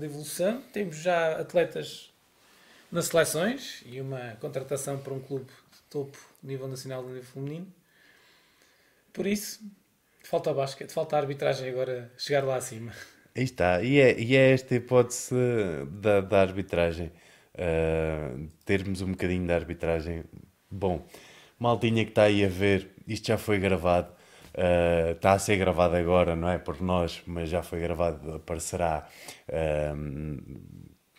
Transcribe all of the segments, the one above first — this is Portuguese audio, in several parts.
grande evolução. Temos já atletas nas seleções e uma contratação para um clube de topo, nível nacional nível feminino. Por isso, falta basquete, falta a arbitragem agora chegar lá acima. Aí está, e é, e é esta hipótese da, da arbitragem. Uh, termos um bocadinho da arbitragem. Bom, maltinha que está aí a ver, isto já foi gravado. Uh, está a ser gravado agora, não é por nós, mas já foi gravado, aparecerá uh,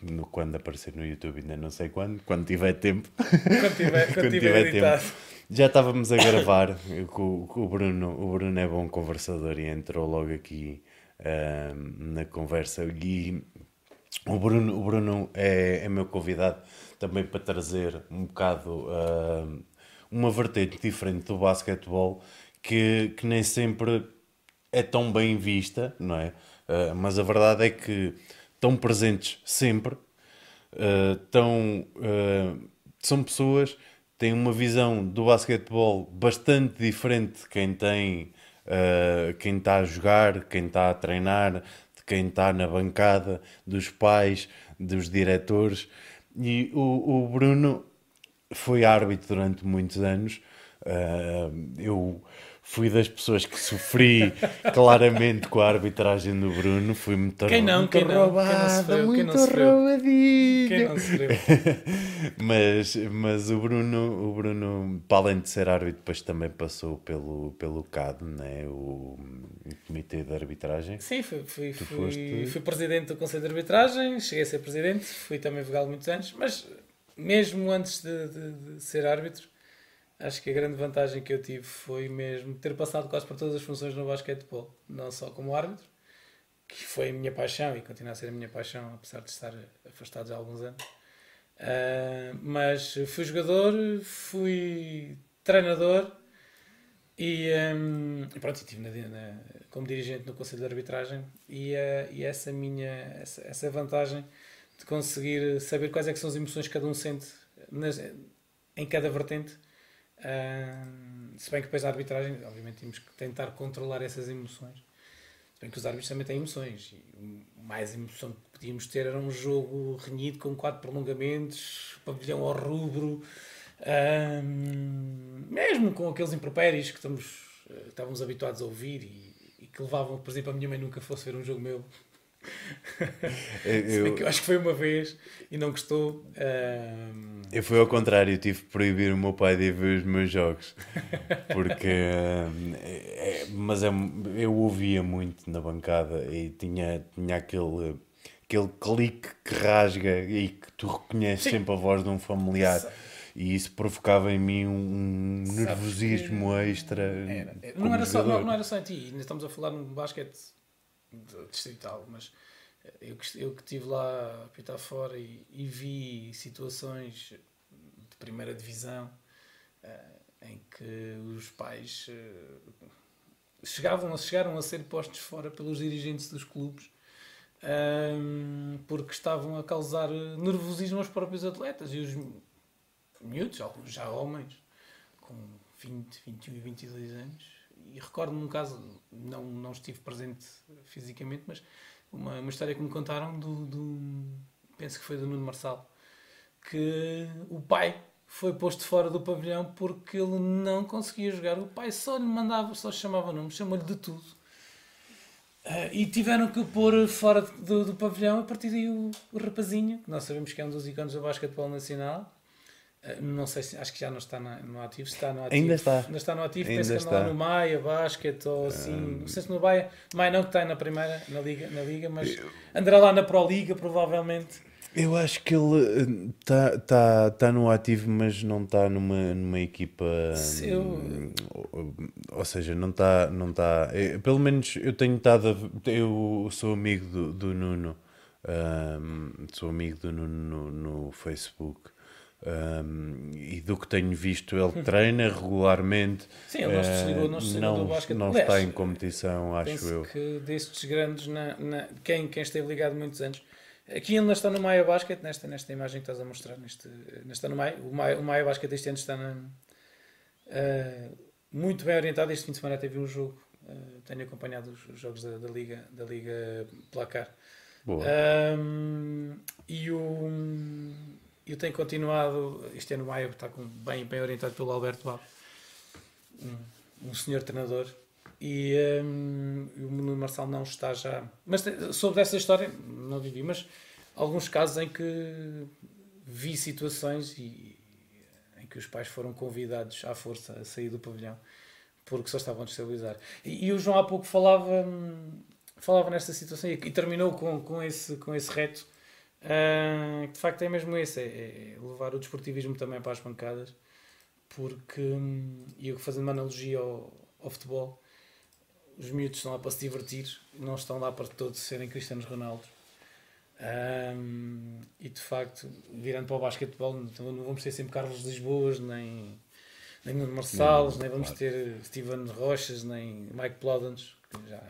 no, quando aparecer no YouTube, ainda não sei quando, quando tiver tempo. Quando tiver, quando quando tiver, tiver tempo. Já estávamos a gravar, o, o, Bruno, o Bruno é bom conversador e entrou logo aqui uh, na conversa. E o Bruno, o Bruno é, é meu convidado também para trazer um bocado uh, uma vertente diferente do basquetebol que, que nem sempre é tão bem vista, não é? Uh, mas a verdade é que estão presentes sempre, uh, estão, uh, são pessoas que têm uma visão do basquetebol bastante diferente de quem tem, quem está a jogar, quem está a treinar, de quem está na bancada, dos pais, dos diretores. E o, o Bruno foi árbitro durante muitos anos. eu fui das pessoas que sofri claramente com a arbitragem do Bruno. Fui muito, quem não, muito quem quem não muito roubadinha. Quem não sofreu? mas, mas o Bruno, o Bruno, para além de ser árbitro, depois também passou pelo, pelo CAD, né? o, o Comitê de Arbitragem. Sim, fui, fui, fui, foste... fui presidente do Conselho de Arbitragem, cheguei a ser presidente, fui também vogal muitos anos, mas mesmo antes de, de, de ser árbitro, acho que a grande vantagem que eu tive foi mesmo ter passado quase por todas as funções no basquetebol, não só como árbitro, que foi a minha paixão e continua a ser a minha paixão, apesar de estar afastado há alguns anos. Uh, mas fui jogador, fui treinador e, um, e pronto, estive na, na, como dirigente no Conselho de Arbitragem e, uh, e essa minha essa, essa vantagem de conseguir saber quais é são as emoções que cada um sente nas, em cada vertente se bem que depois a arbitragem, obviamente, temos que tentar controlar essas emoções. Se bem que os árbitros também têm emoções. E mais emoção que podíamos ter era um jogo renhido com quatro prolongamentos, pavilhão ao rubro, mesmo com aqueles impropérios que estamos, eh, estávamos habituados a ouvir e, e que levavam, por exemplo, a minha mãe nunca fosse ver um jogo meu eu, eu acho que foi uma vez e não gostou. Um... Eu fui ao contrário, tive que proibir o meu pai de ver os meus jogos. Porque. é, mas é, eu ouvia muito na bancada e tinha, tinha aquele, aquele clique que rasga e que tu reconheces Sim. sempre a voz de um familiar. E isso provocava em mim um nervosismo extra. Era. Não, era só, não, não, era só em ti, ainda estamos a falar no basquete distrital, mas eh, eu, eu que estive lá a pitar fora e, e, vi situações de primeira divisão uh, em que os pais uh, chegavam, chegaram a ser postos fora pelos dirigentes dos clubes um, porque estavam a causar nervosismo aos próprios atletas e os miúdos, alguns já homens com 20, 21 e 22 anos e recordo-me um caso, não, não estive presente fisicamente, mas uma, uma história que me contaram do, do, penso que foi do Nuno Marçal, que o pai foi posto fora do pavilhão porque ele não conseguia jogar. O pai só lhe mandava, só chamava nome, chamou-lhe de tudo. Uh, e tiveram que pôr fora do, do pavilhão a partir daí o, o rapazinho, que nós sabemos que é um dos ícones do basquetebol nacional, não sei se acho que já não está no ativo. está no ativo. Ainda está. Ainda está no ativo. Ainda Penso que no Maia, basquete ou assim. Um... Não sei se no Maia, Maia não que está na primeira, na Liga, na Liga mas eu... andará lá na Pro Liga provavelmente. Eu acho que ele está eh, tá, tá no ativo, mas não está numa, numa equipa. Eu... Ou, ou, seja, não está. Não tá, eu, pelo menos eu tenho estado. Eu sou amigo do, do Nuno. Um, sou amigo do Nuno no, no Facebook. Um, e do que tenho visto, ele treina regularmente. Sim, ele não se desligou, não, se não, do basquete. não está em competição, acho eu. que destes grandes, na, na, quem, quem esteve ligado muitos anos, aqui ainda está no Maia Basket, nesta, nesta imagem que estás a mostrar, neste, nesta no Maia, o Maia, o Maia Basket este ano está na, uh, muito bem orientado. Este fim de semana teve um jogo, uh, tenho acompanhado os, os jogos da, da, Liga, da Liga Placar. Um, e o, eu tenho continuado, este ano maio está com, bem, bem orientado pelo Alberto Val, um, um senhor treinador, e um, o Nuno Marçal não está já. Mas sobre essa história, não vivi, mas alguns casos em que vi situações e, em que os pais foram convidados à força a sair do pavilhão porque só estavam a destabilizar. E, e o João há pouco falava, falava nesta situação e, e terminou com, com, esse, com esse reto. Uh, de facto é mesmo esse: é, é, levar o desportivismo também para as bancadas, porque, e eu fazendo uma analogia ao, ao futebol, os miúdos estão lá para se divertir, não estão lá para todos serem Cristianos Ronaldo. Um, e de facto, virando para o basquetebol, não vamos ter sempre Carlos Lisboas, nem, nem Nuno Marçalos, nem vamos claro. ter Steven Rochas, nem Mike Plodens, que já,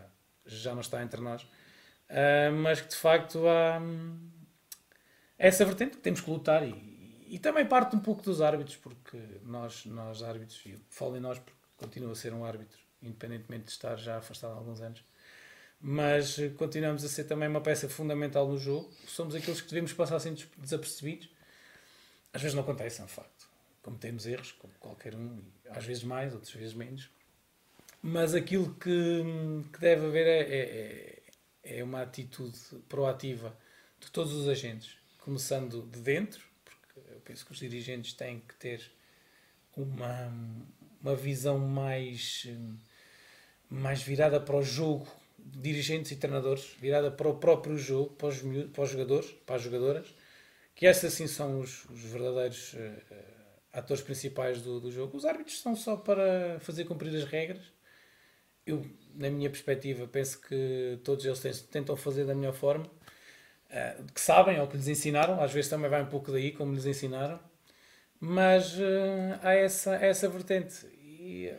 já não está entre nós. Uh, mas que de facto há hum, essa vertente que temos que lutar e, e também parte um pouco dos árbitros, porque nós, nós árbitros, e falo em nós porque continuo a ser um árbitro, independentemente de estar já afastado há alguns anos, mas continuamos a ser também uma peça fundamental no jogo. Somos aqueles que devemos passar assim desapercebidos. Às vezes não acontece, é um facto. Cometemos erros, como qualquer um, às vezes mais, outras vezes menos. Mas aquilo que, que deve haver é, é, é, é uma atitude proativa de todos os agentes, começando de dentro, porque eu penso que os dirigentes têm que ter uma, uma visão mais, mais virada para o jogo dirigentes e treinadores, virada para o próprio jogo, para os, para os jogadores, para as jogadoras, que esses assim são os, os verdadeiros uh, atores principais do, do jogo. Os árbitros são só para fazer cumprir as regras. Eu, na minha perspectiva, penso que todos eles tentam fazer da melhor forma, uh, que sabem ou que lhes ensinaram, às vezes também vai um pouco daí, como lhes ensinaram, mas uh, há essa, essa vertente. E,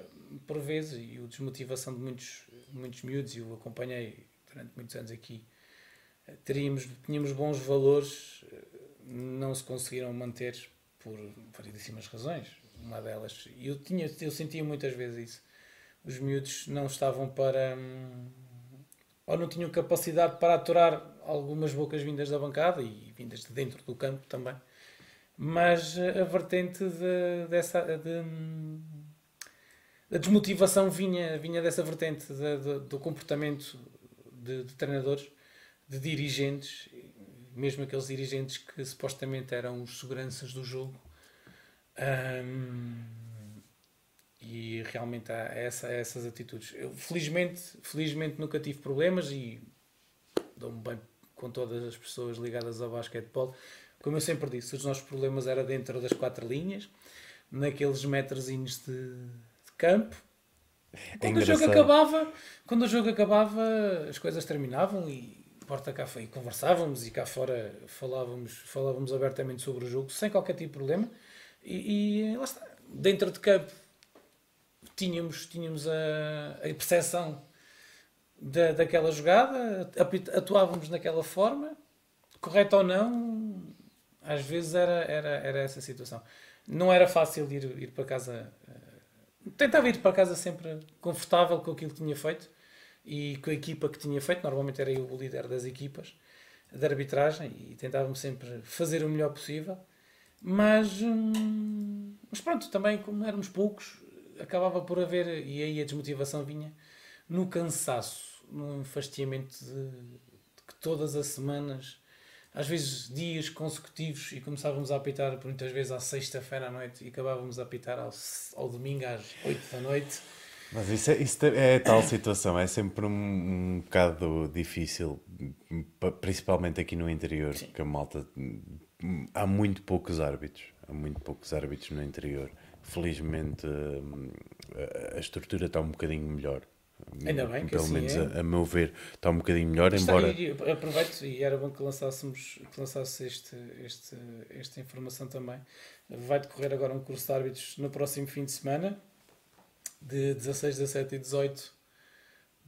por vezes, e a desmotivação de muitos muitos miúdos e eu acompanhei durante muitos anos aqui, teríamos, tínhamos bons valores, não se conseguiram manter por variedíssimas razões. Uma delas, eu, tinha, eu sentia muitas vezes isso. Os miúdos não estavam para. Hum, ou não tinham capacidade para aturar algumas bocas-vindas da bancada e vindas de dentro do campo também. Mas a vertente de, dessa. De, a desmotivação vinha, vinha dessa vertente de, de, do comportamento de, de, treinadores, de dirigentes, mesmo aqueles dirigentes que supostamente eram os seguranças do jogo. Um, e realmente há essa, essas atitudes. Eu, felizmente, felizmente nunca tive problemas e dou-me bem com todas as pessoas ligadas ao basquetebol. Como eu sempre disse, os nossos problemas eram dentro das quatro linhas, naqueles metrozinhos de campo. É quando o jogo acabava, quando o jogo acabava, as coisas terminavam e porta cá e conversávamos e cá fora falávamos, falávamos abertamente sobre o jogo sem qualquer tipo de problema. E, e lá está, dentro de campo tínhamos, tínhamos a, a percepção da, daquela jogada, atuávamos naquela forma, correto ou não, às vezes era, era, era essa situação. Não era fácil ir, ir para casa tentava ir para casa sempre confortável com aquilo que tinha feito e com a equipa que tinha feito. Normalmente era eu o líder das equipas de arbitragem e tentava-me sempre fazer o melhor possível. Mas, hum, mas pronto, também como éramos poucos, acabava por haver, e aí a desmotivação vinha, no cansaço, no enfastiamento de, de que todas as semanas às vezes dias consecutivos e começávamos a apitar muitas vezes à sexta-feira à noite e acabávamos a apitar ao, ao domingo às oito da noite. Mas isso é, isso é tal situação, é sempre um, um bocado difícil, principalmente aqui no interior, Sim. que a malta. Há muito poucos árbitros, há muito poucos árbitros no interior. Felizmente hum, a estrutura está um bocadinho melhor. Ainda bem que Pelo assim menos é. a, a, meu ver está um bocadinho melhor, embora... Aproveito e era bom que lançássemos que lançasse este, este, esta informação também. Vai decorrer agora um curso de árbitros no próximo fim de semana, de 16, 17 e 18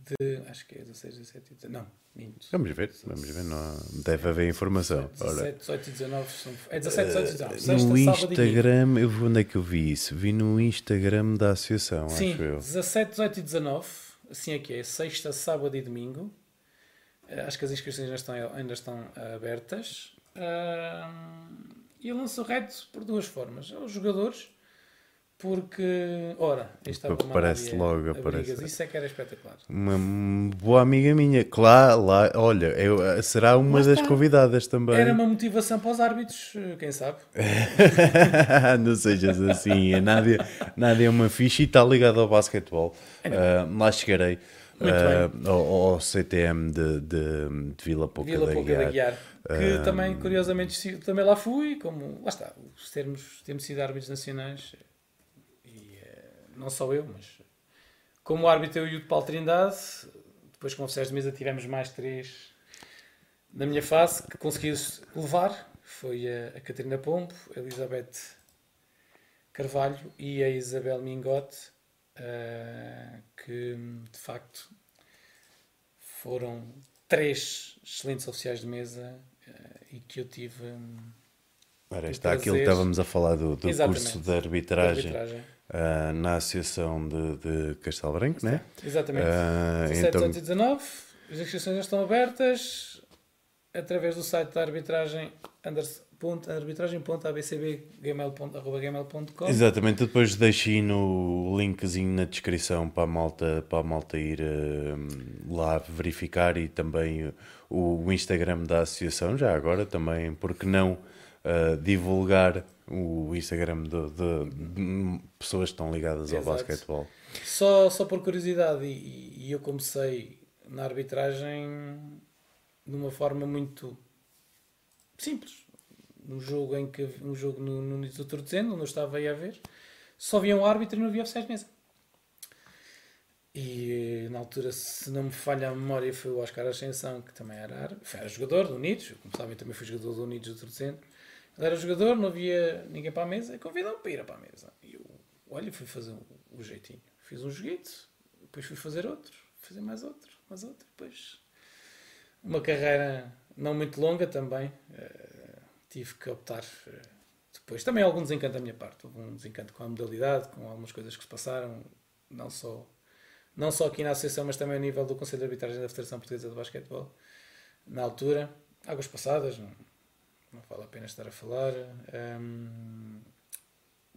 de... Acho que é 16, 17 e 18... Não, minto. Vamos ver, vamos ver. Não, deve haver informação. 17, 18 e 19 são... É 17, 18 e 19. Sexta, no Instagram, eu, onde é que eu vi isso? Vi no Instagram da associação, Sim, acho eu. 17, 18 e 19 assim é que é, sexta, sábado e domingo. Acho que as inscrições ainda estão, ainda estão abertas. E eu lanço reto por duas formas. Aos jogadores, porque, ora, isto Porque parece logo, aparece. Isso é que era espetacular. Uma boa amiga minha, claro, lá, olha, eu, será uma Mas das tá. convidadas também. Era uma motivação para os árbitros, quem sabe? Não sejas assim, a Nádia, Nádia é uma ficha e está ligada ao basquetebol. Uh, lá chegarei. Uh, ao, ao, CTM de, de, de Vila Pouca Vila da Pouca da Guiar que também, curiosamente, também lá fui, como, lá está, os termos, temos sido árbitros nacionais, eh, não só eu, mas como árbitro eu e o de Paulo Trindade, depois com o Sérgio de Mesa tivemos mais três na minha face que consegui levar, foi a, a Catarina Pombo, a Elizabeth Carvalho e a Isabel Mingote, uh, que de facto foram três excelentes oficiais de mesa e que eu tive. Hum, Ora, está aquilo que estávamos a falar do, do curso de arbitragem, de arbitragem. Uh, na Associação de, de Castelo Branco, não é? Exatamente. Uh, 17, então... 19, as inscrições já estão abertas através do site da arbitragem arbitragem.abcb.gmail.com Exatamente, eu depois deixei no linkzinho na descrição para a malta, para a malta ir uh, lá verificar e também o Instagram da associação, já agora também, porque não uh, divulgar o Instagram de, de, de, pessoas que estão ligadas Exato. ao basquetebol. Só, só por curiosidade, e, e eu comecei na arbitragem de uma forma muito simples. Um jogo em que um jogo no, no Unidos do Torcendo, onde eu estava aí a ver, só havia um árbitro e não havia oficiais de mesa. E na altura, se não me falha a memória, foi o Oscar Ascensão, que também era árabe, era jogador do Unidos, como sabem, também fui jogador do Unidos do Torcendo. Ele era jogador, não havia ninguém para a mesa, convidou-me para ir para a mesa. E eu, olha, fui fazer o, o jeitinho. Fiz um joguito, depois fui fazer outro, fazer mais outro, mais outro, depois uma carreira não muito longa também. Uh, tive que optar uh, depois. Também algum desencanto da minha parte, algum desencanto com a modalidade, com algumas coisas que se passaram, não só não só aqui na Associação, mas também a nível do Conselho de Arbitragem da Federação Portuguesa de Basquetebol, na altura, águas passadas, não, não vale a pena estar a falar, um,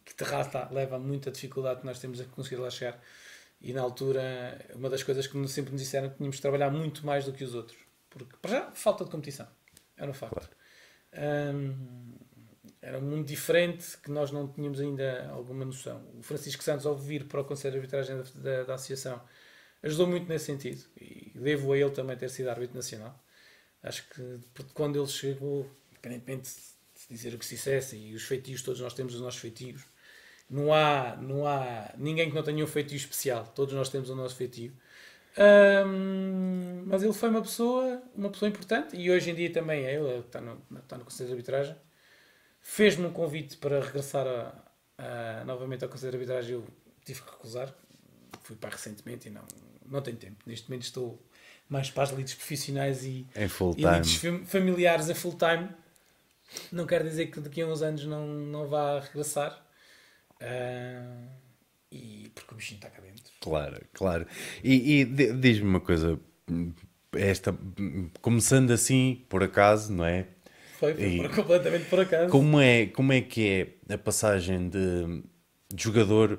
que terrata leva a muita dificuldade que nós temos a conseguir lá chegar, e na altura, uma das coisas que sempre nos disseram é que tínhamos de trabalhar muito mais do que os outros, porque, para já, falta de competição, era um facto. Claro. Um, era um mundo diferente que nós não tínhamos ainda alguma noção. O Francisco Santos, ao vir para o Conselho de Arbitragem da, da, da, Associação, ajudou muito nesse sentido e devo a ele também ter sido árbitro nacional. Acho que quando ele chegou, independentemente de dizer o que se dissesse, e os feitios, todos nós temos os nossos feitios, não há, não há ninguém que não tenha um feitio especial, todos nós temos o nosso feitio. Um, mas ele foi uma pessoa, uma pessoa importante e hoje em dia também é, ele está no, está no Conselho de Arbitragem fez-me um convite para regressar a, a, novamente ao Conselho de Arbitragem. Eu tive que recusar. Fui para recentemente e não, não tenho tempo. Neste momento estou mais para as lides profissionais e, e lides familiares a full time. Não quer dizer que daqui a uns anos não, não vá regressar. Uh, e porque o bichinho está cá dentro. Claro, claro. E, e diz-me uma coisa, esta, começando assim, por acaso, não é? Foi, foi e completamente por acaso. Como é, como é que é a passagem de, de jogador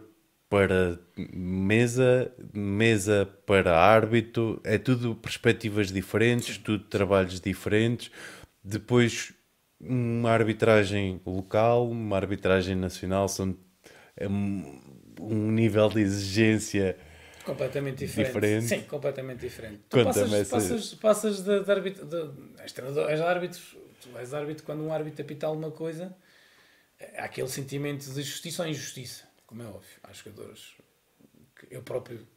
para mesa, mesa para árbitro? É tudo perspectivas diferentes, Sim. tudo trabalhos diferentes. Depois, uma arbitragem local, uma arbitragem nacional, são é um, um nível de exigência completamente diferente. diferente. Sim, completamente diferente. Tu passas, passas, passas de, de árbitro, de, de, és árbitro tu és árbitro, quando um árbitro apita alguma coisa, há aquele sentimento de justiça ou injustiça, como é óbvio. Há jogadores que eu próprio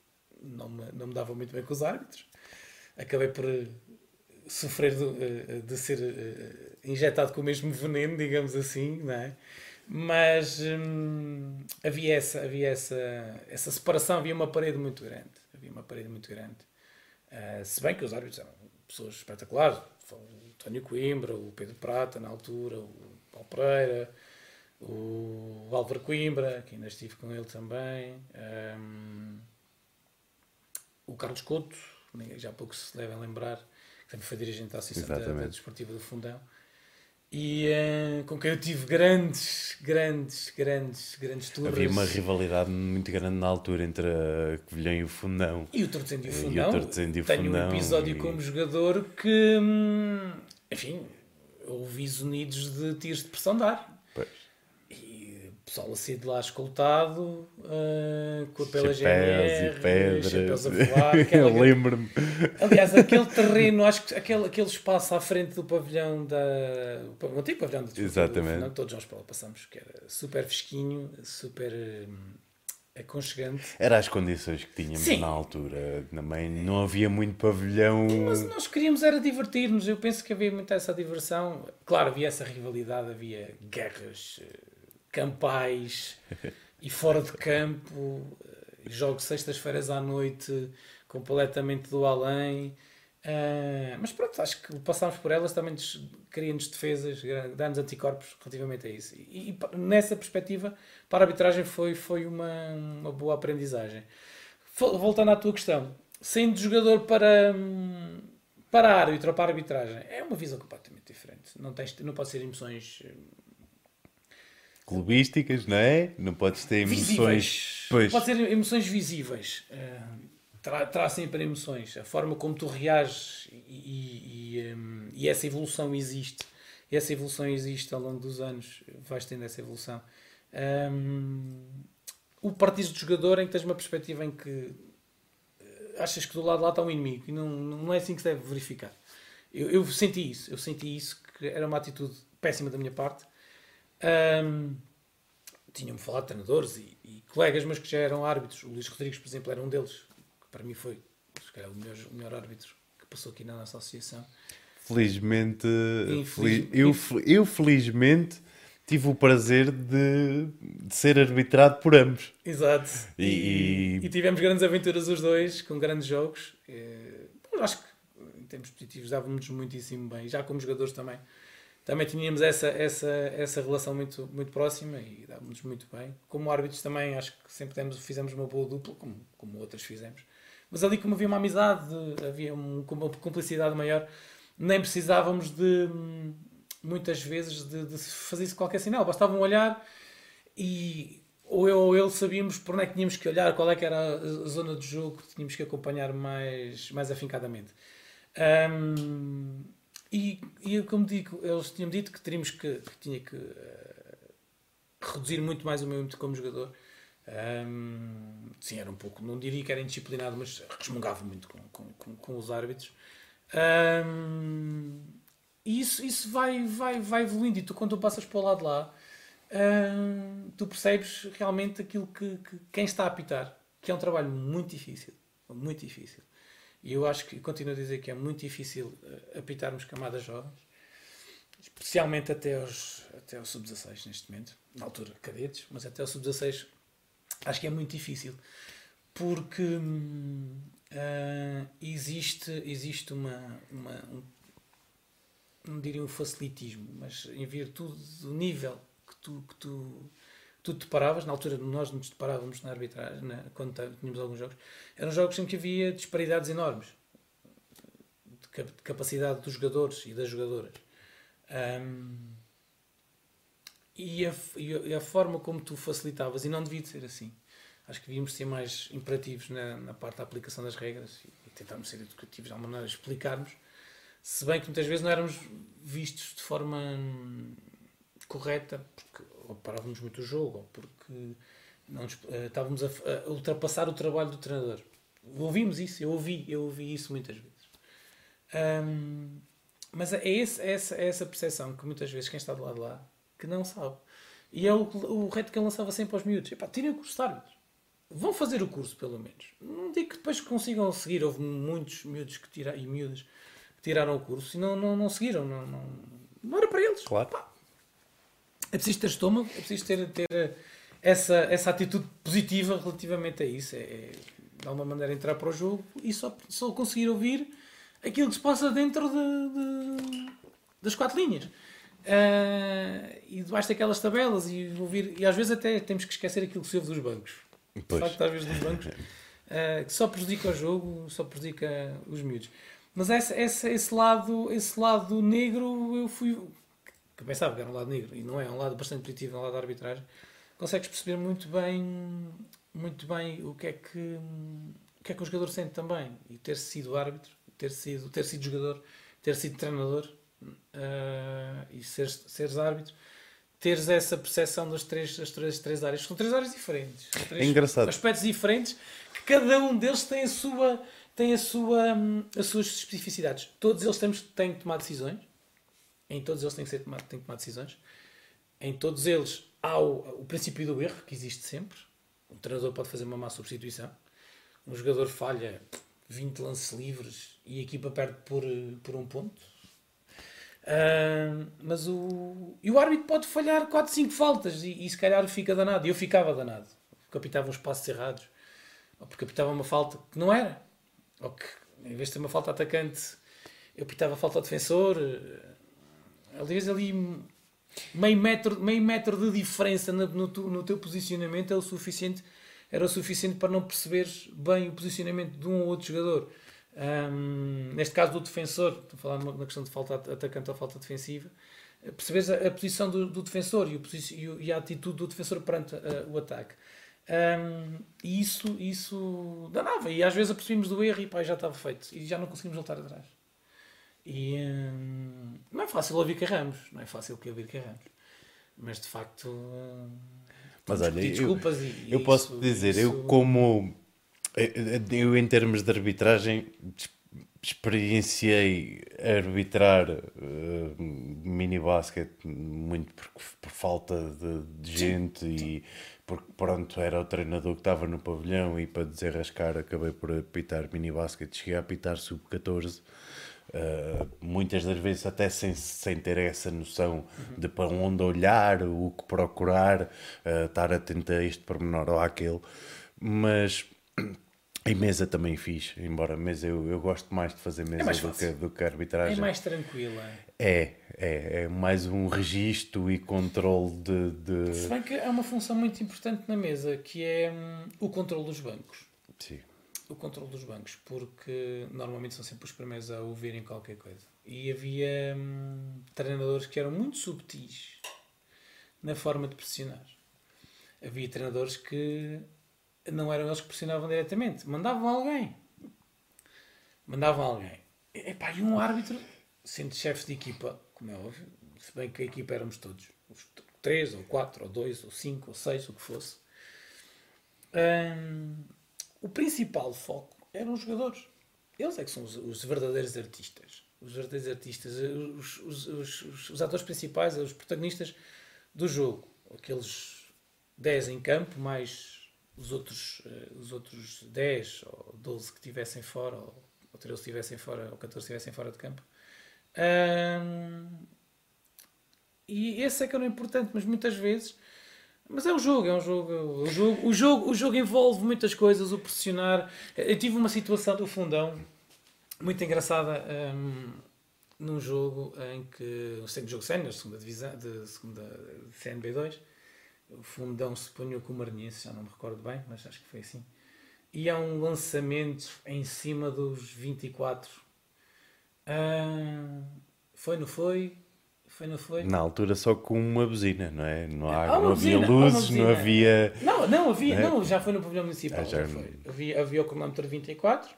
não me, não me dava muito bem com os árbitros. Acabei por sofrer de, eh, de ser eh, injetado com o mesmo veneno, digamos assim, não é? Mas hum, havia, essa, havia essa, essa separação, havia uma parede muito grande. Havia uma parede muito grande. Uh, se bem que os árbitros eram pessoas espetaculares, António Coimbra, o Pedro Prata na altura, o Paulo Pereira, o Álvaro Coimbra, que ainda estive com ele também, um, o Carlos Couto, já pouco se devem lembrar, também foi dirigente da Associação da, da Desportiva do Fundão e uh, com quem eu tive grandes, grandes, grandes, grandes turmas. Havia uma rivalidade muito grande na altura entre a Covilhã e o Fundão. E o Torcendo e o Fundão. E o e o Tenho Fundão um episódio e... como jogador que, hum, enfim, houve isonidos de tiros de pressão de ar pessoal assim de lá escoltado, uh, com a pela GNR, e pedras. chapéus a voar. Aquela... Eu lembro-me. Aliás, aquele terreno, acho que aquele, aquele espaço à frente do pavilhão da. O antigo pavilhão da Exatamente. Não, todos nós passamos, que era super fresquinho, super. Hum, aconchegante. Era as condições que tínhamos Sim. na altura. Também não havia muito pavilhão. Mas nós queríamos era divertir-nos. Eu penso que havia muita essa diversão. Claro, havia essa rivalidade, havia guerras eh, campais e fora de campo, eh, jogo sextas-feiras à noite completamente do além. Uh, mas pronto, acho que passámos por elas também cria-nos defesas, dá-nos anticorpos relativamente a isso. E, e, nessa perspectiva, para a arbitragem foi, foi uma, uma boa aprendizagem. Voltando à tua questão, sendo jogador para, para árbitro ou para arbitragem, é uma visão completamente diferente. Não, tens, não pode ser emoções clubísticas, não é? Não podes ter emoções. Pois. Pode ser emoções visíveis. Uh, terá, sempre emoções. A forma como tu reages e, e, um, e, essa evolução existe. Essa evolução existe ao longo dos anos. Vais tendo essa evolução. Um, o partido de jogador em que tens uma perspectiva em que eh, achas que do lado lá está um inimigo e não, não é assim que se deve verificar. Eu, eu senti isso. Eu senti isso que era uma atitude péssima da minha parte um, Tinham-me falado de treinadores e, e, colegas, mas que já eram árbitros. O Luís Rodrigues, por exemplo, era um deles, que para mim foi o melhor, o melhor árbitro que passou aqui na nossa associação. Felizmente, eu, eu felizmente tive o prazer de, de, ser arbitrado por ambos. Exato. E, e, e, tivemos grandes aventuras os dois, com grandes jogos. Eh, acho que em termos positivos dávamos muitíssimo bem, já como jogadores também também tínhamos essa, essa, essa relação muito, muito próxima e dávamos muito bem. Como árbitros também acho que sempre temos, fizemos uma boa dupla, como, como outras fizemos. Mas ali como havia uma amizade, havia um, uma cumplicidade maior, nem precisávamos de muitas vezes de, de fazer qualquer sinal. Bastava um olhar e ou eu ou ele sabíamos por onde é que tínhamos que olhar, qual é que era a zona de jogo que tínhamos que acompanhar mais, mais afincadamente. Um, e, e como digo, eles tinham dito que teríamos que, que tinha que uh, reduzir muito mais o meu ímpeto como jogador. Um, sim, era um pouco, não diria que era indisciplinado, mas resmungava muito com, com, com, com os árbitros. Um, e isso, isso vai, vai, vai evoluindo. E tu, quando tu passas para o lado lá, um, tu percebes realmente aquilo que, que, quem está a apitar, que é um trabalho muito difícil. Muito difícil. E eu acho que continuo a dizer que é muito difícil uh, apitarmos camadas jovens, especialmente até aos, até aos sub-16 neste momento, na altura cadetes, mas até aos sub-16 acho que é muito difícil. Porque uh, existe, existe uma, uma um, não diria um facilitismo, mas em virtude do nível que tu, que tu tu te paravas, na altura nós nos deparávamos na arbitragem, na, quando tínhamos alguns jogos, eram jogos em que havia disparidades enormes de, capacidade dos jogadores e das jogadoras. Um, e, a, e, a, forma como tu facilitavas, e não devia ser assim. Acho que devíamos ser mais imperativos na, na parte da aplicação das regras e, e tentarmos ser educativos de alguma maneira, explicarmos, se bem que muitas vezes não éramos vistos de forma correta, porque ou parávamos muito o jogo, ou porque não, uh, estávamos a, a, ultrapassar o trabalho do treinador. Ouvimos isso, eu ouvi, eu ouvi isso muitas vezes. Um, mas é, esse, é, essa, é essa percepção que muitas vezes quem está do lado de lá que não sabe. E é o, o reto que ele lançava sempre aos miúdos. Epá, tirem o curso de árbitros. Vão fazer o curso, pelo menos. Não digo que depois consigam seguir. Houve muitos miúdos que tira, e miúdas que tiraram o curso e não, não, não seguiram. Não, não, não era para eles. Claro. Epá, é preciso ter estômago, é preciso ter, ter essa, essa atitude positiva relativamente a isso. É, é de alguma maneira entrar para o jogo e só, só conseguir ouvir aquilo que se passa dentro de, de das quatro linhas. Uh, e debaixo daquelas tabelas e ouvir, e às vezes até temos que esquecer aquilo que se ouve dos bancos. Pois. De facto, às vezes dos bancos, uh, que só prejudica o jogo, só prejudica os miúdos. Mas esse, esse, esse, lado, esse lado negro eu fui. Que pensava que era um lado negro, e não é, é um lado bastante positivo, é um lado da arbitragem. Consegues perceber muito bem, muito bem o que é que, o que, é que o jogador sente também. E ter sido árbitro, ter sido, ter sido jogador, ter sido treinador uh, e seres, seres árbitro, teres essa percepção das três, das três, das três áreas. São três áreas diferentes. Três é engraçado. Aspectos diferentes que cada um deles tem a sua tem a sua, hum, as suas especificidades. Todos eles temos, têm que tomar decisões. Em todos eles têm que, ser têm que tomar decisões. Em todos eles há o, o princípio do erro, que existe sempre. Um treinador pode fazer uma má substituição. Um jogador falha 20 lances livres e a equipa perde por, por um ponto. Uh, mas o, e o árbitro pode falhar 4, 5 faltas e, e se calhar fica danado. E eu ficava danado. Porque uns passos errados. Ou porque apitava uma falta que não era. Ou que, em vez de ter uma falta atacante, eu pitava falta ao defensor. Aliás, ali meio metro, meio metro de diferença no, no, no teu posicionamento é o suficiente, era o suficiente para não perceberes bem o posicionamento de um ou outro jogador. Um, neste caso do defensor, estou a falar na questão de falta atacante ou falta defensiva, perceberes a, a posição do, do defensor e, o, e, a atitude do defensor perante uh, o ataque. Um, e isso, isso danava. E às vezes apercebíamos do erro e pá, já estava feito. E já não conseguimos voltar atrás. E um, não é fácil ouvir Carramos. Não é fácil que ouvir Carramos. Mas de facto. Um, mas olha, eu, e, eu posso dizer, isso... eu como. Eu, em termos de arbitragem, experienciei arbitrar uh, mini basket muito por, por falta de, de gente sim, sim. e porque pronto, era o treinador que estava no pavilhão e para desenrascar acabei por apitar mini basket, cheguei a apitar sub-14 uh, muitas das vezes até sem, sem ter essa noção uhum. de para onde olhar, o que procurar, uh, estar atento a este pormenor ou àquele, mas em mesa também fiz, embora mesa eu, eu gosto mais de fazer mesa é do, que, do que arbitragem. É mais tranquila. É, é, é mais um registro e controle de, de, Se bem que há uma função muito importante na mesa que é hum, o controle dos bancos. Sim. O controle dos bancos, porque normalmente são sempre os primeiros a ouvirem qualquer coisa. E havia hum, treinadores que eram muito subtis na forma de pressionar. Havia treinadores que não eram eles que pressionavam diretamente, mandavam alguém. Mandavam alguém. Epá, e um árbitro, sendo chefe de equipa, como é óbvio, se bem que a equipa éramos todos, os três, ou quatro, ou dois, ou cinco, ou seis, o que fosse, hum, o principal foco eram os jogadores. Eles é que são os, os verdadeiros artistas. Os verdadeiros artistas, os, os, os, os atores principais, os protagonistas do jogo. Aqueles 10 em campo, mais os outros, uh, os outros 10 ou 12 que estivessem fora, ou, ou 13 estivessem fora, ou 14 estivessem fora de campo. Um, e esse é que era o importante, mas muitas vezes. Mas é um jogo, é um jogo. O jogo, o jogo, o jogo envolve muitas coisas, o pressionar. Eu tive uma situação do fundão muito engraçada um, num jogo em que. Um jogo sénior, segunda divisão, de segunda de CNB2 o fundão se ponhou com o Maranhense, já não me recordo bem, mas acho que foi assim. E há um lançamento em cima dos 24. Ah, foi, não foi? Foi, não foi? Na altura só com uma buzina, não é? Não, há, não havia luzes, não havia. Não, não havia, não, é? não já foi no pavilhão municipal. Ah, já... foi. Havia, havia o cronómetro 24,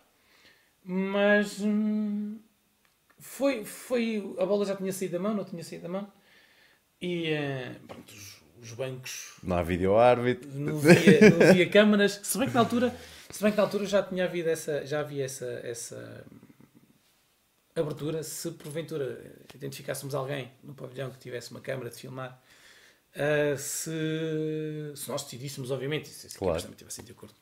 mas hum, foi, foi. A bola já tinha saído da mão, não tinha saído da mão. E uh, pronto, os, os bancos. Não há vídeo árbitro. Não havia, não havia câmaras. Se bem que na altura, se bem que na altura já tinha havido essa, já havia essa, essa abertura. Se porventura identificássemos alguém no pavilhão que tivesse uma câmara de filmar, uh, se, se nós decidíssemos, obviamente, se as claro. também estivessem de acordo,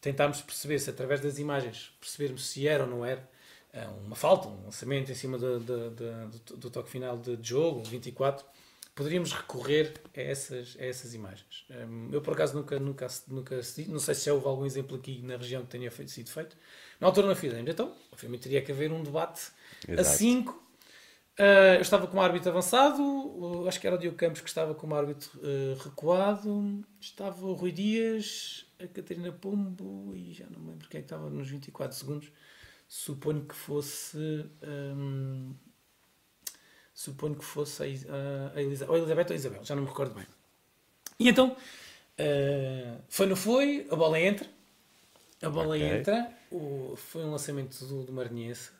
tentarmos perceber se através das imagens percebermos se era ou não era uh, uma falta, um lançamento em cima do, do, do, do toque final de jogo, 24 poderíamos recorrer a essas, a essas imagens. Um, eu, por acaso, nunca, nunca, nunca não sei se já houve algum exemplo aqui na região que tenha feito, sido feito. Na altura não fizemos. Então, obviamente, teria que haver um debate Exato. a 5. Uh, eu estava com um árbitro avançado, uh, acho que era o Diogo Campos que estava com um árbitro uh, recuado, estava o Rui Dias, a Catarina Pombo e já não me lembro quem é estava nos 24 segundos. suponho que fosse. Um, suponho que fosse a, a, a, Elizabeth, ou a Elizabeth ou a Isabel, já não me recordo bem. E então, uh, foi não foi, a bola entra, a bola okay. entra, o, foi um lançamento do, do Marinhense,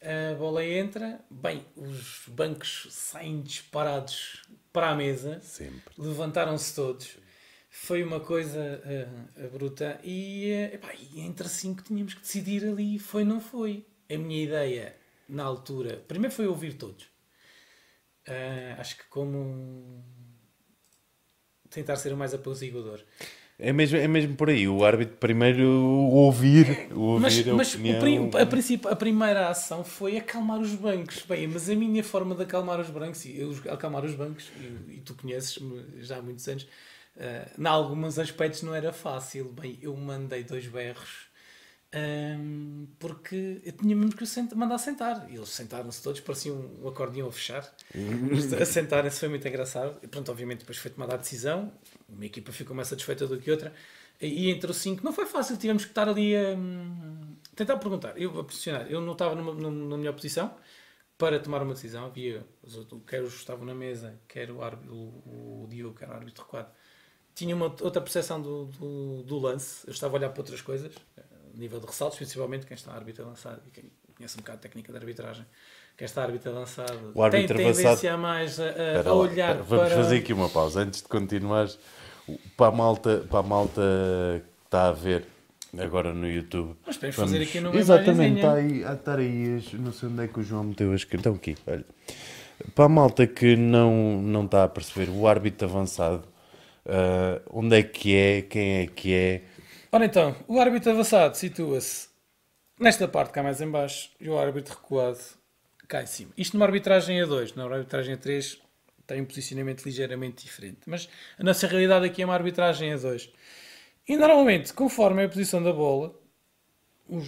a bola entra, bem, os bancos saem disparados para a mesa, levantaram-se todos. Foi uma coisa uh, bruta e, uh, epá, e entre assim que tínhamos que decidir ali foi não foi. A minha ideia na altura, primeiro foi ouvir todos. Uh, acho que como tentar ser o mais apaziguador. É mesmo, é mesmo por aí, o árbitro primeiro ouvir, ouvir mas, a mas opinião. a, princípio, a primeira ação foi acalmar os bancos. Bem, mas a minha forma de acalmar os bancos, e eu acalmar os bancos, e, e tu conheces-me já há muitos anos, uh, em alguns aspectos não era fácil. Bem, eu mandei dois berros um, porque eu tinha mesmo que sent mandar sentar. E eles sentaram-se todos, parecia um, um acordeão a fechar. a sentarem-se foi muito engraçado. E pronto, obviamente, depois foi tomada a decisão. Uma equipa ficou mais satisfeita do que outra. E entre os cinco não foi fácil, tivemos que estar ali a um, tentar perguntar. Eu a posicionar, eu não estava numa, na melhor posição para tomar uma decisão. Havia, quer os que estavam na mesa, quer o, árbitro, o, o Diogo, que era o árbitro recuado, tinha uma outra percepção do, do, do lance. Eu estava a olhar para outras coisas nível de ressaltos, principalmente quem está a árbitro avançado e quem conhece um bocado a técnica de arbitragem, quem está a árbitro avançado o árbitro tem tendência avançado... mais a, a, a olhar lá, Vamos fazer aqui uma pausa antes de continuares. Para a malta, para a malta que está a ver agora no YouTube. Mas podemos vamos... fazer aqui numa Exatamente, está aí, a estar aí, não sei onde é que o João meteu as Então aqui, olha. Para a malta que não, não está a perceber, o árbitro avançado, uh, onde é que é, quem é que é, Ora então, o árbitro avançado situa-se nesta parte cá mais em baixo e o árbitro recuado cá em cima. Isto numa arbitragem a 2, numa arbitragem a 3 tem um posicionamento ligeiramente diferente. Mas a nossa realidade aqui é uma arbitragem a 2. E normalmente, conforme a posição da bola,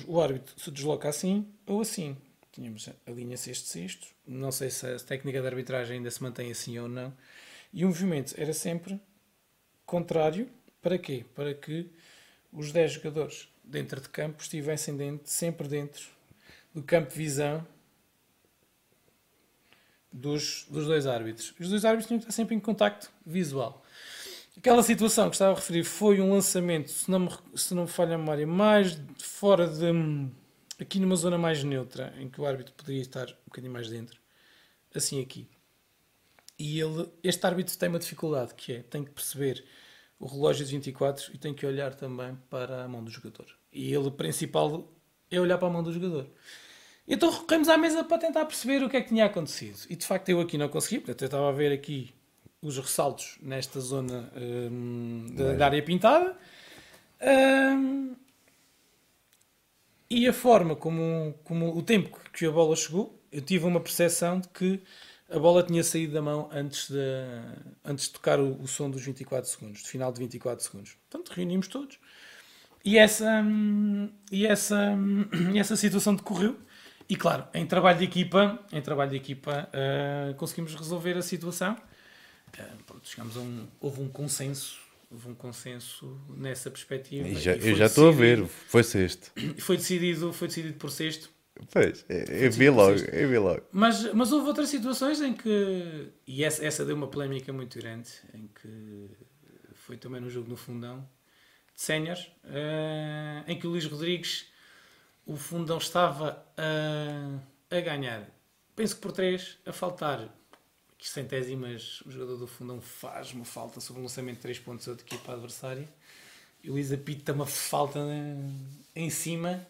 o árbitro se desloca assim ou assim. Tínhamos a linha sexto-sexto. Não sei se a técnica de arbitragem ainda se mantém assim ou não. E o movimento era sempre contrário. Para quê? Para que os 10 jogadores dentro de campo estivessem dentro, sempre dentro do campo de visão dos, dos dois árbitros. Os dois árbitros tinham que estar sempre em contacto visual. Aquela situação que estava a referir foi um lançamento, se não me, se não me falha a memória, mais fora de. aqui numa zona mais neutra, em que o árbitro poderia estar um bocadinho mais dentro. Assim aqui. E ele, este árbitro tem uma dificuldade, que é, tem que perceber o relógio de 24 e tem que olhar também para a mão do jogador. E ele, principal, é olhar para a mão do jogador. Então recorremos à mesa para tentar perceber o que é que tinha acontecido. E de facto eu aqui não consegui, porque eu estava a ver aqui os ressaltos nesta zona hum, da, da, área pintada. Hum, e a forma como, como o tempo que a bola chegou, eu tive uma percepção de que a bola tinha saído da mão antes de, antes de tocar o, o som dos 24 segundos, de final de 24 segundos. Portanto, reunimos todos. E essa, e essa, e essa situação decorreu. E claro, em trabalho de equipa, em trabalho de equipa uh, conseguimos resolver a situação. Uh, pronto, chegamos a um, houve um consenso, houve um consenso nessa perspectiva. Já, eu já estou a ver, foi sexto. Foi decidido, foi decidido por sexto Pois, é, eu vi logo, eu vi logo. Mas, mas houve outras situações em que, e essa, essa deu uma polémica muito grande, em que foi também no jogo no fundão, de séniores, uh, em que o Luís Rodrigues, o fundão estava a, a ganhar, penso que por 3, a faltar centésimas, o jogador do fundão faz uma falta sobre o lançamento de 3 pontos da equipa adversária, e o Luís apita uma falta em cima.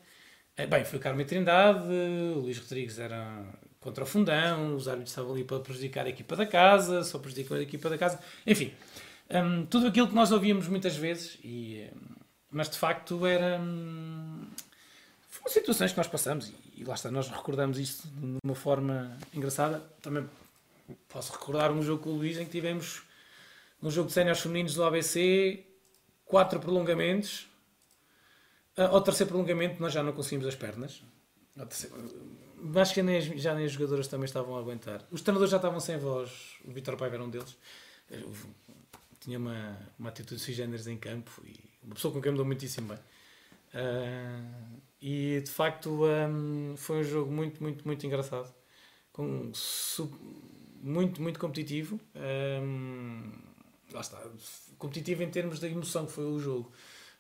É, bem, foi o Carmen Trindade, o Luís Rodrigues era contra o fundão, os árbitros estavam ali para prejudicar a equipa da casa, só prejudicam a equipa da casa, enfim, um, tudo aquilo que nós ouvíamos muitas vezes, e, um, mas de facto era. Foram situações que nós passamos e, e lá está, nós recordamos isto de uma forma engraçada. Também posso recordar um jogo com o Luís em que tivemos um jogo de séniores femininos do ABC, quatro prolongamentos ah, ao terceiro prolongamento nós já não conseguimos as pernas. Acho que nem as, já nem as jogadoras também estavam a aguentar. Os treinadores já estavam sem voz. O Vitor Paiva era um deles. Tinha uma, uma atitude generis em campo e uma pessoa com quem me deu muitíssimo bem. Uh, e de facto um, foi um jogo muito, muito, muito engraçado. Com, sub, muito, muito competitivo. Um, lá está. Competitivo em termos da emoção que foi o jogo.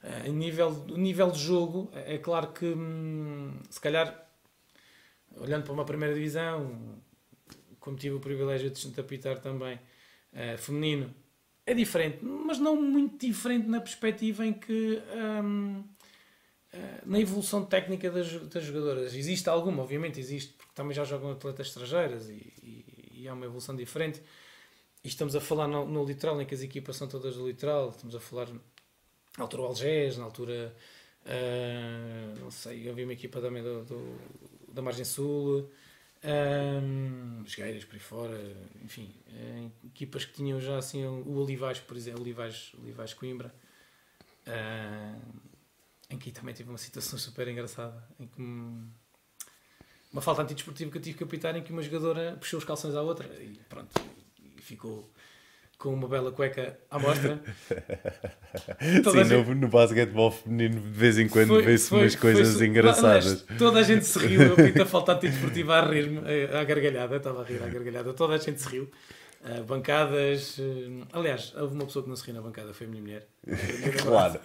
Uh, em nível, nível de jogo, é claro que hum, se calhar olhando para uma primeira divisão, como tive o privilégio de apitar também, uh, feminino, é diferente, mas não muito diferente na perspectiva em que um, na evolução técnica das, das, jogadoras. Existe alguma, obviamente existe, porque também já jogam atletas estrangeiras e, e, e há uma evolução diferente. E estamos a falar no, no, litoral, em que as equipas são todas do litoral, estamos a falar na altura Algés, na altura, uh, não sei, havia uma equipa também do, do, da Margem Sul, um, Gueiras por aí fora, enfim, uh, equipas que tinham já assim o Olivais, por exemplo, Olivais, Olivais Coimbra. Uh, em que também tive uma situação super engraçada, em que uma falta antidesportiva que eu tive que apitar em que uma jogadora puxou os calções à outra e pronto, e ficou com uma bela cueca à mostra. Sim, gente... no, no basquetebol feminino de vez em quando vê-se umas coisas foi, engraçadas. toda a gente se riu, eu pinto a falta antidesportiva a rir-me, à gargalhada, estava a rir à gargalhada, toda a gente se riu. Uh, bancadas. Uh, aliás, houve uma pessoa que não se riu na bancada, foi a minha mulher. claro.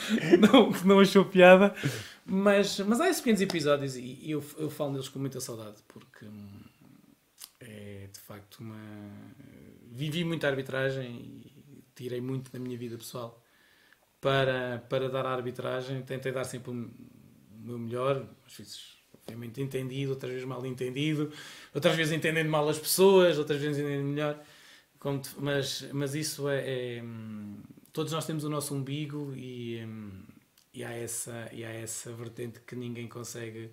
não, não achou piada. Mas, mas há esses pequenos episódios e eu, eu falo neles com muita saudade porque hum, é de facto uma. Vivi muita arbitragem e tirei muito da minha vida pessoal para, para dar a arbitragem. Tentei dar sempre o meu melhor, às vezes obviamente entendido, outras vezes mal entendido, outras vezes entendendo mal as pessoas, outras vezes entendendo melhor. Mas, mas isso é, é hum, todos nós temos o nosso umbigo e, hum, e, há, essa, e há essa vertente que ninguém consegue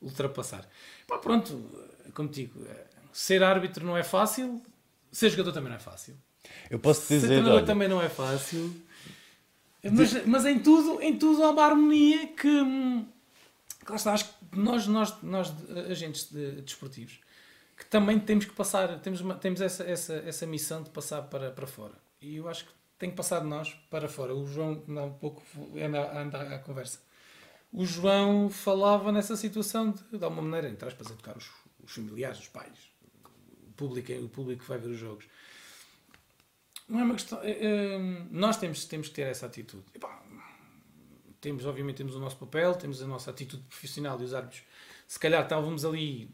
ultrapassar. Pá, pronto, como digo, ser árbitro não é fácil, ser jogador também não é fácil. Eu posso dizer. Ser treinador olha... também não é fácil. Mas, mas em, tudo, em tudo há uma harmonia que. Hum, lá está, acho que nós, nós, nós agentes de, desportivos, que também temos que passar, temos, uma, temos essa, essa, essa missão de passar para, para fora. E eu acho que tem que passar de nós para fora. O João, não, um pouco anda, anda à conversa. O João falava nessa situação de, de alguma maneira, entre aspas, educar os, os familiares, os pais, o público, o público que vai ver os jogos. Não é uma questão. É, é, nós temos, temos que ter essa atitude. Epá, temos, obviamente, temos o nosso papel, temos a nossa atitude profissional e os árbitros, se calhar estávamos ali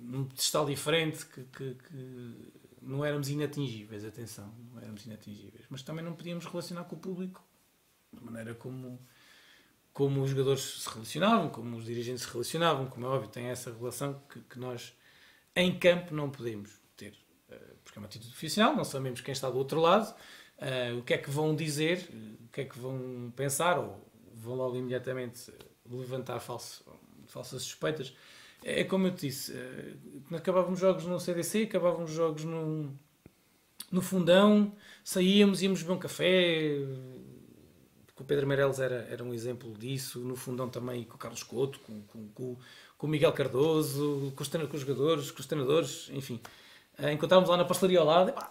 num pedestal diferente que, que, que não éramos inatingíveis, atenção, não éramos inatingíveis, mas também não podíamos relacionar com o público da maneira como, como os jogadores se relacionavam, como os dirigentes se relacionavam, como é óbvio, tem essa relação que, que nós em campo não podemos ter, eh, porque é uma atitude profissional, não sabemos quem está do outro lado, uh, o que é que vão dizer, o que é que vão pensar, ou vão logo imediatamente levantar falso, falsas suspeitas. É, é como eu te disse, eh, acabávamos jogos no CDC, acabávamos jogos no, no fundão, saíamos, íamos beber um café. O Pedro Meireles era, era um exemplo disso, no fundão também com o Carlos Couto, com, com, com, com o Miguel Cardoso, com os, com os jogadores, com os treinadores, enfim. Eh, encontrávamos lá na pastelaria ao lado, pá,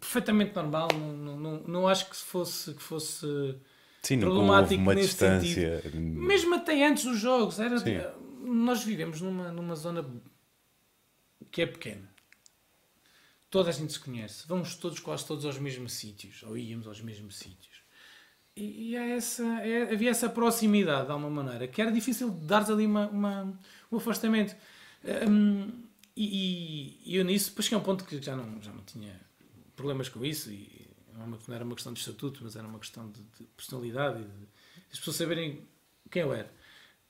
perfeitamente normal, não, não, não acho que fosse, que fosse Sim, problemático nesse distância. sentido. Mesmo até antes dos jogos, era, Sim nós vivemos numa, numa zona que é pequena. Toda a gente se conhece. Vamos todos, quase todos, aos mesmos sítios. Ou íamos aos mesmos sítios. E, e essa, é, havia essa proximidade, de alguma maneira, que era difícil de dar ali uma, uma, um afastamento. Um, e, e, eu nisso, depois cheguei a um ponto que já não, já não tinha problemas com isso. E não era uma questão de estatuto, mas era uma questão de, de personalidade e de as pessoas saberem quem eu era.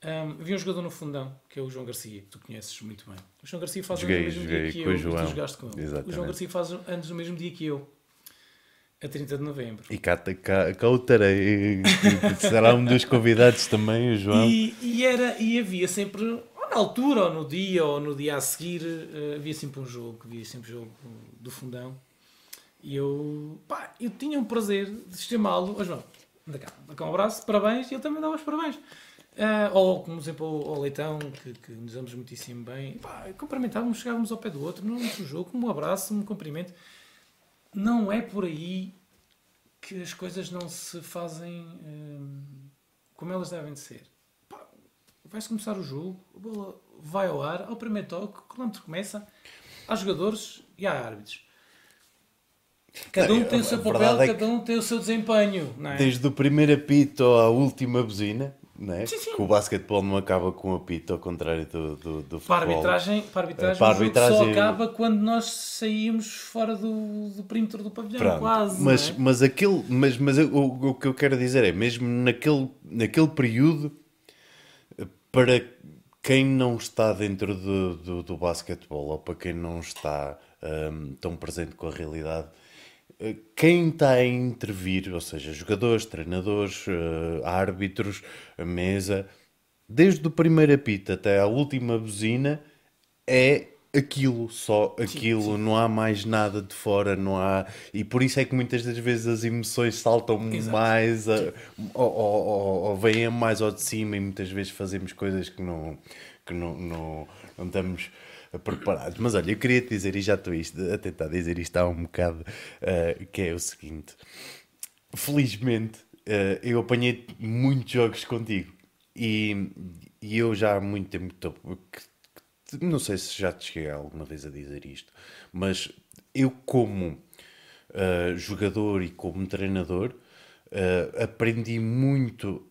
Um, havia um jogador no fundão, que é o João Garcia, que tu conheces muito bem. O João Garcia faz joguei, anos no mesmo dia que eu. João. Tu jogaste com ele. Exatamente. O João Garcia faz anos no mesmo dia que eu. A 30 de novembro. E cá, cá, cá o terei. Será um dos convidados também, o João. E, e, era, e havia sempre, ou na altura, ou no dia, ou no dia a seguir, uh, havia sempre um jogo. Havia sempre um jogo do fundão. E eu, pá, eu tinha um prazer de chamá-lo. Ó João, anda cá, dá cá um abraço, parabéns. E ele também dava os parabéns. Uh, ou, como exemplo, o Leitão, que, que nos damos muitíssimo bem. Pá, cumprimentávamos, chegávamos ao pé do outro, no jogo, um abraço, um cumprimento. Não é por aí que as coisas não se fazem uh, como elas devem de ser. Vai-se começar o jogo, a bola vai ao ar, ao primeiro toque, o cronómetro começa, há jogadores e há árbitros. Cada um tem o seu papel, é cada um tem o seu desempenho. É? Desde o primeiro apito à última buzina, não é? Sim, sim. Que o basquetebol não acaba com o apito, ao contrário do, do, do futebol. Para arbitragem, para a arbitragem, para arbitragem só acaba quando nós saímos fora do, do perímetro do pavilhão, Pronto. quase. Mas, é? mas, aquele, mas, mas o, o que eu quero dizer é, mesmo naquele, naquele período, para quem não está dentro do, do, do basquetebol ou para quem não está um, tão presente com a realidade, eh, quem está a intervir, ou seja, jogadores, treinadores, uh, árbitros, a mesa, desde o primeiro apito até a última buzina, é aquilo, só aquilo, sim, sim. não há mais nada de fora, não há. E por isso é que muitas das vezes as emoções saltam Exato. mais a, ou, ou, ou, ou vêm mais ao de cima e muitas vezes fazemos coisas que não, que não, não, não estamos preparados. Mas olha, eu queria te dizer, e já estou a tentar dizer isto há um bocado, uh, que é o seguinte: felizmente uh, eu apanhei muitos jogos contigo. E, e eu já há muito tempo estou não sei se já te cheguei alguma vez a dizer isto, mas eu, como uh, jogador e como treinador, aprendi muito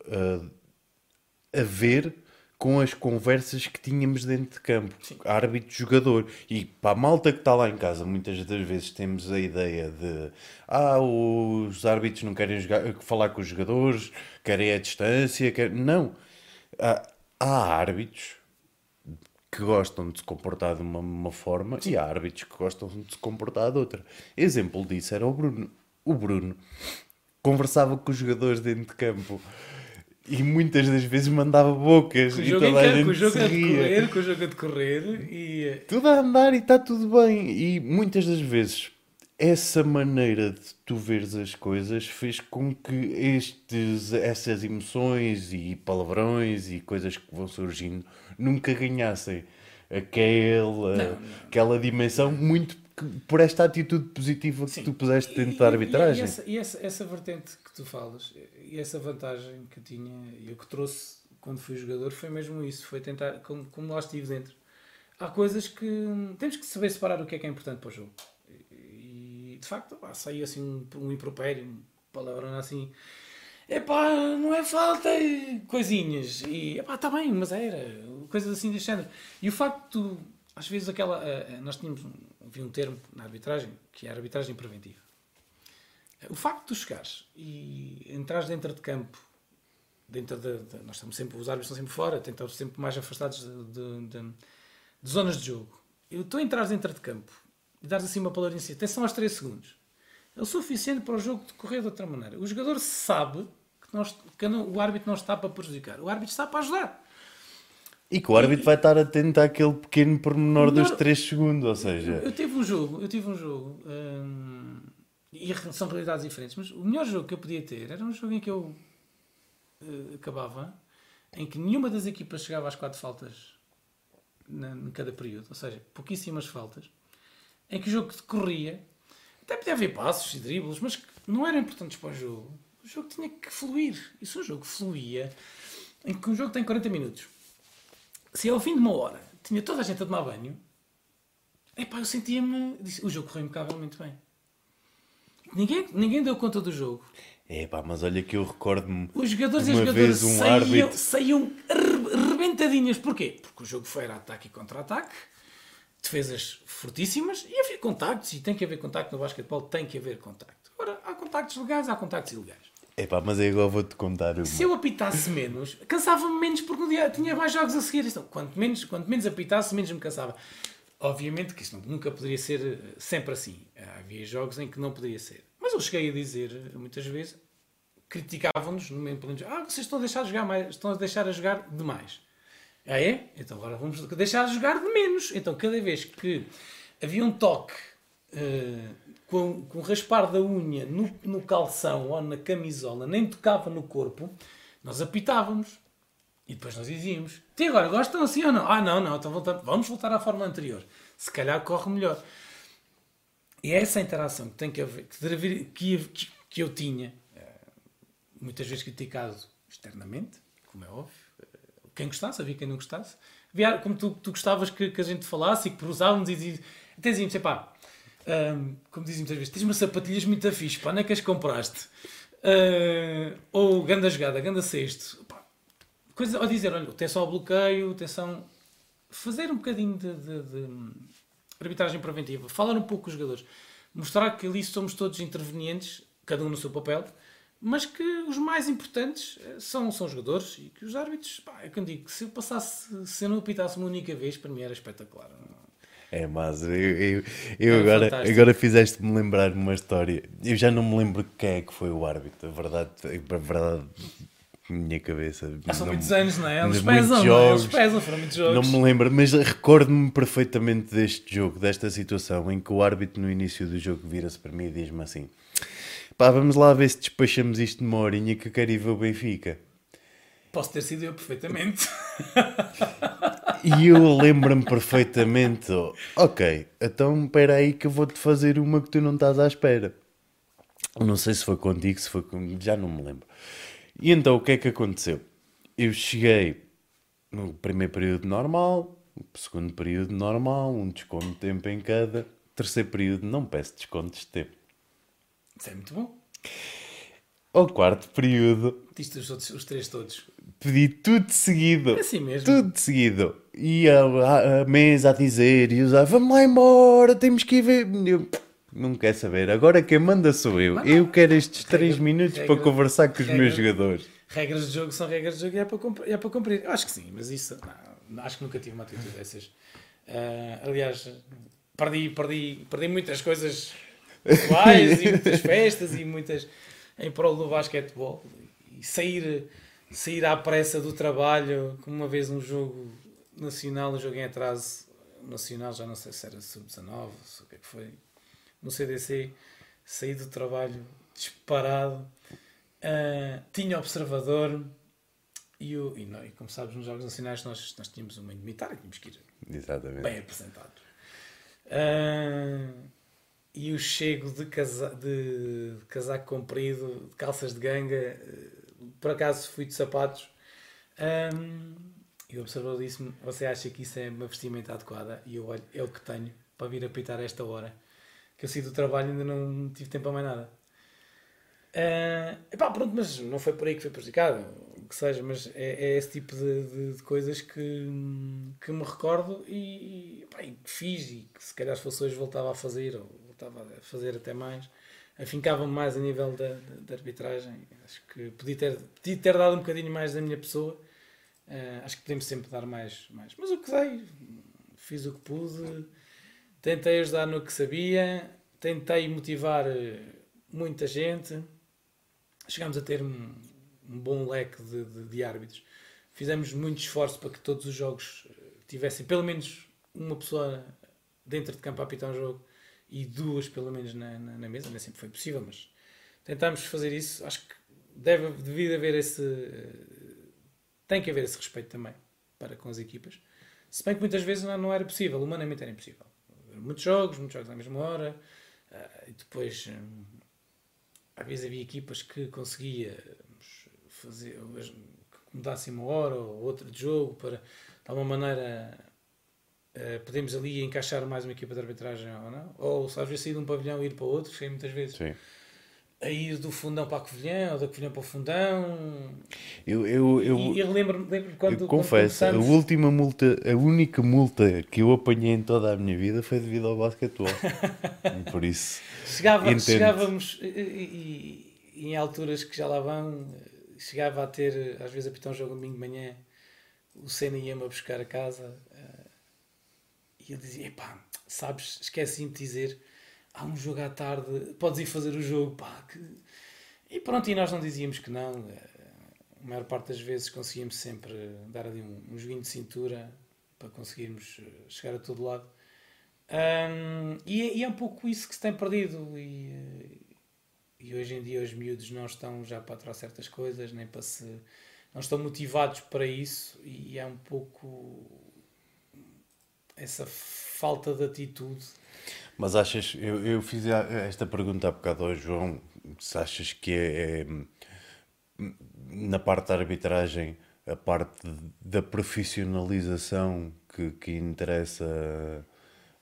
a ver com as conversas que tínhamos dentro de campo, árbitro-jogador. E para a malta que está lá em casa, muitas das vezes temos a ideia de ah, os árbitros não querem jogar, falar com os jogadores, querem a distância. Querem... Não. Há, há árbitros que gostam de se comportar de uma, uma forma e há árbitros que gostam de se comportar de outra. Exemplo disso era o Bruno. O Bruno conversava com os jogadores dentro de campo e muitas das vezes mandava bocas com e toda a gente com o jogo a decorrer, com o jogo a decorrer e... Eh, tudo a andar e está tudo bem e muitas das vezes essa maneira de tu veres as coisas fez com que estes, essas emoções e palavrões e coisas que vão surgindo nunca ganhassem aquela, não, não. aquela dimensão muito por esta atitude positiva que Sim. tu puseste dentro e, da arbitragem. E, essa, e essa, essa, vertente que tu falas, e essa vantagem que tinha, eu que trouxe quando fui jogador, foi mesmo isso, foi tentar, como, como lá estive dentro. Há coisas que temos que saber separar o que é que é importante para o jogo. E de facto, pá, saiu assim um, um impropério, um palavrão assim epá, não é falta, coisinhas. E epá, está bem, mas era, coisas assim deste género. E o facto de, às vezes, aquela. Uh, nós tínhamos havia um termo na arbitragem que é a arbitragem preventiva. O facto de chegares e entrares dentro de campo, dentro de, de, nós estamos sempre, os árbitros estão sempre fora, tentamos sempre mais afastados de, de zonas de jogo. Eu estou a entrar dentro de campo e dares assim uma palavrinha assim, atenção aos 3 segundos. É o suficiente para o jogo decorrer de outra maneira. O jogador sabe que, nós, que o árbitro não está para prejudicar. O árbitro está para ajudar. E que o árbitro vai estar atento àquele pequeno pormenor dos 3 segundos, ou seja... Eu, tive um jogo, eu tive um jogo, hum, e são realidades diferentes, mas o melhor jogo que eu podia ter era um jogo em que eu uh, acabava, em que nenhuma das equipas chegava às 4 faltas na, em cada período, ou seja, pouquíssimas faltas, em que o jogo decorria, até podia haver passos e dribles, mas não eram importantes para o jogo o jogo tinha que fluir. E se o jogo fluía, em que um jogo tem 40 minutos, se ao fim de uma hora tinha toda a gente a tomar banho, epá, eu sentia-me. O jogo correu impecavelmente bem. Ninguém, ninguém deu conta do jogo. É pá, mas olha que eu recordo-me. Os jogadores e os jogadores um saíam, árbitro... saíam rebentadinhas. Porquê? Porque o jogo foi era ataque e contra-ataque, defesas fortíssimas e havia contactos. E tem que haver contacto no basquetebol, tem que haver contacto. Ora, há contactos legais, há contactos ilegais. Epá, mas é igual vou-te contar uma. Se eu apitasse menos, cansava-me menos porque no dia tinha mais jogos a seguir. Então, quanto, menos, quanto menos apitasse, menos me cansava. Obviamente que isso nunca poderia ser eh, sempre assim. Havia jogos em que não poderia ser. Mas eu cheguei a dizer, muitas vezes, criticavam-nos no mesmo plano. Ah, vocês estão a deixar de jogar mais, estão a deixar a jogar demais. Ah é? Então agora vamos deixar de jogar de menos. Então cada vez que havia um toque uh, com, com raspar da unha no, no calção ou na camisola, nem tocava no corpo, nós apitávamos. E depois nós dizíamos: E agora, gostam assim ou não? Ah, não, não, então voltamos, vamos voltar à forma anterior. Se calhar corre melhor. E é essa interação que tem que haver, que, que, que eu tinha, eh, muitas vezes criticado externamente, como é óbvio. Quem gostasse, havia quem não gostasse. Como tu, tu gostavas que, que a gente falasse e que prosávamos e dizíamos, até dizíamos, pá, um, como dizem muitas vezes, tens umas sapatilhas muito fixe, pá, não é que as compraste? Uh, ou ganda jogada, ganda sexto. Coisa, ou dizer, olha, atenção ao bloqueio, atenção. Fazer um bocadinho de, de, de arbitragem preventiva, falar um pouco com os jogadores, mostrar que ali somos todos intervenientes, cada um no seu papel, mas que os mais importantes eh, são, são os jogadores e que os árbitros, pá, é que eu digo, se eu passasse, se eu não apitasse uma única vez, para mim era espetacular. É, mas eu, eu, eu é agora, agora fizeste-me lembrar uma história. Eu já não me lembro quem é que foi o árbitro. A verdade, a verdade minha cabeça. Ah, são não, muitos anos, não é? Eles pesam, jogos, não é? Eles pesam, foram muitos jogos. Não me lembro, mas recordo-me perfeitamente deste jogo, desta situação, em que o árbitro no início do jogo vira-se para mim e diz-me assim: pá, vamos lá ver se despachamos isto numa horinha que eu quero ir ver o Benfica. Posso ter sido eu perfeitamente. E eu lembro-me perfeitamente: ok, então espera aí que eu vou-te fazer uma que tu não estás à espera. Não sei se foi contigo, se foi com... já não me lembro. E então o que é que aconteceu? Eu cheguei no primeiro período normal, segundo período normal, um desconto de tempo em cada. Terceiro período não peço descontos de tempo. Isso é muito bom. Ao quarto período. Diste os, outros, os três todos. Pedi tudo de seguido. É assim mesmo. Tudo de seguido. E a, a, a mesa a dizer e usar, vamos lá embora, temos que ir ver. Eu, não quer saber. Agora quem manda sou eu. eu quero estes 3 minutos regra, para conversar com os regra, meus jogadores. Regras de jogo são regras de jogo e é para, cumprir, é para cumprir. Eu acho que sim, mas isso. Não, acho que nunca tive uma atitude dessas. Uh, aliás, perdi, perdi, perdi muitas coisas pessoais e muitas festas e muitas em prol do basquetebol. E sair, sair à pressa do trabalho, como uma vez um jogo nacional, um jogo em atraso nacional, já não sei se era sub-19, o que é que foi no CDC, saí do trabalho disparado, uh, tinha observador e, o, e, não, e, como sabes, nos Jogos Nacionais nós, nós tínhamos uma indemitária, tínhamos que ir Exatamente. bem apresentados. Uh, e o chego de, casa, de, de, casaco comprido, de calças de ganga, uh, por acaso fui de sapatos. Um, e o observador disse-me: Você acha que isso é uma vestimenta adequada? E eu olho, é o que tenho para vir apitar esta hora que eu saí do trabalho e ainda não tive tempo a mais nada. Uh, epá, pronto, mas não foi por aí que foi prejudicado, que seja, mas é, é esse tipo de, de, de, coisas que, que me recordo e, epá, e fiz e que se calhar as fosse hoje voltava a fazer, ou voltava a fazer até mais, afincava-me mais a nível da, da, arbitragem. Acho que podia ter, podia ter dado um bocadinho mais da minha pessoa, uh, acho que podemos sempre dar mais, mais. Mas o que dei, fiz o que pude Tentei ajudar no que sabia, tentei motivar eh, muita gente. Chegámos a ter um, um bom leque de, de, de, árbitros. Fizemos muito esforço para que todos os jogos eh, tivessem pelo menos uma pessoa dentro de campo a apitar um jogo e duas pelo menos na, na, na mesa. Nem sempre foi possível, mas tentámos fazer isso. Acho que deve, devia haver esse. Eh, tem que haver esse respeito também para com as equipas. Se bem que muitas vezes não, não era possível, humanamente era impossível muitos jogos, muitos jogos à mesma hora, uh, e depois um, às vezes havia equipas que conseguíamos fazer que mudassem uma hora ou outra de jogo para de alguma maneira uh, podemos ali encaixar mais uma equipa de arbitragem ou não, ou às vezes sair de um pavilhão e ir para outro, que muitas vezes. Sim a ir do fundão para a Covilhã, ou da Covilhã para o fundão. Eu, eu, eu, e eu lembro-me lembro quando. Eu confesso, quando a última multa, a única multa que eu apanhei em toda a minha vida foi devido ao basquetebol. Por isso. Chegava, chegávamos, e, e, em alturas que já lá vão, chegava a ter, às vezes, a pitar um jogo domingo de manhã, o Senna ia-me a buscar a casa e eu dizia: epá, sabes, esqueci-me de dizer há um jogo à tarde, podes ir fazer o jogo, pá, que... E pronto, e nós não dizíamos que não. Eh, a maior parte das vezes conseguíamos sempre dar ali um, um joguinho de cintura para conseguirmos eh, chegar a todo lado. Um, e, é, e, é um pouco isso que se tem perdido. E, eh, e hoje em dia os miúdos não estão já para trás certas coisas, nem para se. não estão motivados para isso. E é um pouco essa falta de atitude mas achas, eu, eu fiz esta pergunta há bocado ao João, se achas que é, é na parte da arbitragem, a parte da profissionalização que, que interessa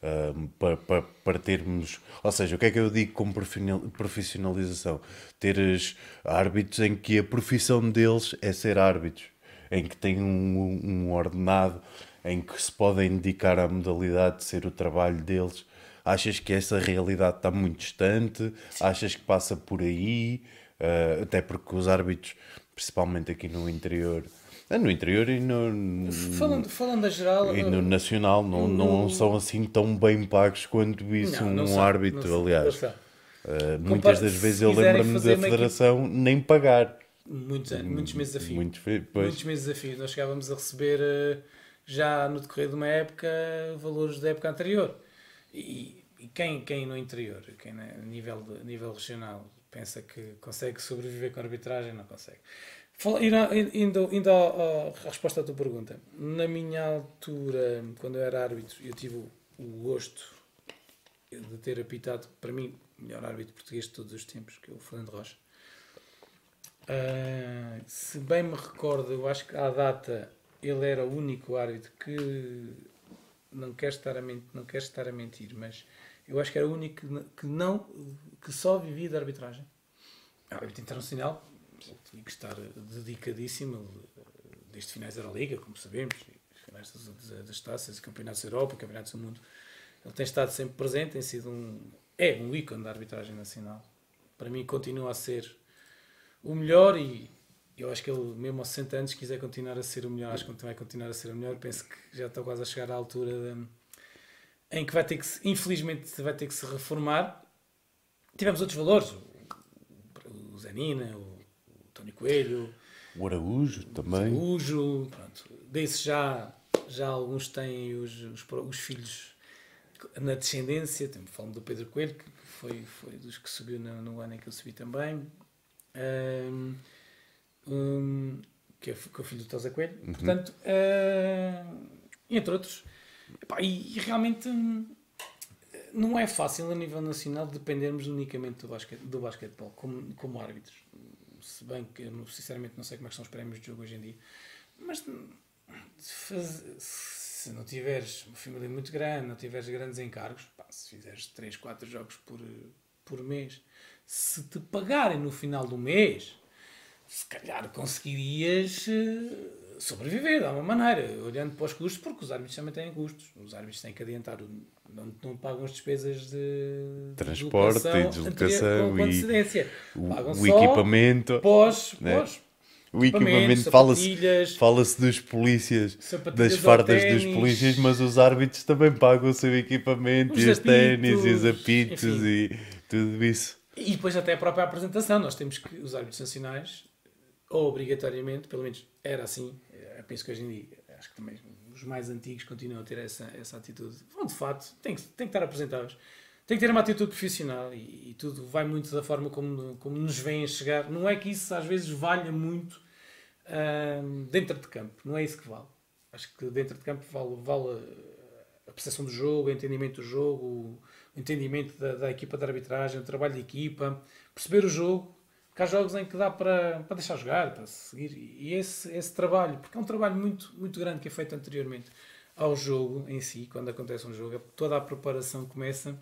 uh, para, para, para, termos. Ou seja, o que é que eu digo como profissionalização? Teres árbitros em que a profissão deles é ser árbitros, em que têm um, um ordenado, em que se podem dedicar à modalidade de ser o trabalho deles. Achas que essa realidade está muito distante? Achas que passa por aí? Uh, até porque os árbitros, principalmente aqui no interior, ah, no interior e no. Falando, falando a geral. E no nacional não, não são assim tão bem pagos quanto isso não, não um árbitro, não aliás. Uh, muitas das vezes eu lembro-me da federação nem pagar. Muitos, muitos meses a fio. Muitos, muitos meses a fio. Nós chegávamos a receber uh, já no decorrer de uma época valores da época anterior. E, e quem, quem no interior, quem a nível, nível regional, pensa que consegue sobreviver com a arbitragem, não consegue. Indo, indo à, à, resposta à tua pergunta, na minha altura, quando eu era árbitro, eu tive o gosto de ter apitado, para mim, o melhor árbitro português de todos os tempos, que é o Fernando Rocha. Uh, se bem me recordo, eu acho que à data ele era o único árbitro que não quer estar a mentir, não quer estar a mentir, mas eu acho que era o único que não que só vivia de arbitragem. Árbitro internacional, tinha que estar dedicadíssimo desde finais da Euroliga, como sabemos, finais das, das taças, campeonatos da Europa, campeonatos do mundo. Ele tem estado sempre presente, tem sido um é um ícone da arbitragem nacional. Para mim continua a ser o melhor e eu acho que ele, mesmo aos 60 anos, quiser continuar a ser o melhor, acho que vai continuar a ser o melhor. Penso que já está quase a chegar à altura de, em que vai ter que, infelizmente, vai ter que se reformar. Tivemos outros valores, o, o Zanina, o António Coelho. O Araújo também. O Araújo, pronto. Desses já, já alguns têm os, os, os filhos na descendência. Falo do Pedro Coelho, que foi, foi dos que subiu no, no ano em que eu subi também. Um, um, que, é, que é o filho do Tosa Coelho. Uhum. Portanto, uh, entre outros. Epá, e, e, realmente hum, não é fácil a nível nacional dependermos unicamente do, basquete, do basquetebol como, como árbitros se bem que eu sinceramente não sei como é são os prémios de jogo hoje em dia, mas se não tiveres uma família muito grande, não tiveres grandes encargos, pá, se fizeres 3, 4 jogos por, por mês, se te pagarem no final do mês, se calhar conseguirias eh, sobreviver de alguma maneira, olhando para os custos, porque os árbitros também têm custos. Os árbitros têm que adiantar, não, não pagam as despesas de transporte de e deslocação e o, o equipamento. Pós, né? pós, o equipamento fala-se fala dos polícias, das fardas dos polícias, mas os árbitros também pagam o seu equipamento os e os ténis e os apitos enfim. e tudo isso. E depois até a própria apresentação, nós temos que os árbitros nacionais, obrigatoriamente, pelo menos era assim, penso que hoje em dia, acho que também os mais antigos continuam a ter essa, essa atitude. Vão de fato, tem que, tem que estar apresentáveis. Tem que ter uma atitude profissional e, e, tudo vai muito da forma como, como nos vêm chegar. Não é que isso às vezes valha muito dentro de campo, não é isso que vale. Acho que dentro de campo vale, vale a percepção do jogo, o entendimento do jogo, o entendimento da, da equipa de arbitragem, o trabalho de equipa, perceber o jogo porque há jogos em que dá para, para deixar jogar, para seguir. E esse, esse trabalho, porque é um trabalho muito, muito grande que é feito anteriormente ao jogo em si, quando acontece um jogo, toda a preparação começa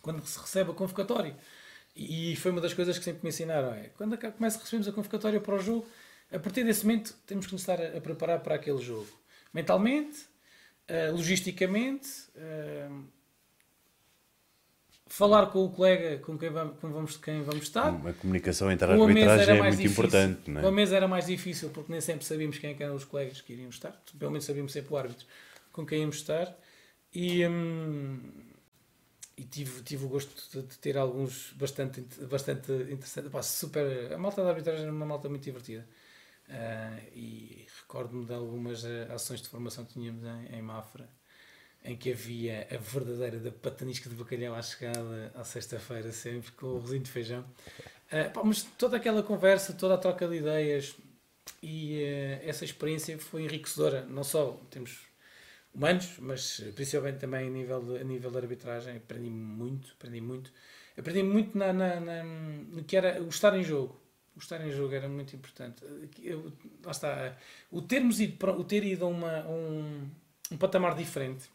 quando se recebe a convocatória. E foi uma das coisas que sempre me ensinaram: é quando começa a recebermos a convocatória para o jogo, a partir desse momento temos que nos estar a, preparar para aquele jogo. Mentalmente, uh, logisticamente. Falar com o colega com quem vamos, com vamos, quem vamos estar. A comunicação entre a arbitragem é muito difícil. importante. Não é? a mesa era mais difícil porque nem sempre sabíamos quem é eram os colegas que iriam estar. Pelo menos sabíamos sempre o árbitro com quem íamos estar. E, hum, e tive, tive o gosto de, de, ter alguns bastante, bastante interessantes. Pá, super, a malta da arbitragem era uma malta muito divertida. Uh, e recordo-me de algumas eh, ações de formação que tínhamos em, em Mafra em que havia a verdadeira da patanisca de bacalhau à chegada à sexta-feira, sempre com o rosinho de feijão. Uh, pá, mas toda aquela conversa, toda a troca de ideias e uh, essa experiência foi enriquecedora. Não só temos humanos, mas principalmente também a nível de, a nível de arbitragem. Aprendi muito, aprendi muito. Aprendi muito na, na, na, no que era o estar em jogo. O estar em jogo era muito importante. Eu, lá está. O, termos ido, o ter ido a uma, um, um patamar diferente,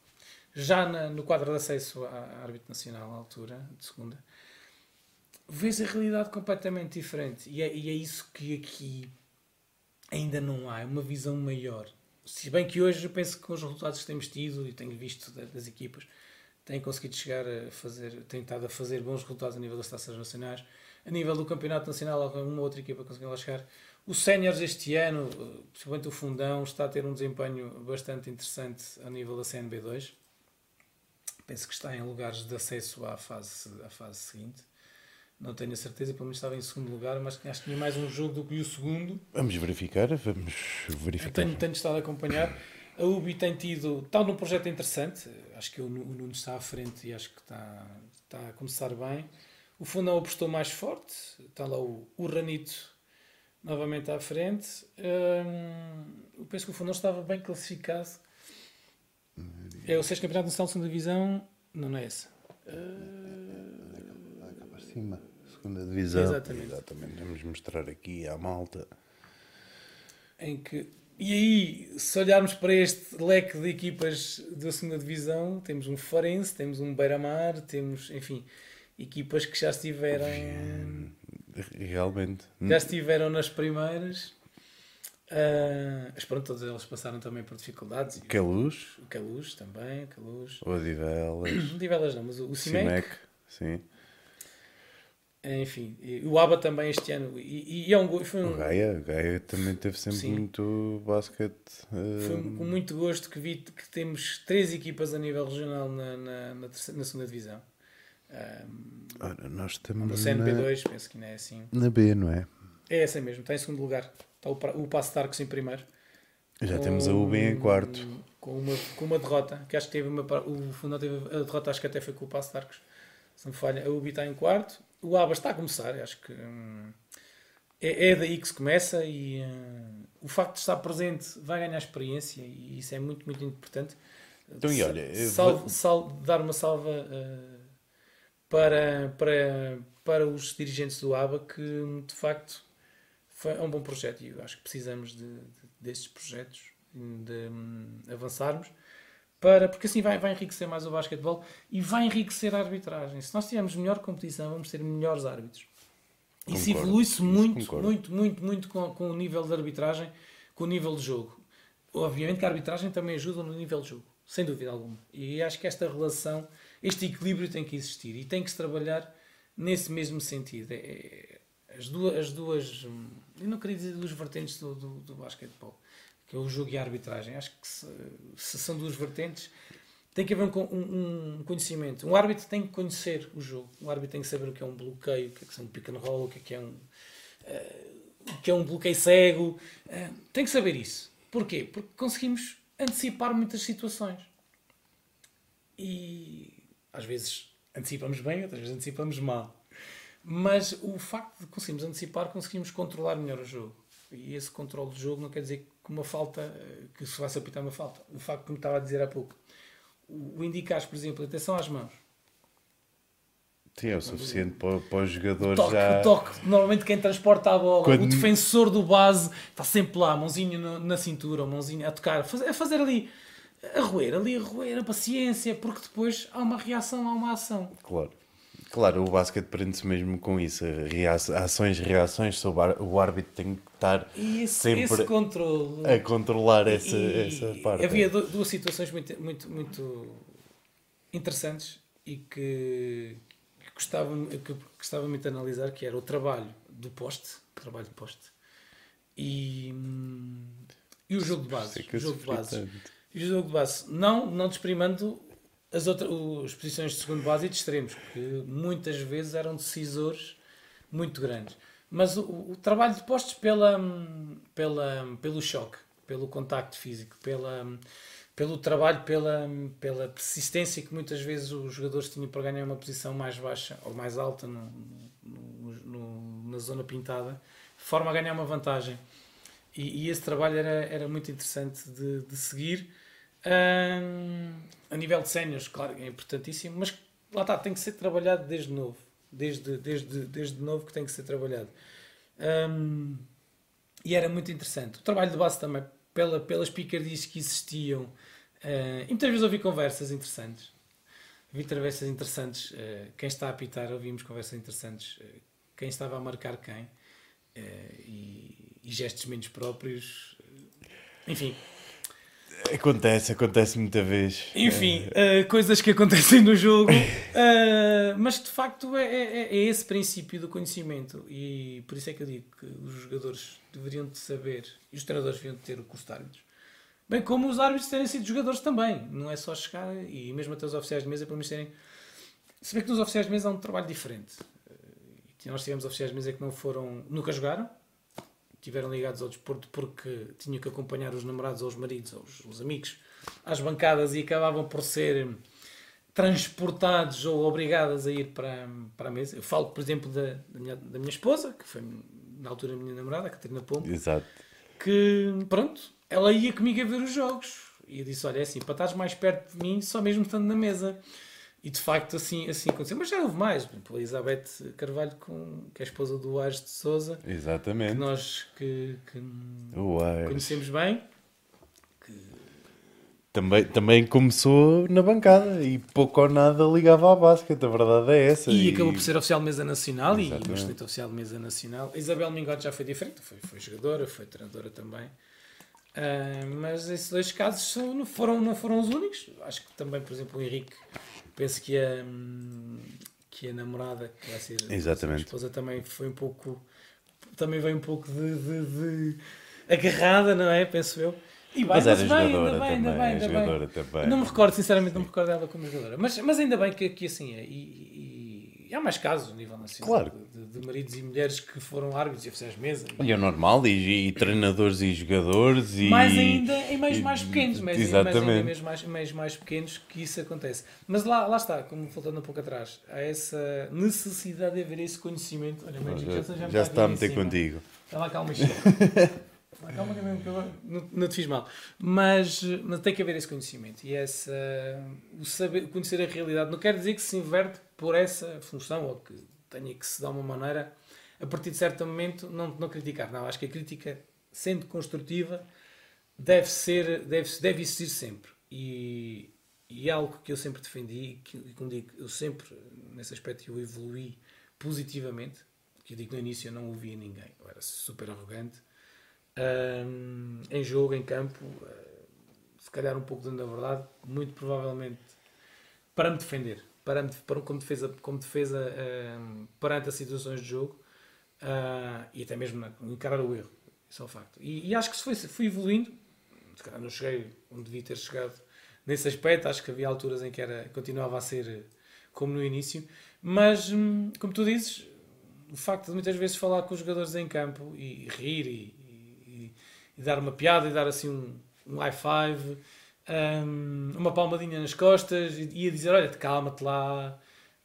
já na, no quadro de acesso à árbitro nacional, à altura, de segunda, vês a realidade completamente diferente. E é, e é isso que aqui ainda não há, é uma visão maior. Se bem que hoje eu penso que com os resultados que temos tido e tenho visto das equipas, têm conseguido chegar a fazer, têm estado a fazer bons resultados a nível das taças nacionais. A nível do campeonato nacional, uma outra equipa conseguiu lá chegar. O Séniores este ano, principalmente o Fundão, está a ter um desempenho bastante interessante a nível da CNB2. Penso que está em lugares de acesso à fase, à fase seguinte não tenho a certeza, pelo menos estava em segundo lugar, mas acho que tinha mais um jogo do que o segundo. Vamos verificar, vamos verificar. Tenho, tenho estado a acompanhar. A UBI tem tido, está num projeto interessante, acho que o, Nuno está à frente e acho que está, está a começar bem. O Fundão apostou mais forte, está lá o, o Ranito novamente à frente. Hum, eu penso que o Fundão estava bem classificado. É o sexto campeonato nacional de segunda divisão, não, não é esse. Uh... Cá para cima segunda divisão. Exatamente. Exatamente. Vamos mostrar aqui à malta. Em que. E aí, se olharmos para este leque de equipas da segunda divisão, temos um Farense, temos um Beira-Mar, temos, enfim, equipas que já estiveram. Realmente. Já estiveram nas primeiras. Uh, mas pronto, todos eles passaram também por dificuldades. O Caluz. O Caluz também, o Caluz. O Odivelas. O Odivelas não, mas o, o Cimec. Sim. Enfim, o ABA também este ano. E, e é um, foi um, o Gaia, o Gaia também teve sempre sim. muito basquete. Uh... Foi com muito gosto que vi que temos três equipas a nível regional na, na, na, terceira, na segunda divisão. Um, Ora, nós estamos. No CNP2, na... penso que não é assim. Na B, não é? É essa mesmo, está em segundo lugar. Está o, o Passo Tarcos em primeiro. Já com, temos a UB em quarto. Com uma, com uma derrota, que acho que teve uma. O Fundão teve a derrota, acho que até foi com o Passo Tarcos. Se não falha, a UB está em quarto o ABA está a começar, acho que hum, é, é, daí que se começa e hum, o facto de estar presente vai ganhar experiência e isso é muito, muito importante. Então, e olha, salve, salve, dar uma salva uh, para, para, para os dirigentes do ABA que de facto foi, é um bom projeto e eu acho que precisamos de, de destes projetos, de um, avançarmos para, porque assim vai, vai enriquecer mais o basquetebol e vai enriquecer a arbitragem. Se nós tivermos melhor competição, vamos ter melhores árbitros. Concordo. Isso evolui-se muito, muito, muito, muito com, com o nível de arbitragem, com o nível de jogo. Obviamente que a arbitragem também ajuda no nível de jogo, sem dúvida alguma. E acho que esta relação, este equilíbrio tem que existir e tem que se trabalhar nesse mesmo sentido. É, é as, duas, as duas, eu não queria dizer duas vertentes do, do, do basquetebol que é o jogo e a arbitragem. Acho que se, se são duas vertentes, tem que haver um, um, conhecimento. Um árbitro tem que conhecer o jogo. Um árbitro tem que saber o que é um bloqueio, o que é, que é um pick and roll, o que é, que é um, uh, o que é um bloqueio cego. Uh, tem que saber isso. Porquê? Porque conseguimos antecipar muitas situações. E às vezes antecipamos bem, outras vezes antecipamos mal. Mas o facto de conseguirmos antecipar, conseguimos controlar melhor o jogo. E esse controle do jogo não quer dizer que uma falta, que se vai apitar uma falta. O facto que me estava a dizer há pouco, o indicar, por exemplo, atenção às mãos. Sim, é o suficiente para, para os jogadores o toque, já. O toque, normalmente quem transporta a bola, Quando... o defensor do base está sempre lá, mãozinha na cintura, mãozinha a tocar, a fazer ali, a roer, ali a roer, a paciência, porque depois há uma reação, há uma ação. Claro. Claro, o basquete prende-se mesmo com isso. Ações, reações, sobre o árbitro tem que estar esse, sempre esse controle. a controlar essa, e, essa parte. Havia duas situações muito, muito, muito interessantes e que, que, gostava, que gostava muito de analisar, que era o trabalho do poste, trabalho de poste, e, e o jogo de base. O jogo de base. E o jogo de base, não, não desprimando as, outras, as posições de segundo base e de extremos, que muitas vezes eram decisores muito grandes. Mas o, o trabalho de postos pela, pela, pelo choque, pelo contacto físico, pela, pelo trabalho, pela, pela persistência que muitas vezes os jogadores tinham para ganhar uma posição mais baixa ou mais alta no, no, no, na zona pintada, forma a ganhar uma vantagem. E, e esse trabalho era, era muito interessante de, de seguir um, a nível de séniores, claro, é importantíssimo, mas lá está, tem que ser trabalhado desde novo. Desde, desde, desde novo que tem que ser trabalhado. Um, e era muito interessante. O trabalho de base também, pela, pelas picardias que existiam, uh, e muitas vezes ouvi conversas interessantes. Vi conversas interessantes. Uh, quem está a apitar, ouvimos conversas interessantes. Uh, quem estava a marcar quem. E, e, gestos menos próprios. Enfim, Acontece, acontece muita vez. Enfim, uh, coisas que acontecem no jogo, uh, mas de facto é, é, é, esse princípio do conhecimento e por isso é que eu digo que os jogadores deveriam de saber e os treinadores deveriam de ter o curso de árbitros, bem como os árbitros terem sido jogadores também, não é só chegar e mesmo até os oficiais de mesa para mim serem. Se bem que nos oficiais de mesa há um trabalho diferente. Uh, nós tivemos oficiais de mesa que não foram, nunca jogaram, estiveram ligados ao desporto porque tinham que acompanhar os namorados ou os maridos ou os, os amigos às bancadas e acabavam por ser transportados ou obrigadas a ir para, para a mesa. Eu falo, por exemplo, da, da, minha, da minha esposa, que foi na altura a minha namorada, a Catarina Pombo, Exato. que, pronto, ela ia comigo a ver os jogos. E eu disse, olha, é assim, para estares mais perto de mim, só mesmo estando na mesa. E de facto assim, assim aconteceu. Mas já houve mais. Por exemplo, a Elizabeth Carvalho, com, que é a esposa do Aires de Souza. Exatamente. Que nós que, que conhecemos bem. Que... Também, também começou na bancada e pouco ou nada ligava à basquete, a verdade é essa. E, e... acabou por ser oficial de mesa nacional Exatamente. e excelente oficial de mesa nacional. A Isabel Mingote já foi diferente, foi, foi jogadora, foi treinadora também. Uh, mas esses dois casos não foram, não foram os únicos. Acho que também, por exemplo, o Henrique penso que a, que a namorada, que vai ser Exatamente. a esposa, também foi um pouco. Também veio um pouco de, de, de agarrada, não é? Penso eu. E bem, mas era bem, jogadora ainda bem, também, ainda bem, ainda jogadora bem. também. Não me recordo, sinceramente, não me recordo dela como jogadora. Mas, mas ainda bem que, que assim é. E, e há mais casos a nível nacional. Claro. De, de, maridos e mulheres que foram árbitros e oficiais de mesa. E é normal, e, e, treinadores e jogadores. E, mais ainda em meios mais pequenos, mas exatamente. em meios mais, meios mais pequenos que isso acontece. Mas lá, lá está, como voltando um pouco atrás, há essa necessidade de haver esse conhecimento. Olha, já, já, já, já está a meter contigo. Está lá, calma, Calma que mesmo que eu não, não te fiz mal. Mas, mas tem que haver esse conhecimento e essa, o saber, conhecer a realidade. Não quer dizer que se inverte por essa função ou que tenha que se dar uma maneira, a partir de certo momento, não, não criticar. Não, acho que a crítica, sendo construtiva, deve, ser, deve, deve existir sempre. E, e é algo que eu sempre defendi, que, e como digo, eu sempre, nesse aspecto, eu evolui positivamente. Que eu digo no início, eu não ouvia ninguém, eu era super arrogante. Um, em jogo, em campo, uh, se calhar um pouco de verdade, muito provavelmente para me defender para, para, como defesa, como defesa uh, perante as situações de jogo uh, e até mesmo encarar o erro. Isso é um facto. E, e acho que se foi, fui evoluindo, se calhar não cheguei onde devia ter chegado nesse aspecto, acho que havia alturas em que era, continuava a ser como no início, mas hum, como tu dizes, o facto de muitas vezes falar com os jogadores em campo e rir e, e, dar uma piada e dar assim um, um high five um, uma palmadinha nas costas e ia dizer: Olha, calma-te lá,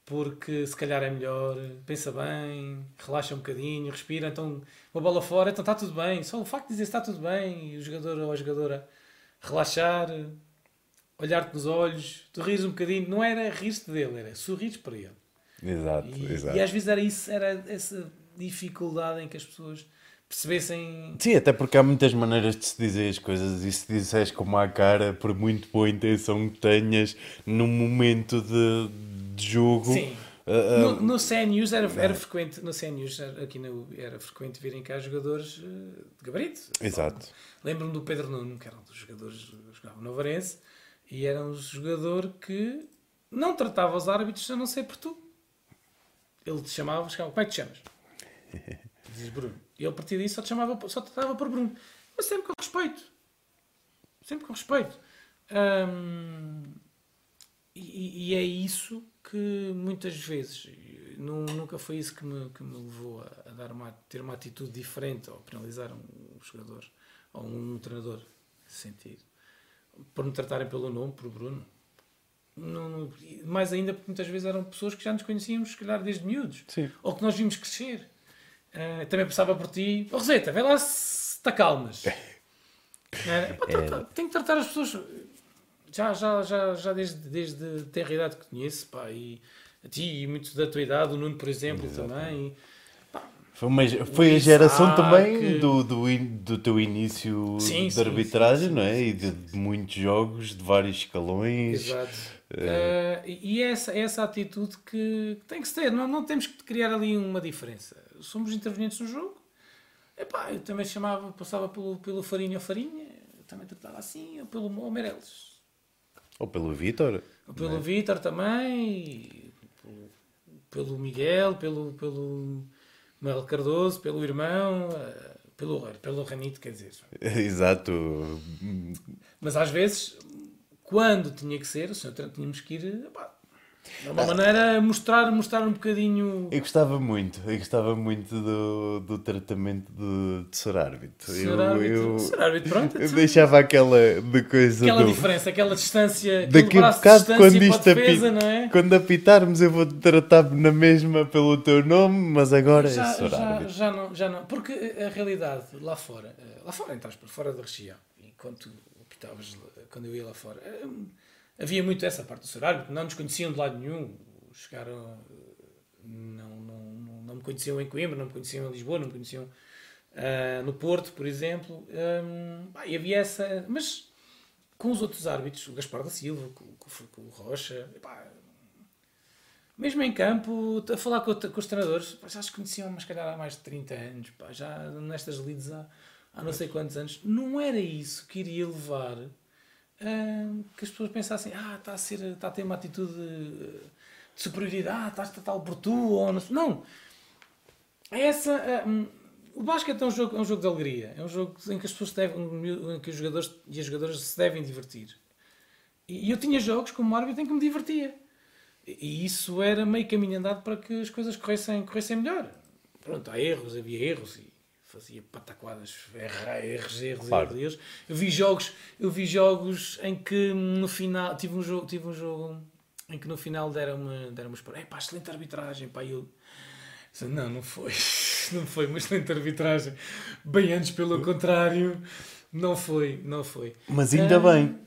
porque se calhar é melhor, pensa bem, relaxa um bocadinho, respira. Então, uma bola fora, então está tudo bem. Só o facto de dizer está tudo bem e o jogador ou a jogadora relaxar, olhar-te nos olhos, tu rires um bocadinho, não era rir-te dele, era sorrir para ele. Exato, e, exato. E às vezes era isso, era essa dificuldade em que as pessoas percebessem. Sim, até porque há muitas maneiras de se dizer as coisas e se disseres com uma cara, por muito boa intenção que tenhas, num momento de, de jogo. Sim. Uh, no, no CNews era, era frequente, no CNews aqui no, era frequente virem cá jogadores de gabarito. Exato. Lembro-me do Pedro Nuno, que era um dos jogadores que jogava no Varense, e era um jogador que não tratava os árbitros a não ser por tu. Ele te chamava, chegava, como é que te chamas? Dizes Bruno. E ele, a partir disso, só te chamava, só te tratava por Bruno. Mas sempre com respeito. Sempre com respeito. e, e, é isso que muitas vezes, nunca foi isso que me, que me levou a, a dar uma, ter uma atitude diferente ou penalizar um, jogador ou um, treinador nesse sentido. Por me tratarem pelo nome, por Bruno. Não, não, mais ainda porque muitas vezes eram pessoas que já nos conhecíamos, se calhar, desde miúdos. Sim. Ou que nós vimos crescer. Uh, também passava por ti. Oh, Roseta, vê lá se está calmas. é. é. Tenho que tratar as pessoas. Já, já, já, já desde, desde ter a idade que conheço, pá, e a ti e muitos da tua idade, o Nuno, por exemplo, Exatamente. também. E, Foi, uma, foi a geração também do, do, do teu início sim, de arbitragem, sim, sim, não é? E de, de, muitos jogos, de vários escalões. Exato. Uh, e é essa, é essa atitude que tem que se ter. Não, não temos que criar ali uma diferença. Somos intervenientes no jogo. Epá, eu também chamava, passava pelo, pelo Farinha ou Farinha, eu também tratava assim, ou pelo ou Meirelles. Ou pelo Vítor. Ou pelo é? Vítor também, pelo, pelo Miguel, pelo, pelo Manuel Cardoso, pelo irmão, eh, pelo, pelo Ranito, quer dizer. Exato. Mas às vezes, quando tinha que ser, o senhor tínhamos que ir. Epá, de uma maneira mostrar, mostrar um bocadinho. Eu gostava muito, eu gostava muito do, do tratamento de, de ser árbitro. Ser árbitro, eu, ser árbitro pronto. Eu deixava aquela de coisa. Aquela do, diferença, aquela distância. Daqui a bocado, quando isto defesa, apita, é? quando apitarmos, eu vou tratar na mesma pelo teu nome, mas agora já, é ser já, árbitro. Já não, já não. Porque a realidade lá fora, eh, lá fora, entras por fora da região, enquanto apitavas, quando eu ia lá fora havia muito essa parte do ser árbitro, não nos conheciam de lado nenhum, chegaram, não, não, não, me conheciam em Coimbra, não me conheciam em Lisboa, não me conheciam uh, no Porto, por exemplo, um, e havia essa, mas com os outros árbitros, o Gaspar da Silva, com, com, com o Rocha, pá, mesmo em campo, a falar com, com os treinadores, pá, já se conheciam, mas calhar há mais de 30 anos, pá, já nestas leads há, há não sei quantos anos, não era isso que iria levar que as pessoas pensassem, ah, está a, ser, está a ter uma atitude de superioridade, está a tal por tu, ou não. não. Essa. O basquete é um, jogo, é um jogo de alegria, é um jogo em que as pessoas devem, em que os jogadores e as jogadoras se devem divertir. E eu tinha jogos como árbitro em que me divertia. E isso era meio caminho andado para que as coisas corressem, corressem melhor. Pronto, há erros, havia erros, e fazia pataquadas, erros, erros, claro. erros. Eu vi jogos, eu vi jogos em que no final tive um jogo, tive um jogo em que no final deram-me deram é pá, excelente arbitragem, pá, eu não, não foi, não foi uma excelente arbitragem. Bem antes, pelo contrário, não foi, não foi. Mas ainda bem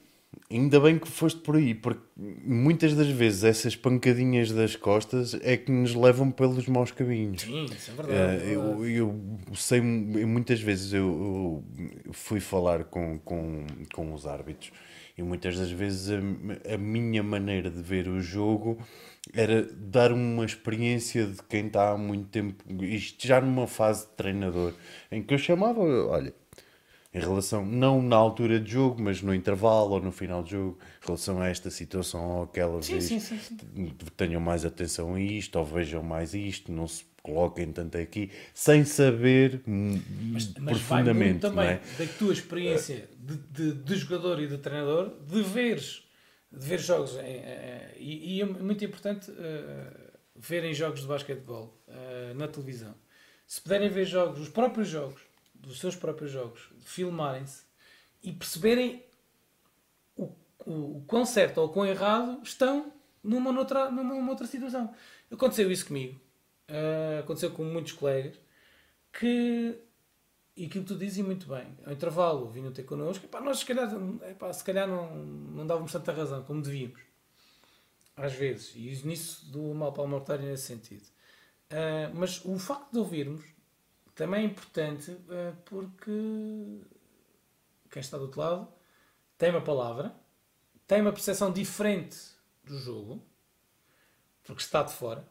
Ainda bem que foste por aí, porque muitas das vezes essas pancadinhas das costas é que nos levam pelos maus caminhos. Sim, isso é verdade. Uh, eu, eu, sei, muitas vezes eu, eu, fui falar com, com, com os árbitros e muitas das vezes a, a minha maneira de ver o jogo era dar uma experiência de quem está há muito tempo, isto já numa fase de treinador, em que eu chamava, olha em relação, não na altura de jogo, mas no intervalo ou no final de jogo, em relação a esta situação ou aquela sim, vez, sim, sim, sim. tenham mais atenção a isto, ou vejam mais isto, não se coloquem tanto aqui, sem saber mas, mas profundamente. Vai também é? da tua experiência de, de, de, jogador e de treinador, de veres, de ver jogos, é, é, e, e, é muito importante uh, verem jogos de basquetebol uh, na televisão. Se puderem ver jogos, os próprios jogos, dos seus próprios jogos, filmarem-se e perceberem o, o, o quão certo ou o quão errado estão numa outra, numa outra situação. Aconteceu isso comigo, uh, aconteceu com muitos colegas que e aquilo que tu dizes muito bem, ao intervalo vinham ter connosco, epá, nós se calhar, epá, se calhar não, não dávamos tanta razão como devíamos, às vezes, e nisso do mal para o mortário nesse sentido. Uh, mas o facto de ouvirmos também é importante uh, porque quem está do outro lado tem uma palavra, tem uma percepção diferente do jogo, porque está de fora,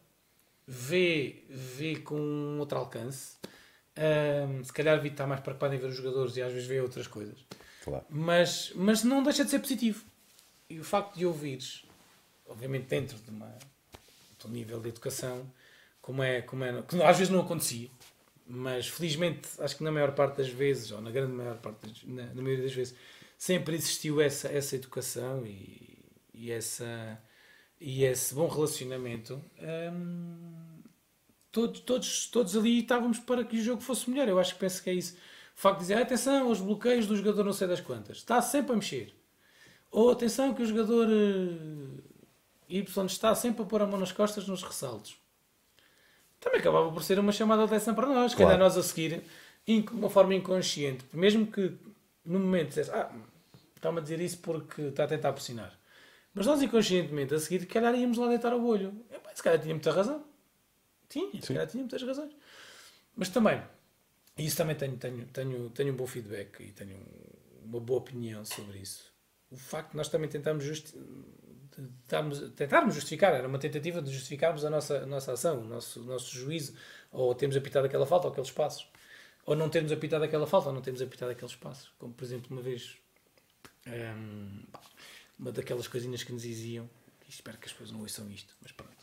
vê, vê com outro alcance. Um, se calhar vi estar mais preocupado em ver os jogadores e às vezes vê outras coisas. Claro. Mas, mas não deixa de ser positivo. E o facto de ouvires, obviamente dentro de, uma, de um nível de educação, como é, como é, que às vezes não acontecia, mas felizmente acho que na maior parte das vezes, ou na grande maior parte, das, na, na, maioria das vezes, sempre existiu essa, essa educação e, e, essa, e esse bom relacionamento. Todos, todos, todos ali estávamos para que o jogo fosse melhor. Eu acho que penso que é isso. O facto de dizer, atenção aos bloqueios do jogador não sei das quantas, está sempre a mexer. Ou atenção que o jogador uh, Y está sempre a pôr a mão nas costas nos ressaltos também acabava por ser uma chamada de atenção para nós. Claro. Cada nós a seguir, de uma forma inconsciente, mesmo que no momento dissesse, ah, está-me a dizer isso porque está a tentar pressionar. Mas nós inconscientemente a seguir, se calhar íamos lá deitar o olho. se calhar tinha muita razão. Tinha, se calhar tinha muitas razões. Mas também, e isso também tenho, tenho, tenho, tenho um bom feedback e tenho uma boa opinião sobre isso. O facto de nós também tentarmos, justi tentarmos, tentarmos justificar, era uma tentativa de justificarmos a nossa, a nossa ação, o nosso, o nosso juízo, ou termos apitado aquela falta ou aqueles passos, ou não termos apitado aquela falta ou não termos apitado aqueles passos. Como, por exemplo, uma vez, hum, uma daquelas coisinhas que nos diziam, espero que as pessoas não ouçam isto, mas pronto.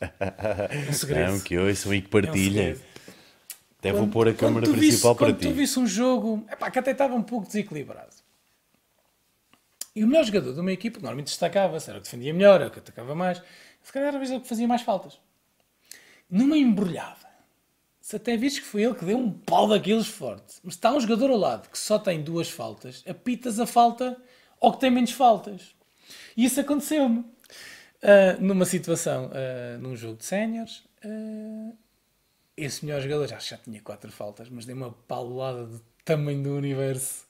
É um segredo. Não, que ouçam e que partilhem. É um até vou pôr a câmera principal para ti. Quando tu visse um jogo epá, que até estava um pouco desequilibrado. E o melhor jogador de uma equipa, normalmente destacava-se, era o que defendia melhor, era o que atacava mais, se calhar era o que fazia mais faltas. Numa embrulhada, se até viste que foi ele que deu um pau daqueles forte, mas está um jogador ao lado que só tem duas faltas, apitas a falta ou que tem menos faltas. E isso aconteceu-me. Uh, numa situação, uh, num jogo de séniores, uh, esse melhor jogador já, já tinha quatro faltas, mas deu uma paulada do tamanho do universo.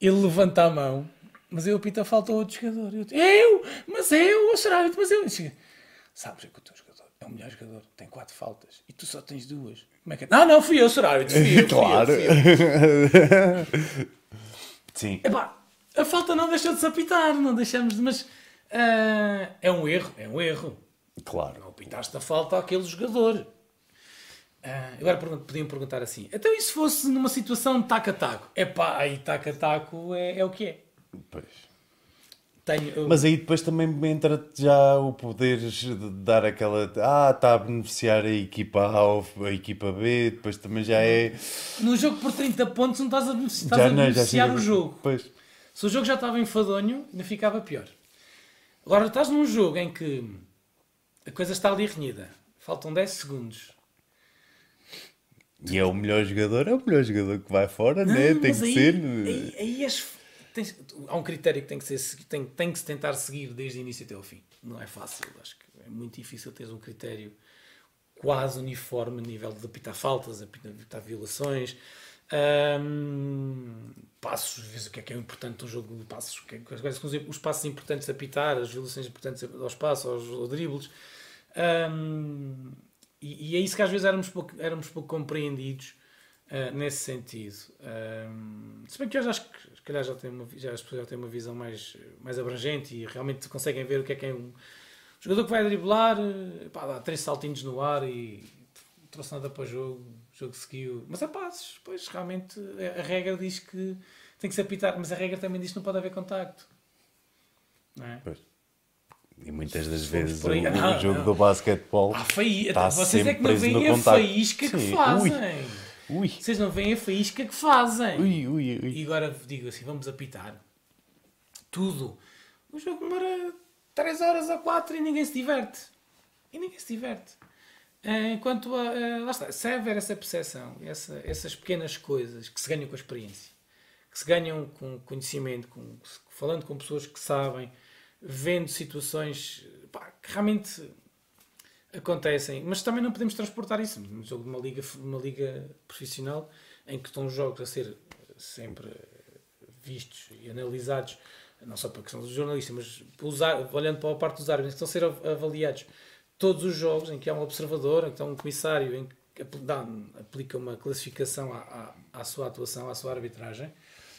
Ele levanta a mão, mas eu apito a falta a outro jogador. Eu, eu mas eu, será? Mas eu. Sabes é que o teu jogador é o melhor jogador, tem quatro faltas e tu só tens duas. Como é que é? Não, não, fui eu, será? Fui eu, claro. Fui eu, fui eu. Sim. Epá, a falta não deixou de se apitar, não deixamos de. Mas uh, é um erro, é um erro. Claro. Não apitaste a falta àquele jogador. Uh, agora podiam perguntar assim: então e se fosse numa situação de taco-a-taco? É pá, aí taco-a-taco é, é o que é. Pois. Tenho, Mas aí depois também entra já o poder de dar aquela. Ah, está a beneficiar a equipa A ou a equipa B, depois também já é. No jogo por 30 pontos não estás a beneficiar, estás a não, beneficiar o jogo. Pois. Se o jogo já estava enfadonho, ainda ficava pior. Agora estás num jogo em que a coisa está ali renhida, faltam 10 segundos e é o melhor jogador, é o melhor jogador que vai fora, não, né? Tem que aí, ser. Aí, aí as, há um critério que tem que, ser, tem, tem que se tentar seguir desde o início até ao fim. Não é fácil, acho que é muito difícil teres um critério quase uniforme a nível de apitar faltas, apitar violações. Um, passos, vês o que é que é importante no jogo de passos, que, é, os passos importantes a apitar, as violações importantes aos passos, aos, aos dribles. Um, e, e é isso que às vezes éramos pouco, éramos pouco compreendidos uh, nesse sentido. Um, se bem que hoje acho que calhar já, tem uma, já as pessoas já têm uma visão mais, mais abrangente e realmente conseguem ver o que é que é um jogador que vai driblar, eh, pá, dá três saltinhos no ar e trouxe nada para o jogo, o jogo seguiu. Mas a passos, pois realmente a regra diz que tem que se apitar, mas a regra também diz que não pode haver contacto. Não é? Pois. E muitas das vezes o, o, jogo não. do basquetebol faí... está Vocês é que não veem a faísca que fazem. Ui. Ui. Vocês não veem a faísca que fazem. Ui, ui, ui. E agora digo assim, vamos apitar. Tudo. O jogo demora 3 horas ou 4 e ninguém se diverte. E ninguém se diverte. Eh, enquanto a, a, lá está, se haver essa percepção, essa, essas pequenas coisas que se ganham com a experiência, que se ganham com conhecimento, com, falando com pessoas que sabem, vendo situações pá, que realmente acontecem, mas também não podemos transportar isso. No jogo de uma liga, uma liga profissional em que estão os jogos a ser sempre vistos e analisados, não só pela questão dos jornalistas, mas olhando para a parte dos árbitros, estão a ser avaliados. Todos os jogos em que há um observador, em que há um comissário, em que dá, aplica uma classificação à, à, à sua atuação, à sua arbitragem,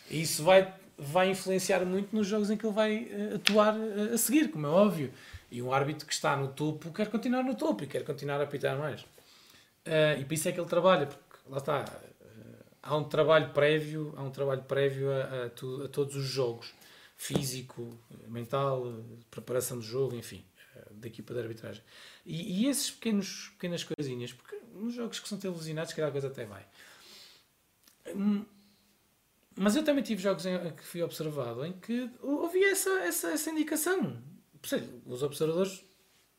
e isso vai vai influenciar muito nos jogos em que ele vai uh, atuar uh, a seguir, como é óbvio. E um árbitro que está no topo quer continuar no topo e quer continuar a apitar mais. Uh, e por isso é que ele trabalha, porque lá está, há um trabalho prévio, há um trabalho prévio a, a, tu, a todos os jogos, físico, mental, preparação do jogo, enfim, da equipa de arbitragem. E, e esses pequenos, pequenas coisinhas, porque nos jogos que são televisionados, cada coisa até vai. Hum, mas eu também tive jogos em que fui observado em que havia essa, essa, essa indicação. Os observadores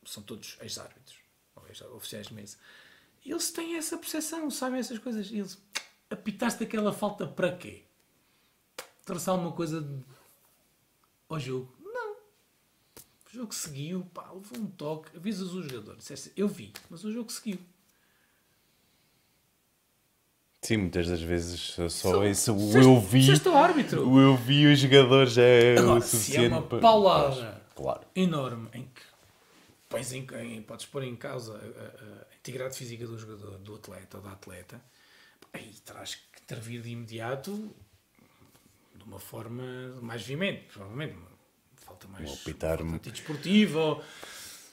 são todos ex-árbitros, ou ex-oficiais de mesa. Eles têm essa percepção, sabem essas coisas. Eles apitaste aquela falta para quê? Traçar alguma coisa de... ao jogo? Não. O jogo seguiu, pá, levou um toque, avisas o jogador. Eu vi, mas o jogo seguiu. Sim, muitas das vezes só só isso. O eu vi. o árbitro. O eu vi os jogadores já é Agora, o suficiente. Se é uma paulada claro. enorme em que pões em, em, podes pôr em causa a, a, integridade física do jogador, do atleta ou da atleta, aí terás que intervir de imediato de uma forma mais veemente, provavelmente. Falta mais um apitar desportivo ou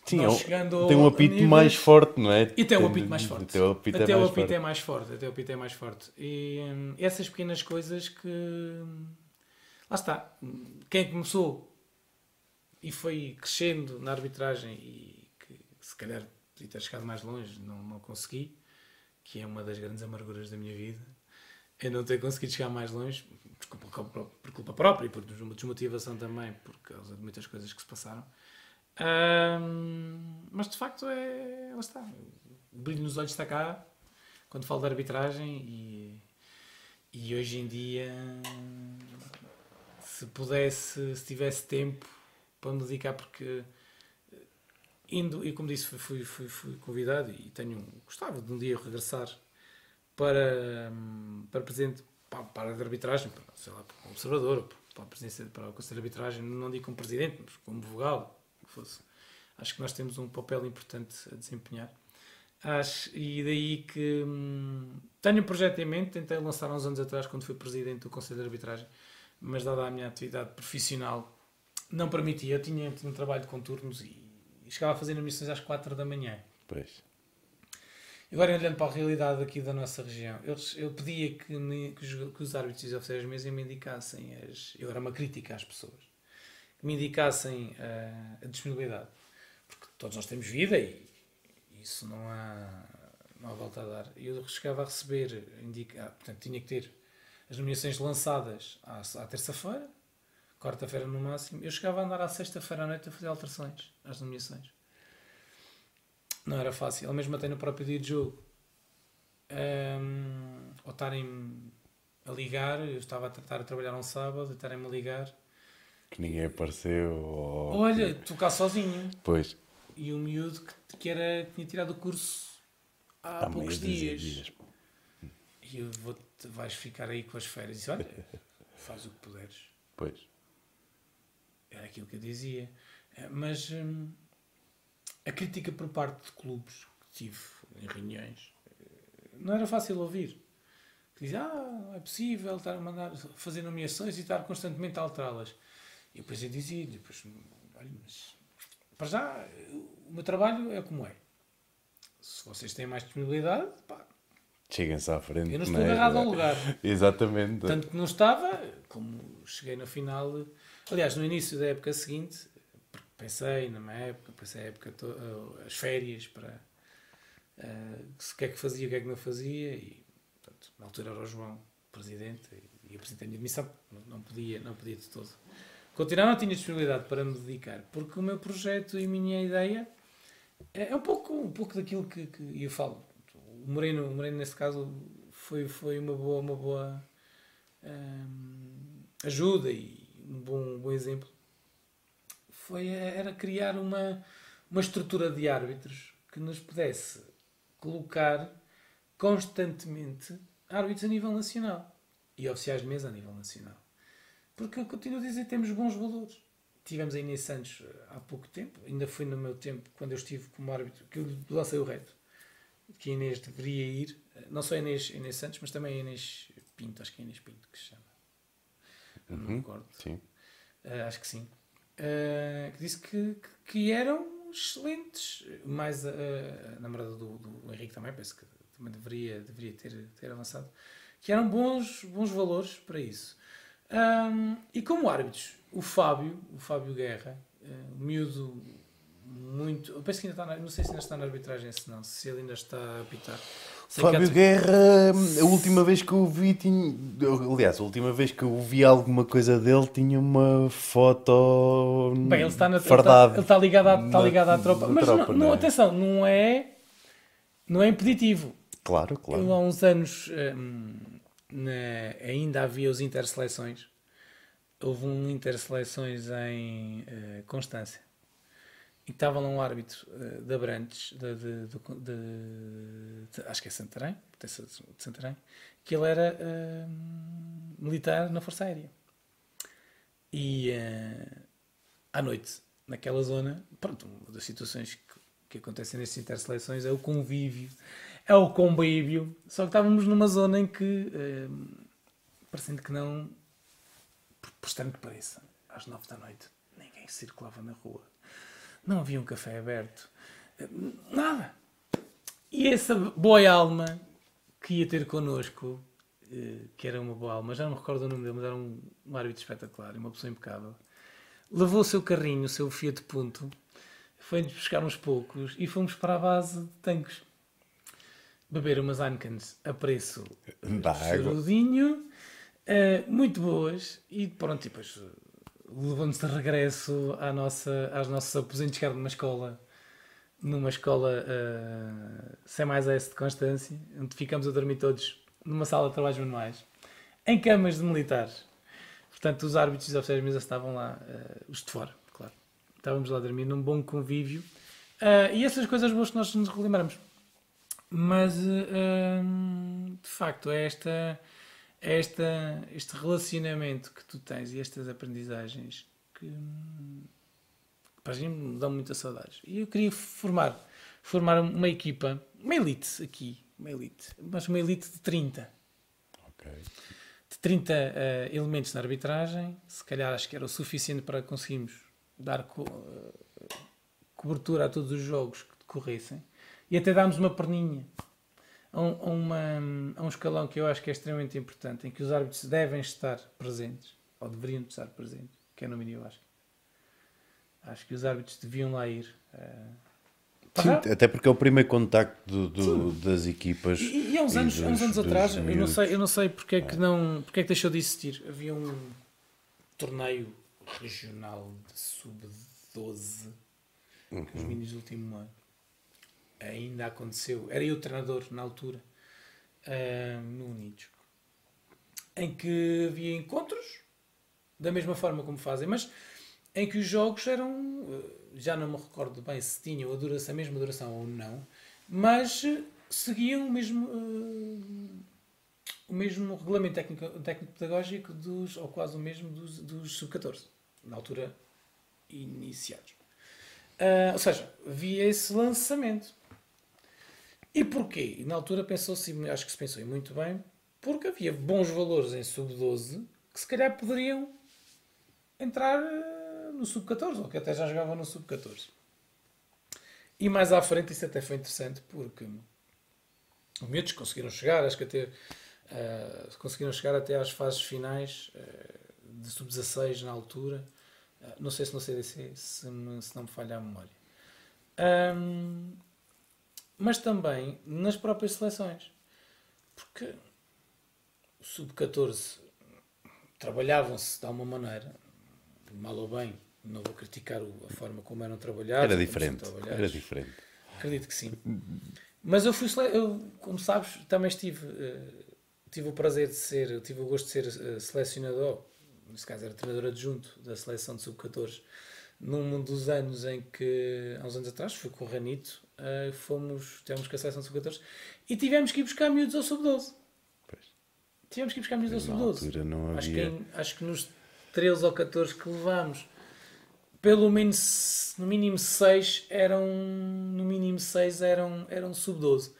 Sim, é chegando tem um apito níveis... mais forte, não é? E tem um apito mais forte. Até o apito, até é, mais o apito é mais forte. Até o apito é mais forte. E hum, essas pequenas coisas que. Lá está. Quem começou e foi crescendo na arbitragem e que se calhar podia ter chegado mais longe, não, não consegui, que é uma das grandes amarguras da minha vida, é não ter conseguido chegar mais longe, por culpa, por culpa própria e por desmotivação também, por causa de muitas coisas que se passaram. Um, mas de facto é. Lá está. O brilho nos olhos está cá quando falo de arbitragem e, e hoje em dia se pudesse, se tivesse tempo para me dedicar porque indo, e como disse, fui, fui, fui convidado e tenho gostava de um dia regressar para, para presidente para, para arbitragem, para, sei lá, para o observador, para a presidência, para o Conselho de Arbitragem, não digo como presidente, mas como vogal, fosse. Acho que nós temos um papel importante a desempenhar. Acho, e daí que hum, tenho um projeto em mente, tentei lançar há uns anos atrás quando fui presidente do Conselho de Arbitragem, mas dada a minha atividade profissional não permitia, eu tinha, tinha um trabalho de contornos e, e chegava a fazer missões às 4 da manhã. Pois. Agora, olhando para a realidade aqui da nossa região, eu, eu pedia que, me, que, os, que os árbitros e os oficiais de mesa me indicassem, as, eu era uma crítica às pessoas, que me indicassem a, a disponibilidade. Porque todos nós temos vida e isso não há, não há volta a dar. Eu chegava a receber, indica, ah, portanto, tinha que ter as nomeações lançadas à, à terça-feira, quarta-feira no máximo. Eu chegava a andar à sexta-feira à noite a fazer alterações às nomeações. Não era fácil. Ao mesmo até no próprio dia de jogo. Um, ou estarem a ligar, eu estava a tentar a trabalhar um sábado, e estarem-me a ligar. Que ninguém apareceu. Ou... Olha, tocar sozinho. Pois. E um miúdo que, que, era, que tinha tirado o curso há, há poucos dias. dias. E eu vou vais ficar aí com as férias. E disse, olha, faz o que puderes. Pois. Era aquilo que eu dizia. Eh, mas hum, a crítica por parte de clubes que tive em reuniões eh, não era fácil ouvir. Dizia, ah, é possível estar a mandar fazer nomeações e estar constantemente a alterá-las. E depois eu dizia, depois, olha, mas para já o meu trabalho é como é. Se vocês têm mais disponibilidade, pá, Cheguem-se à frente. Eu não estou agarrado ao lugar. Exatamente. Tanto que não estava, como cheguei no final. Aliás, no início da época seguinte, pensei numa época, pensei a época, eh, as férias para uh, o que é que fazia, o que é que não fazia, e portanto, na altura era o João, presidente, e apresentei a minha admissão, não, não, podia, não podia de todo. Continuar não tinha disponibilidade para me dedicar, porque o meu projeto e a minha ideia é, é um pouco, um pouco daquilo que, que eu falo o Moreno, o Moreno nesse caso foi, foi uma boa, uma boa hum, ajuda e um bom, um bom exemplo. Foi, era criar uma, uma estrutura de árbitros que nos pudesse colocar constantemente árbitros a nível nacional e oficiais de mesa a nível nacional. Porque eu continuo a dizer temos bons valores. Tivemos a Inês Santos eh, há pouco tempo, ainda foi no meu tempo, quando eu estive como árbitro, que eu lancei o reto que a Inês deveria ir, não só a Inês, Inês Santos, mas também a Inês Pinto, acho que é a Inês Pinto que se chama. Uhum, não me recordo. Sim. Uh, acho que sim. Uh, que disse que, que, eram excelentes. Mais a, a namorada do, do, Henrique também, penso que também deveria, deveria ter, ter avançado. Que eram bons, bons valores para isso. Um, e como árbitros, o Fábio, o Fábio Guerra, uh, o miúdo muito. Eu penso que ainda está na, Não sei se ainda está na arbitragem, se não, se ele ainda está a apitar. Sei Fábio Guerra, a última vez que eu vi tinha. Aliás, a última vez que eu vi alguma coisa dele tinha uma foto. Bem, ele está, na, ele está, ele está ligado, à, está ligado à tropa. Mas tropa, não, não, é? atenção, não é. Não é impeditivo. Claro, claro. Eu, há uns anos hum, na, ainda havia os interseleções. Houve um interseleções em uh, Constância e estava lá um árbitro uh, de Abrantes, de, de, de, acho que é Santarém, de Santarém, que ele era uh, militar na Força Aérea. E uh, à noite, naquela zona, pronto, uma das situações que, que acontecem nestas interseleções é o convívio, é o convívio. Só que estávamos numa zona em que, eh, parecendo que não, por, por estranho que pareça, às nove da noite, ninguém circulava na rua. Não havia um café aberto. Eh, nada. E essa boa alma que ia ter connosco, eh, que era uma boa alma, já não me recordo o nome dele, mas era um, um árbitro espetacular, uma pessoa impecável, levou o seu carrinho, o seu Fiat Punto, foi-nos buscar uns poucos e fomos para a base de tanques. Beber umas Heinekens a preço charudinho, uh, muito boas, e pronto, e depois levamos de regresso à nossa, aos nossos aposentos, que era numa escola, numa escola uh, sem mais S de Constância, onde ficamos a dormir todos numa sala de trabalhos manuais, em camas de militares. Portanto, os árbitros e os oficiais de mesa estavam lá, uh, os de fora, claro. Estávamos lá a dormir num bom convívio. Uh, e essas coisas boas que nós nos relembramos. Mas, uh, de facto, é esta, esta, este relacionamento que tu tens e estas aprendizagens que, para a gente me dão muitas saudades. E eu queria formar, formar uma equipa, uma elite aqui, uma elite, mas uma elite de 30. Ok. De 30 uh, elementos na arbitragem, se calhar acho que era o suficiente para conseguirmos dar co uh, cobertura a todos os jogos que decorressem e até darmos uma perninha a um, a, uma, a um escalão que eu acho que é extremamente importante, em que os árbitros devem estar presentes, ou deveriam estar presentes, que é no mínimo, eu acho. Acho que os árbitros deviam lá ir. Uh, Sim, até porque é o primeiro contacto do, do, das equipas. E, e há uns anos, dos, uns anos atrás, eu não, sei, eu não sei porque é que, é. não, porque é que deixou de existir. Havia um torneio regional de sub-12 uhum. os meninos do último ano. Ainda aconteceu. Era eu treinador na altura, uh, no Unidos, em que havia encontros, da mesma forma como fazem, mas em que os jogos eram já não me recordo bem se tinham a, duração, a mesma duração ou não, mas seguiam o mesmo, uh, o mesmo regulamento técnico-pedagógico dos, ou quase o mesmo dos, dos sub-14, na altura iniciados. Uh, ou seja, havia esse lançamento. E porquê? na altura pensou-se, acho que se pensou muito bem, porque havia bons valores em sub-12 que se calhar poderiam entrar no sub-14, ou que até já jogavam no sub-14. E mais à frente isso até foi interessante porque os miúdos conseguiram chegar, acho que até uh, conseguiram chegar até às fases finais uh, de sub-16 na altura. Uh, não sei se no CDC, se, me, se não me falha a memória. Um, mas também nas próprias seleções. Porque o sub-14 trabalhavam-se de alguma maneira, mal ou bem, não vou criticar a forma como eram trabalhados. Era diferente. Era diferente. Acredito que sim. Mas eu fui, eu, como sabes, também estive, uh, tive o prazer de ser, tive o gosto de ser uh, selecionador, nesse caso era treinador adjunto da seleção de sub-14, num dos anos em que, há uns anos atrás, fui com o Ranito, uh, fomos, tivemos com a seleção de sub-14 e tivemos que ir buscar miúdos ao sub-12. Tivemos que ir buscar miúdos ao sub-12. Acho, que, acho que nos 13 ou 14 que levámos pelo menos no mínimo 6 eram no mínimo 6 eram eram sub 12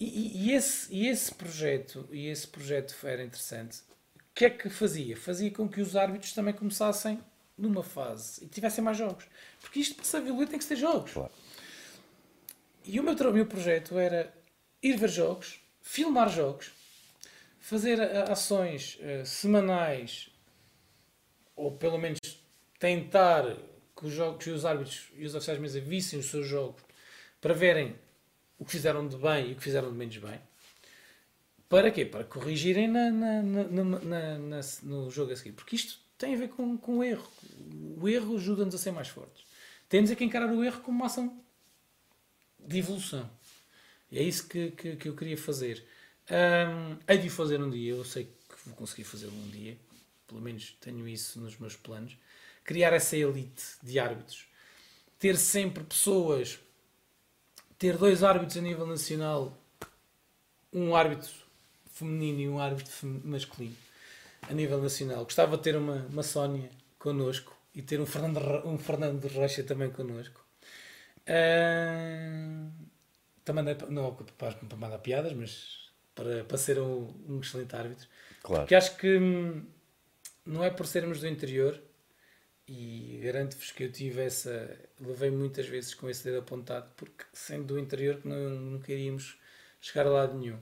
e, e, esse e esse projeto e esse projeto era interessante o que é que fazia fazia com que os árbitros também começassem numa fase e tivessem mais jogos porque isto para ser violento tem que ter jogos claro. E o meu, o meu projeto era ir ver jogos filmar jogos fazer ações uh, semanais ou pelo menos tentar que os, jogos, que os árbitros e os oficiais de mesa vissem os seus jogos para verem o que fizeram de bem e o que fizeram de menos bem. Para quê? Para corrigirem na, na, na, no jogo a seguir. Porque isto tem a ver com, com o erro. O erro ajuda-nos a ser mais fortes. Temos é que encarar o erro como uma ação de evolução. E é isso que, que, que eu queria fazer. Um, hei de fazer um dia, eu sei que vou conseguir fazer um dia, pelo menos tenho isso nos meus planos criar essa elite de árbitros, ter sempre pessoas, ter dois árbitros a nível nacional, um árbitro feminino e um árbitro masculino a nível nacional. Gostava de ter uma, uma Sónia connosco e ter um Fernando, um Fernando Rocha também connosco. Uh, também não para, para mandar piadas, mas para, para ser um, um excelente árbitro. Claro. Porque acho que hum, não é por sermos do interior e garanto-vos que eu tive essa. levei muitas vezes com esse dedo apontado, porque sendo do interior que não, não queríamos chegar a lado nenhum.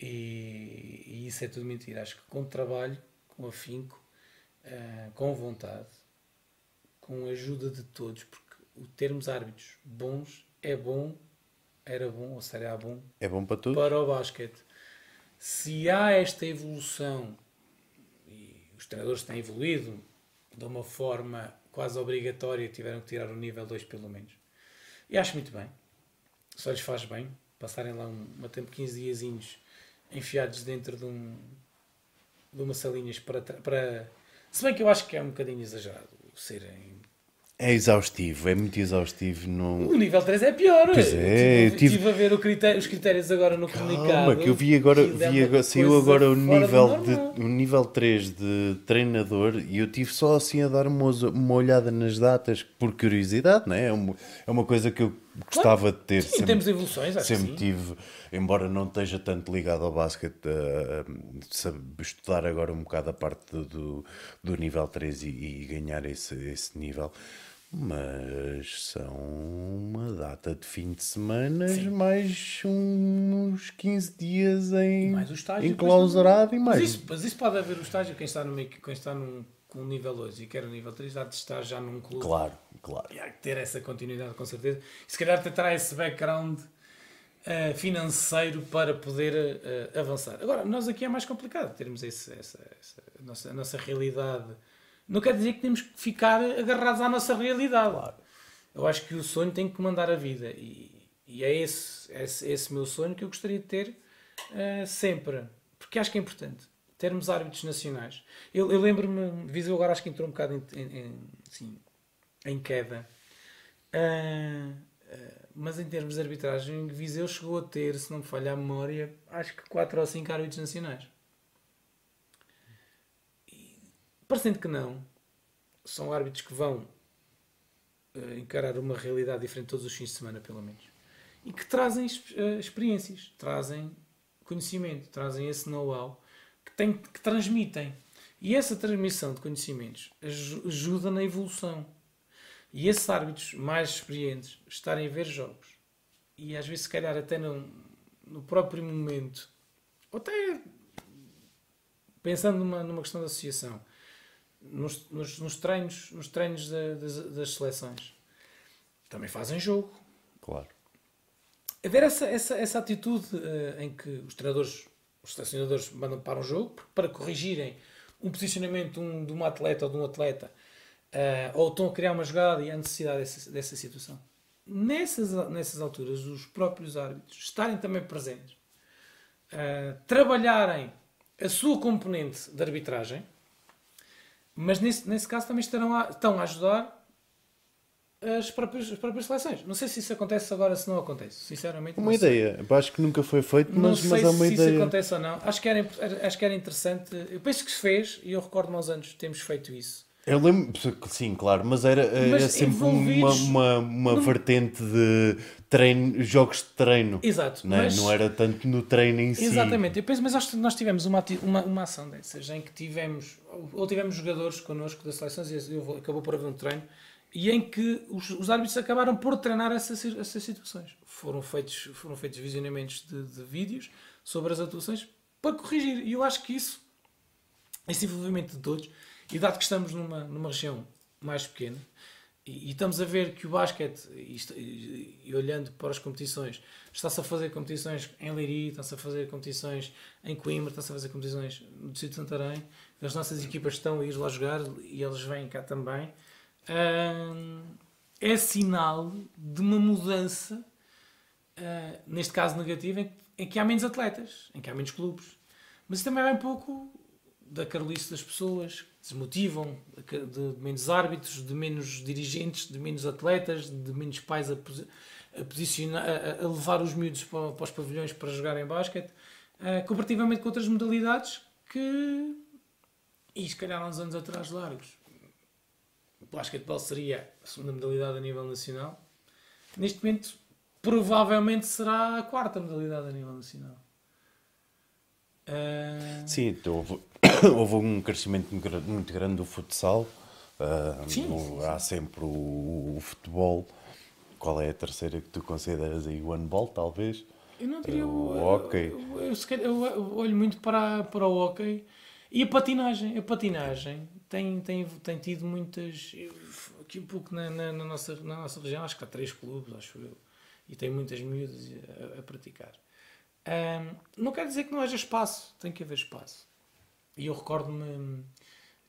E, e, isso é tudo mentira. Acho que com trabalho, com afinco, uh, com vontade, com a ajuda de todos, porque o termos árbitros bons é bom, era bom ou será bom. É bom para tudo. Para o basquete. Se há esta evolução, e os treinadores têm evoluído, de uma forma quase obrigatória, tiveram que tirar o nível 2 pelo menos. E acho muito bem. Só lhes faz bem passarem lá um, um tempo 15 diazinhos enfiados dentro de, um, de uma salinhas para, para. Se bem que eu acho que é um bocadinho exagerado serem é exaustivo, é muito exaustivo. No... O nível 3 é pior. Pois é, tive, tive... a ver critério, os critérios agora no Calma, comunicado. que eu vi agora, vi agora saiu agora o nível, de, o nível 3 de treinador e eu tive só assim a dar uma, uma olhada nas datas por curiosidade, não é? É uma, é uma coisa que eu gostava claro. de ter. Sim, sempre, temos evoluções, acho Sempre tive, embora não esteja tanto ligado ao basquete, uh, estudar agora um bocado a parte do, do, do nível 3 e, e ganhar esse, esse nível mas são uma data de fim de semana, mais uns 15 dias em mais o estágio, enclausurado e mais. Mas isso, mas isso pode haver o estágio, quem está, no quem está num, com nível 2 e quer o nível 3, há de estar já num clube. Claro, claro. E há de ter essa continuidade, com certeza. E se calhar terá esse background uh, financeiro para poder uh, avançar. Agora, nós aqui é mais complicado termos esse, essa, essa a, nossa, a nossa realidade não quer dizer que temos que ficar agarrados à nossa realidade. Claro. Eu acho que o sonho tem que comandar a vida e, e é esse, esse, esse meu sonho que eu gostaria de ter uh, sempre. Porque acho que é importante termos árbitros nacionais. Eu, eu lembro-me, Viseu agora acho que entrou um bocado em, em, assim, em queda. Uh, uh, mas em termos de arbitragem, Viseu chegou a ter, se não me falha a memória, acho que 4 ou 5 árbitros nacionais. Parecendo que não, são árbitros que vão uh, encarar uma realidade diferente todos os fins de semana, pelo menos. E que trazem uh, experiências, trazem conhecimento, trazem esse know-how que, que transmitem. E essa transmissão de conhecimentos ajuda na evolução. E esses árbitros mais experientes estarem a ver jogos e às vezes, se calhar, até no, no próprio momento, ou até pensando numa, numa questão de associação, nos, nos, nos treinos, nos treinos das, das seleções. Também fazem jogo. Claro. Haver essa, essa, essa atitude uh, em que os treinadores, os selecionadores mandam para um jogo para corrigirem um posicionamento um, de um atleta ou de um atleta uh, ou estão a criar uma jogada e há necessidade dessa, dessa situação. Nessas, nessas alturas, os próprios árbitros estarem também presentes, uh, trabalharem a sua componente de arbitragem, mas nesse, nesse caso também estarão a, estão a ajudar as próprias, as próprias seleções. Não sei se isso acontece agora, se não acontece. Sinceramente, uma ideia. Sei. Acho que nunca foi feito, mas, não mas é uma se ideia. isso acontece ou não. Acho que, era, acho que era interessante. Eu penso que se fez, e eu recordo-me aos anos temos feito isso. Eu lembro, sim, claro, mas era, mas era sempre uma, uma, uma vertente de treino, jogos de treino. Exato. Não, é? mas... não era tanto no treino em si. Exatamente. Eu penso, mas acho que nós tivemos uma, uma, uma ação dessas em que tivemos, ou tivemos jogadores connosco das seleções e acabou por haver um treino e em que os, os árbitros acabaram por treinar essas, essas situações. Foram feitos, foram feitos visionamentos de, de vídeos sobre as atuações para corrigir. E eu acho que isso, esse envolvimento de todos, e dado que estamos numa, numa região mais pequena, e, e estamos a ver que o basquete, e, e, e olhando para as competições, está-se a fazer competições em Leiria, está-se a fazer competições em Coimbra, está-se a fazer competições no Distrito de Santarém, as nossas equipas estão a ir lá jogar e eles vêm cá também. Hum, é sinal de uma mudança, uh, neste caso negativa, em, em, que há menos atletas, em que há menos clubes. Mas também vai um pouco da carolice das pessoas, desmotivam, de menos árbitros, de menos dirigentes, de menos atletas, de menos pais a, posicionar, a, levar os miúdos para, para, os pavilhões para jogarem basquete, uh, comparativamente com outras modalidades que, e se calhar há uns anos atrás largos, o basquetebol seria a segunda modalidade a nível nacional. Neste momento provavelmente será a quarta modalidade a nível nacional. Uh... Sim, então houve, houve um crescimento muito grande do futsal. Uh, sim, sim, há sempre o, o, futebol. Qual é a terceira que tu consideras aí? O handball, talvez? Eu não diria o, o hockey. Eu, eu, eu, eu, olho muito para, para o hockey e a patinagem. A patinagem tem, tem, tem tido muitas. Aqui um pouco na, na, na, nossa, na nossa região, acho que há três clubes, acho eu, e tem muitas miúdas a, a praticar. Um, não quer dizer que não haja espaço, tem que haver espaço. E eu recordo-me,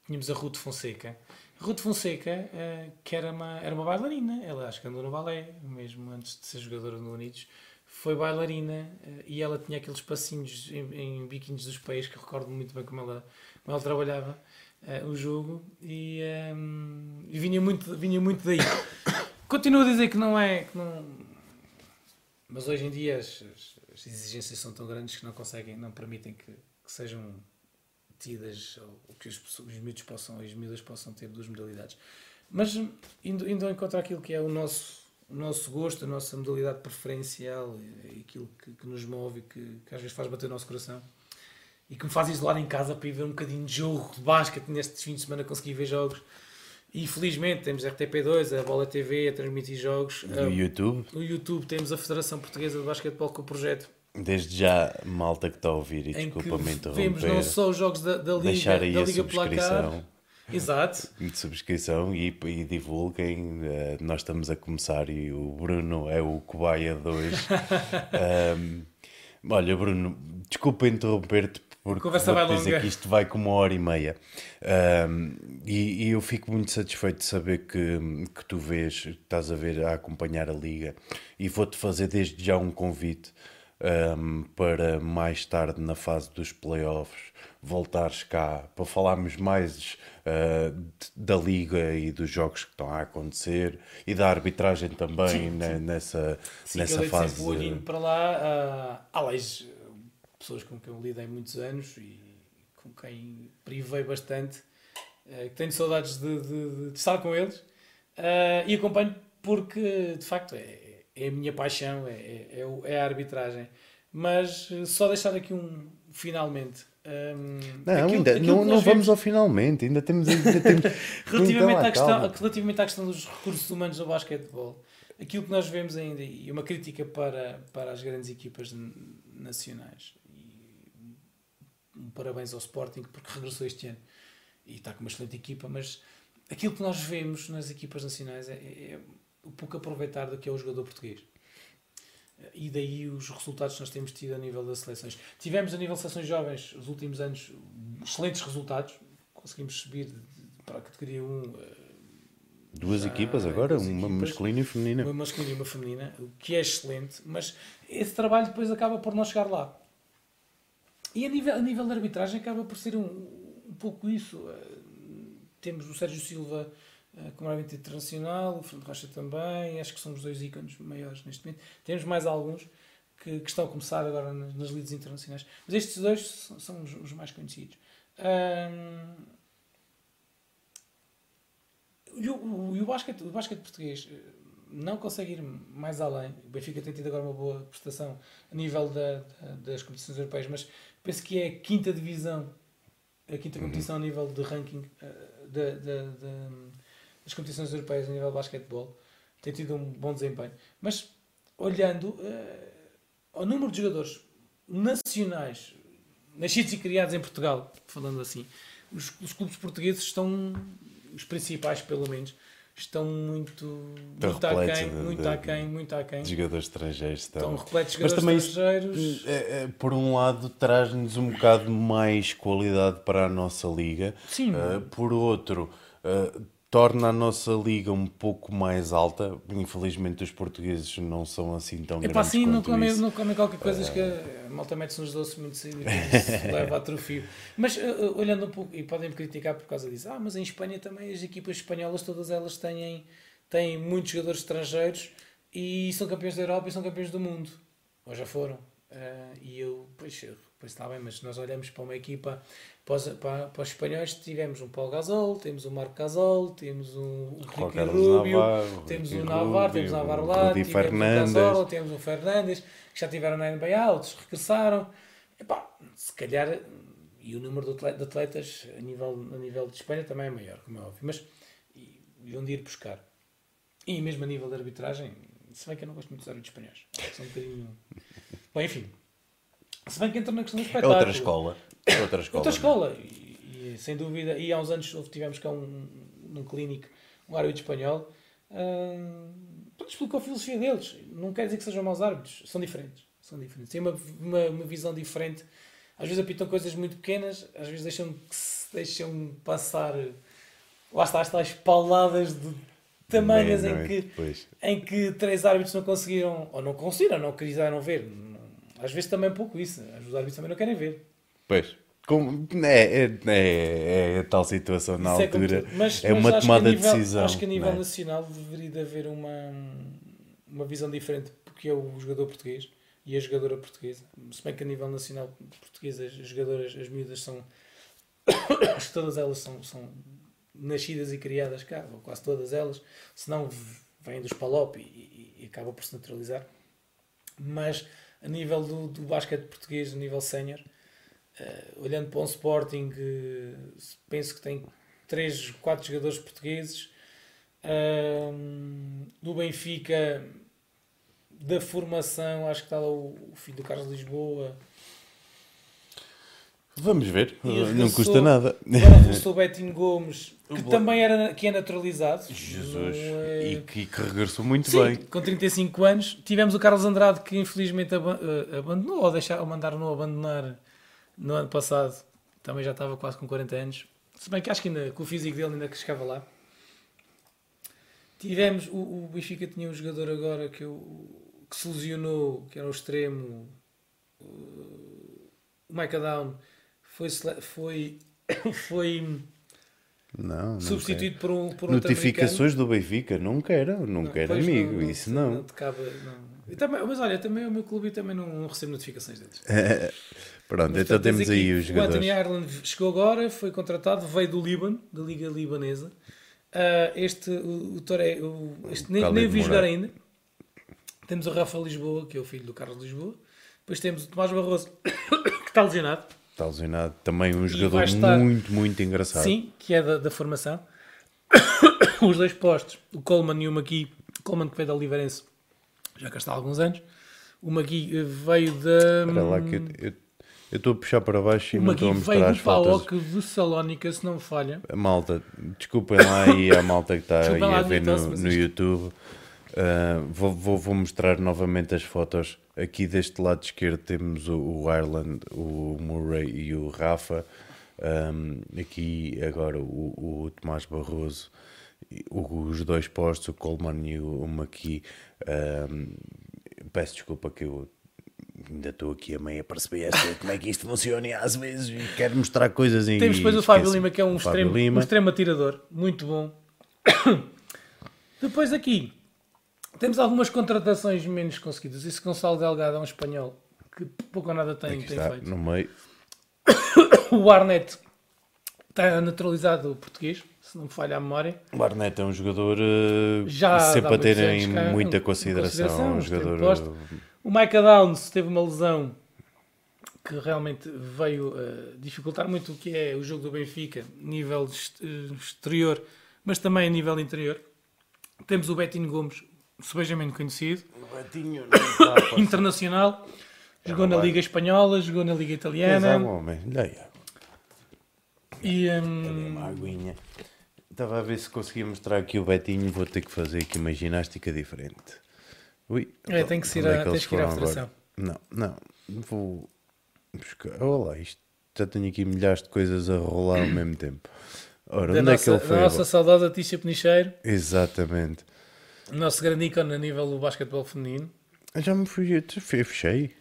tínhamos a Ruth Fonseca. Ruth Fonseca, uh, que era uma, era uma bailarina, ela acho que andou no balé, mesmo antes de ser jogadora no Unidos foi bailarina uh, e ela tinha aqueles passinhos em, em biquinhos dos pés que recordo muito bem como ela, como ela trabalhava uh, o jogo e, um, e, vinha, muito, vinha muito daí. Continuo a dizer que não é. Que não... Mas hoje em dia as, exigências são tão grandes que não conseguem, não permitem que, que sejam tidas ou, que os, os miúdos possam, as miúdas possam ter duas modalidades. Mas indo, indo ao encontro aquilo que é o nosso o nosso gosto, a nossa modalidade preferencial, aquilo que, que nos move e que, que, às vezes faz bater o nosso coração e que me faz isolar em casa para ir ver um bocadinho de jogo de basquete nestes fins de semana consegui ver jogos e felizmente temos a RTP2, a Bola TV a transmitir jogos o um, YouTube o YouTube temos a Federação Portuguesa de Basquetebol com o projeto Desde já, malta que está a ouvir, e desculpa me interromper. Vemos não só os jogos da, da Liga, deixar aí da Liga Placar, Exato. De subscrição e, e divulguem. Uh, nós estamos a começar e o Bruno é o cobaia de hoje. um, olha, Bruno, desculpa interromper-te porque Conversa vou dizer longa. que isto vai com uma hora e meia. Um, e, e, eu fico muito satisfeito de saber que, que tu vês, que estás a ver, a acompanhar a Liga. E vou-te fazer desde já um convite um, para mais tarde, na fase dos playoffs, voltares cá para falarmos mais uh, da liga e dos jogos que estão a acontecer e da arbitragem também sim, sim. nessa, sim, nessa eu fase. Sempre olhinho para lá. Uh, há leis, pessoas com quem eu lidei muitos anos e com quem privei bastante, uh, que tenho saudades de, de, de estar com eles uh, e acompanho porque de facto é, é a minha paixão, é, é, é a arbitragem. Mas só deixar aqui um finalmente um, não, aquilo, ainda aquilo não, não vamos ao finalmente, ainda temos. Ainda temos relativamente, à questão, relativamente à questão dos recursos humanos no basquetebol, aquilo que nós vemos ainda, e uma crítica para, para as grandes equipas nacionais, um parabéns ao Sporting porque regressou este ano e está com uma excelente equipa, mas aquilo que nós vemos nas equipas nacionais é, é, é o pouco aproveitar do que é o jogador português e daí os resultados que nós temos tido a nível das seleções. Tivemos a nível de seleções jovens, os últimos anos, excelentes resultados, conseguimos subir para a categoria 1. Eh, duas equipas agora, uma masculina e feminina. Uma masculina e uma feminina, o que é excelente, mas esse trabalho depois acaba por não chegar lá. E a nível, a nível de arbitragem acaba por ser um, um pouco isso. Eh, temos o Sérgio Silva eh, como árbitro internacional, o Fernando Rocha também, acho que são os dois ícones maiores neste momento. Temos mais alguns que, que estão a começar agora nas, nas lides internacionais, mas estes dois são, são os, os, mais conhecidos. E o, o, o, basquete, o português eh, não consegue ir mais além. O Benfica tem tido agora uma boa prestação a nível da, da, das competições europeias, mas penso que é a quinta divisão, a quinta competição uhum. a nível de ranking uh, da, da, da das competições europeias a nível de basquetebol, tem tido um bom desempenho. Mas olhando uh, ao número de jogadores nacionais nascidos e criados em Portugal, falando assim, os, os clubes portugueses estão, os principais pelo menos, estão muito, muito aquém, muito aquém, muito aquém. De jogadores estrangeiros estão. estão repletos de jogadores Mas também estrangeiros. É, é, por um lado, traz-nos um bocado mais qualidade para a nossa liga. Sim. Uh, por outro, uh, torna a nossa liga um pouco mais alta. Infelizmente os portugueses não são assim tão é grandes assim, não comem, não comem qualquer coisa uh... que a malta mete-se nos doces muito cedo e leva a atrofio. Mas uh, olhando um pouco, e podem-me criticar por causa disso, ah, mas em Espanha também as equipas espanholas, todas elas têm, têm muitos jogadores estrangeiros e são campeões da Europa e são campeões do mundo. Ou já foram. Uh, e eu, pois, Pois está bem, mas nós olhamos para uma equipa, para os, para, para os espanhóis, tivemos um Paulo Gasol, temos um Marco Gasol, temos um, um Ricky Rubio, Navarro, temos um Navarro, temos um Navarro lá, temos Fernandes. um Gasol, temos um Fernandes, que já estiveram na NBA, outros regressaram. Epá, se calhar, e o número de atletas a nível, a nível de Espanha também é maior, como é óbvio, mas e onde ir buscar. E mesmo a nível de arbitragem, se bem que eu não gosto muito dos árbitros espanhóis. São um bocadinho. Bom, enfim. Se bem que entra na questão do é espetáculo. Outra escola. Outra escola. Outra escola. E, e, sem dúvida. E há uns anos tivemos cá um, num clínico um árbitro espanhol. Hum, explicou a filosofia deles. Não quer dizer que sejam maus árbitros. São diferentes. São diferentes. Têm uma, uma, uma visão diferente. Às vezes apitam coisas muito pequenas. Às vezes deixam, deixam passar. Lá está, as tais pauladas de tamanhas em, que, em que três árbitros não conseguiram, ou não conseguiram, não quiseram ver. Às vezes também é pouco isso. Os árbitros também não querem ver. Pois. Com, é, é, é, é, a tal situação na isso é altura. É, mas, é mas uma tomada nível, de decisão. Acho que a nível é? nacional deveria haver uma, uma visão diferente, porque é o jogador português e a jogadora portuguesa. Se bem que a nível nacional português as jogadoras, as miúdas são. acho que todas elas são, são nascidas e criadas cá, ou quase todas elas, se não vêm dos Palop e, e, e acaba por se naturalizar. Mas a nível do, do basquete português, a nível sénior, uh, olhando para um Sporting, uh, penso que tem 3, 4 jogadores portugueses. Uh, do Benfica, da formação, acho que está lá o, o filho do Carlos Lisboa. Vamos ver, não custa nada. Agora regressou o Betinho Gomes, que também era, que é naturalizado. Jesus, é... e, que, que, regressou muito Sim, bem. com 35 anos. Tivemos o Carlos Andrade, que infelizmente eh, abandonou, ou, deixar, ou mandaram-no abandonar no ano passado. Também já estava quase com 40 anos. Se bem que acho que ainda, com o físico dele ainda que chegava lá. Tivemos, o, o Benfica tinha um jogador agora que, eu, que se lesionou, que era o extremo, o Micah Down, foi, foi, foi não, substituído por um, por um Notificações do Benfica, nunca era, nunca era amigo, não, não, isso não. não, cabe, não. Também, mas olha, também o meu clube também não recebe notificações deles. pronto, mas, então temos aí os jogadores. O Anthony Ireland chegou agora, foi contratado, veio do Líbano, da Liga Libanesa. Uh, este, o, o, Toré, o este, nem, nem vi jogar ainda. Temos o Rafa Lisboa, que é o filho do Carlos Lisboa. Depois temos o Tomás Barroso, que está lesionado. Está lesionado. Também um jogador estar, muito, muito engraçado. Sim, que é da, da formação. Os dois postos, o Coleman e o Magui. O Coleman que veio da Oliveirense, já cá está há alguns anos. O Magui eh, veio da... Espera lá que eu, eu estou a puxar para baixo e não estou a mostrar as fotos. O do de Salónica, se não falha. Malta, desculpem lá aí a malta que está aí a ver no, no YouTube. Uh, vou, vou, vou, mostrar novamente as fotos. Aqui deste lado esquerdo temos o, o Ireland, o Murray e o Rafa. Um, aqui agora o, o Tomás Barroso, os dois postos, o Coleman e o, o Maqui. Um, peço desculpa que eu ainda estou aqui a meio a perceber como é que isto funciona e às vezes quero mostrar coisas em Temos depois o Fábio Lima, que é um extremo, um extremo atirador, muito bom. depois aqui temos algumas contratações menos conseguidas. Esse Gonçalo Delgado é um espanhol que pouco ou nada tem, tem feito. No meio. o Arnett está naturalizado português, se não me falha a memória. O Arnett é um jogador uh, Já sempre a ter em muita consideração. consideração um jogador... O Micah Downs teve uma lesão que realmente veio uh, dificultar muito o que é o jogo do Benfica, nível eh, exterior, mas também a nível interior. Temos o Betinho Gomes, subejamente conhecido. Betinho, internacional. Jogou na Liga Espanhola, jogou na Liga Italiana. Mas homem, E, um... uma aguinha. Estava a ver se conseguia mostrar aqui o Betinho. Vou ter que fazer aqui uma ginástica diferente. Ui, é, tem que, ir a, é que, que ir à federação. Não, não. Vou buscar. Olha isto. Já tenho aqui milhares de coisas a rolar ao mesmo tempo. Ora, da onde nossa, é que ele foi? A nossa saudosa Tícia Penicheiro. Exatamente. O nosso grande ícone a nível do basquetebol feminino. Eu já me fui, eu fechei.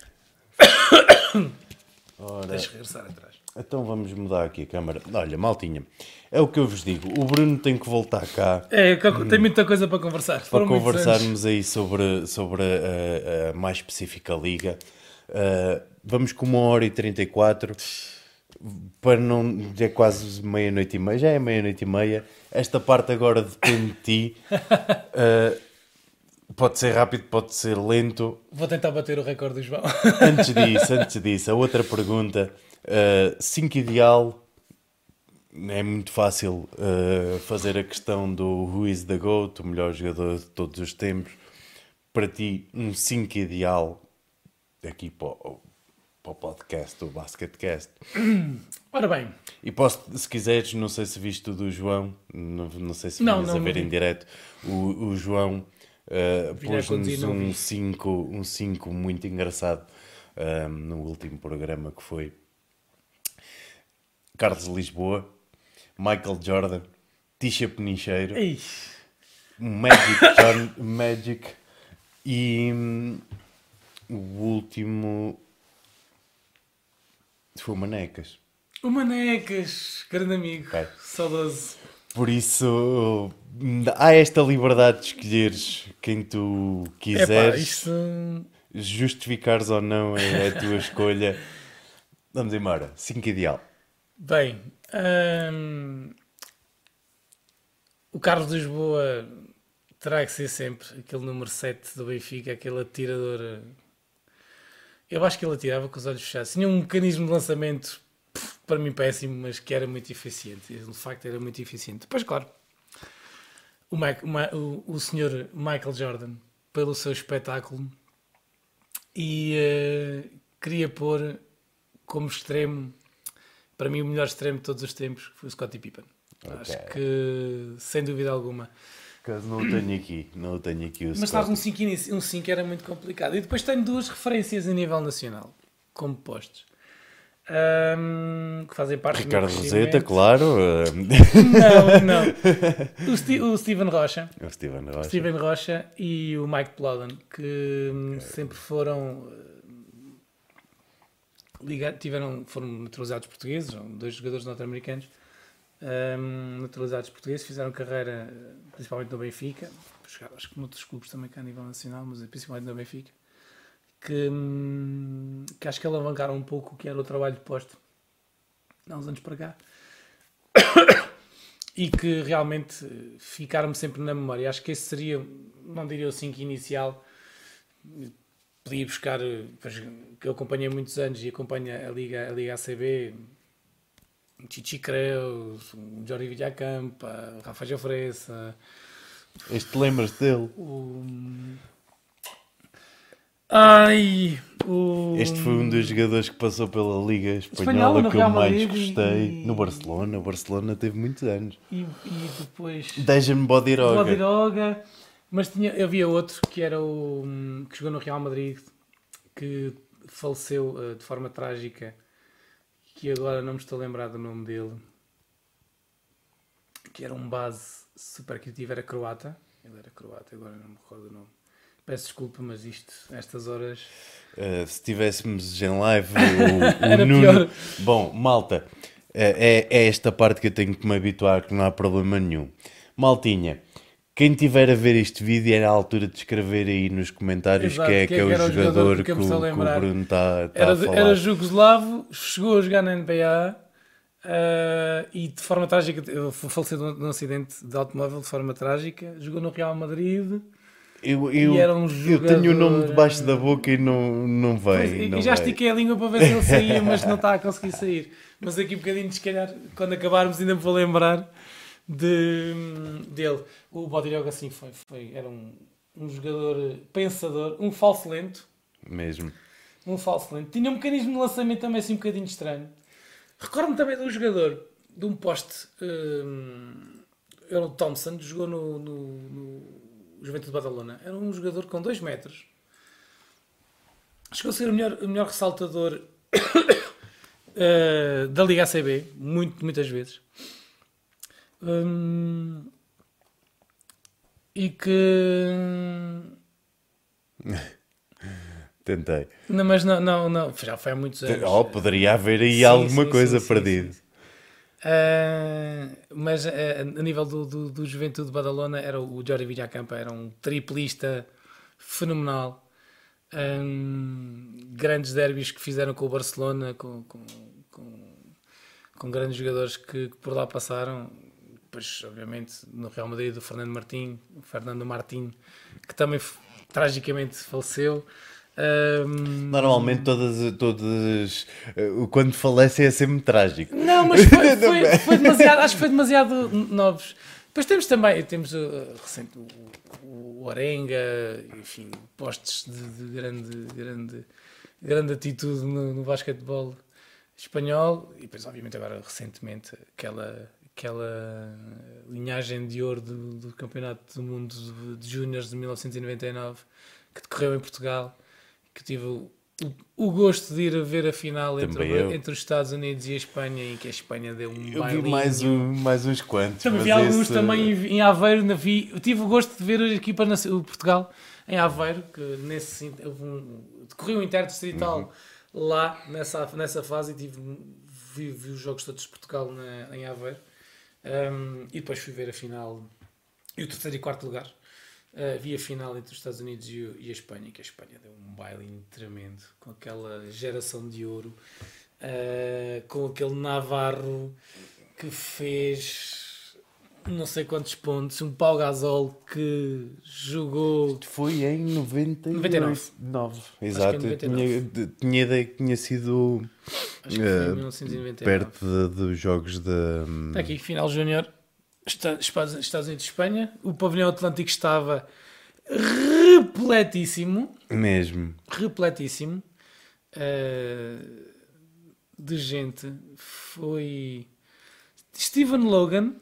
Ora, Deixa regressar atrás. Então vamos mudar aqui a câmara. Olha, maltinha, é o que eu vos digo. O Bruno tem que voltar cá. É, tem muita coisa para conversar. Para conversarmos aí sobre, sobre a, a, mais específica liga. Uh, vamos com uma hora e 34 para não. É quase meia-noite e meia, já é meia-noite e meia. Esta parte agora depende de ti. Uh, pode ser rápido, pode ser lento. Vou tentar bater o recorde do João. antes disso, antes disso, a outra pergunta: 5 uh, ideal. É muito fácil uh, fazer a questão do Who is the GOAT, o melhor jogador de todos os tempos. Para ti, um 5 ideal aqui para o, para o podcast, o Basketcast. Ora bem. E posso, se quiseres, não sei se viste o do João, não, não sei se não, a ver em direto, o, o João uh, pôs-nos um 5 um cinco muito engraçado um, no último programa que foi Carlos Lisboa, Michael Jordan, Tisha Penicheiro, Magic, John, Magic e hum, o último foi o Manecas. O Manecas, grande amigo, okay. saudoso. Por isso, há esta liberdade de escolheres quem tu quiseres. Epá, isto... Justificares ou não é a tua escolha. Vamos embora. 5 ideal. Bem, hum... o Carlos Lisboa terá que ser sempre aquele número 7 do Benfica, aquele atirador eu acho que ele atirava com os olhos fechados. Tinha um mecanismo de lançamento, para mim péssimo, mas que era muito eficiente. De facto, era muito eficiente. Depois, claro, o, Mike, o, o senhor Michael Jordan, pelo seu espetáculo, e uh, queria pôr como extremo, para mim, o melhor extremo de todos os tempos, foi o Scottie Pippen. Okay. Acho que, sem dúvida alguma caso não o tenho aqui, não o tenho aqui. O Mas estava um 5 um 5 era muito complicado. E depois tenho duas referências a nível nacional, como postos. Um, que fazem parte Ricardo Roseta, claro. Não, não. O, Sti o Steven Rocha. O Steven Rocha. Steven Rocha e o Mike Plowden, que okay. sempre foram ligados, tiveram, foram naturalizados portugueses, dois jogadores norte-americanos um, naturalizados portugueses, fizeram carreira principalmente no Benfica, acho que noutros clubes também cá a nível nacional, mas principalmente no Benfica, que, hum, que acho que alavancaram um pouco o que era o trabalho de posto há uns anos para cá. e que realmente ficaram-me sempre na memória. Acho que esse seria, não diria o 5 inicial, podia buscar, que eu acompanhei muitos anos e acompanho a Liga, a Liga ACB, Chichi Creus, Jorge Villacampa, Rafa Jofresa. Este lembras dele? O... Ai, o... Este foi um dos jogadores que passou pela Liga Espanhola, que eu mais gostei. E... No Barcelona. O Barcelona teve muitos anos. E, e depois. Deixa-me Bodiroga. Bodiroga. Mas tinha, havia outro que era o. que jogou no Real Madrid, que faleceu uh, de forma trágica que agora não me estou a lembrar do nome dele, que era um base super criativo, era croata. Ele era croata, agora não me recordo o nome. Peço desculpa, mas isto, estas horas. Uh, se tivéssemos em live, o, o Nuno. Pior. Bom, malta, é, é esta parte que eu tenho que me habituar, que não há problema nenhum. Maltinha, quem tiver a ver este vídeo era a altura de escrever aí nos comentários Exato, que é, que é, que é o jogador, jogador que, o, que, o Bruno está tá era, a falar. Era jugoslavo, chegou a jogar na NBA uh, e de forma trágica, faleceu num acidente de automóvel de forma trágica, jogou no Real Madrid. Eu, eu, um eu tenho o nome debaixo da boca e não, não vem. Pois, e já estiquei a língua para ver se ele saía, mas não está a conseguir sair. Mas aqui um bocadinho, se calhar, quando acabarmos, ainda me vou lembrar de, dele. O Bodiroga, assim, foi, foi, era um, um jogador pensador, um falso lento. Mesmo. Um falso lento. Tinha um mecanismo de lançamento também assim um bocadinho estranho. Recordo-me também de um jogador de um poste, um, era o Thompson, jogou no, no, no Juventude de Badalona. Era um jogador com 2 metros. Chegou a ser o melhor, o melhor ressaltador uh, da Liga ACB, muito, muitas vezes. Hum, e que. Tentei. Não, mas não, não, não, já foi há muitos anos. Oh, poderia haver aí sim, alguma sim, coisa sim, perdida. Uh, mas uh, a nível do, do, do Juventude de Badalona, era o Jorge Villacampa, era um triplista fenomenal. Um, grandes derbys que fizeram com o Barcelona, com, com, com, com grandes jogadores que, que, por lá passaram. Depois, obviamente, no Real Madrid, o Fernando Martim, Fernando Martim, que também tragicamente faleceu. Um... Normalmente todas, todas uh, quando falece é sempre trágico. Não, mas foi, foi, foi demasiado, acho que foi demasiado novos. Depois temos também, temos uh, recente, o, o Orenga, enfim, postes de, de, grande, grande, grande atitude no, no basquetebol espanhol e depois obviamente agora recentemente aquela aquela linhagem de ouro do, do Campeonato do Mundo de, de Júniores de 1999 que decorreu em Portugal, que tive o, o, gosto de ir a ver a final entre, entre, os Estados Unidos e a Espanha, em que a Espanha deu um Eu vi mais, um, mais uns quantos. Também vi alguns esse... também em, Aveiro. Vi, eu tive o gosto de ver a equipa na, Portugal em Aveiro, que nesse um, decorreu um interdistrital uhum. lá nessa, nessa fase e tive, vi, vi os jogos todos de Portugal na, em Aveiro. Um, e depois fui ver a final e o terceiro e quarto lugar. Uh, vi a final entre os Estados Unidos e, e, a Espanha, que a Espanha deu um baile tremendo, com aquela geração de ouro, uh, com aquele Navarro que fez não sei quantos pontos, um Pau Gasol que jogou. Foi em 99. 99. 9, exato. 99. Tinha, tinha ideia que tinha sido Acho que foi em 1999. Eh, perto dos jogos da. Está aqui, final júnior, Estados Unidos e Espanha. O pavilhão Atlântico estava repletíssimo. Mesmo. Repletíssimo. Uh, de gente. Foi. Steven Logan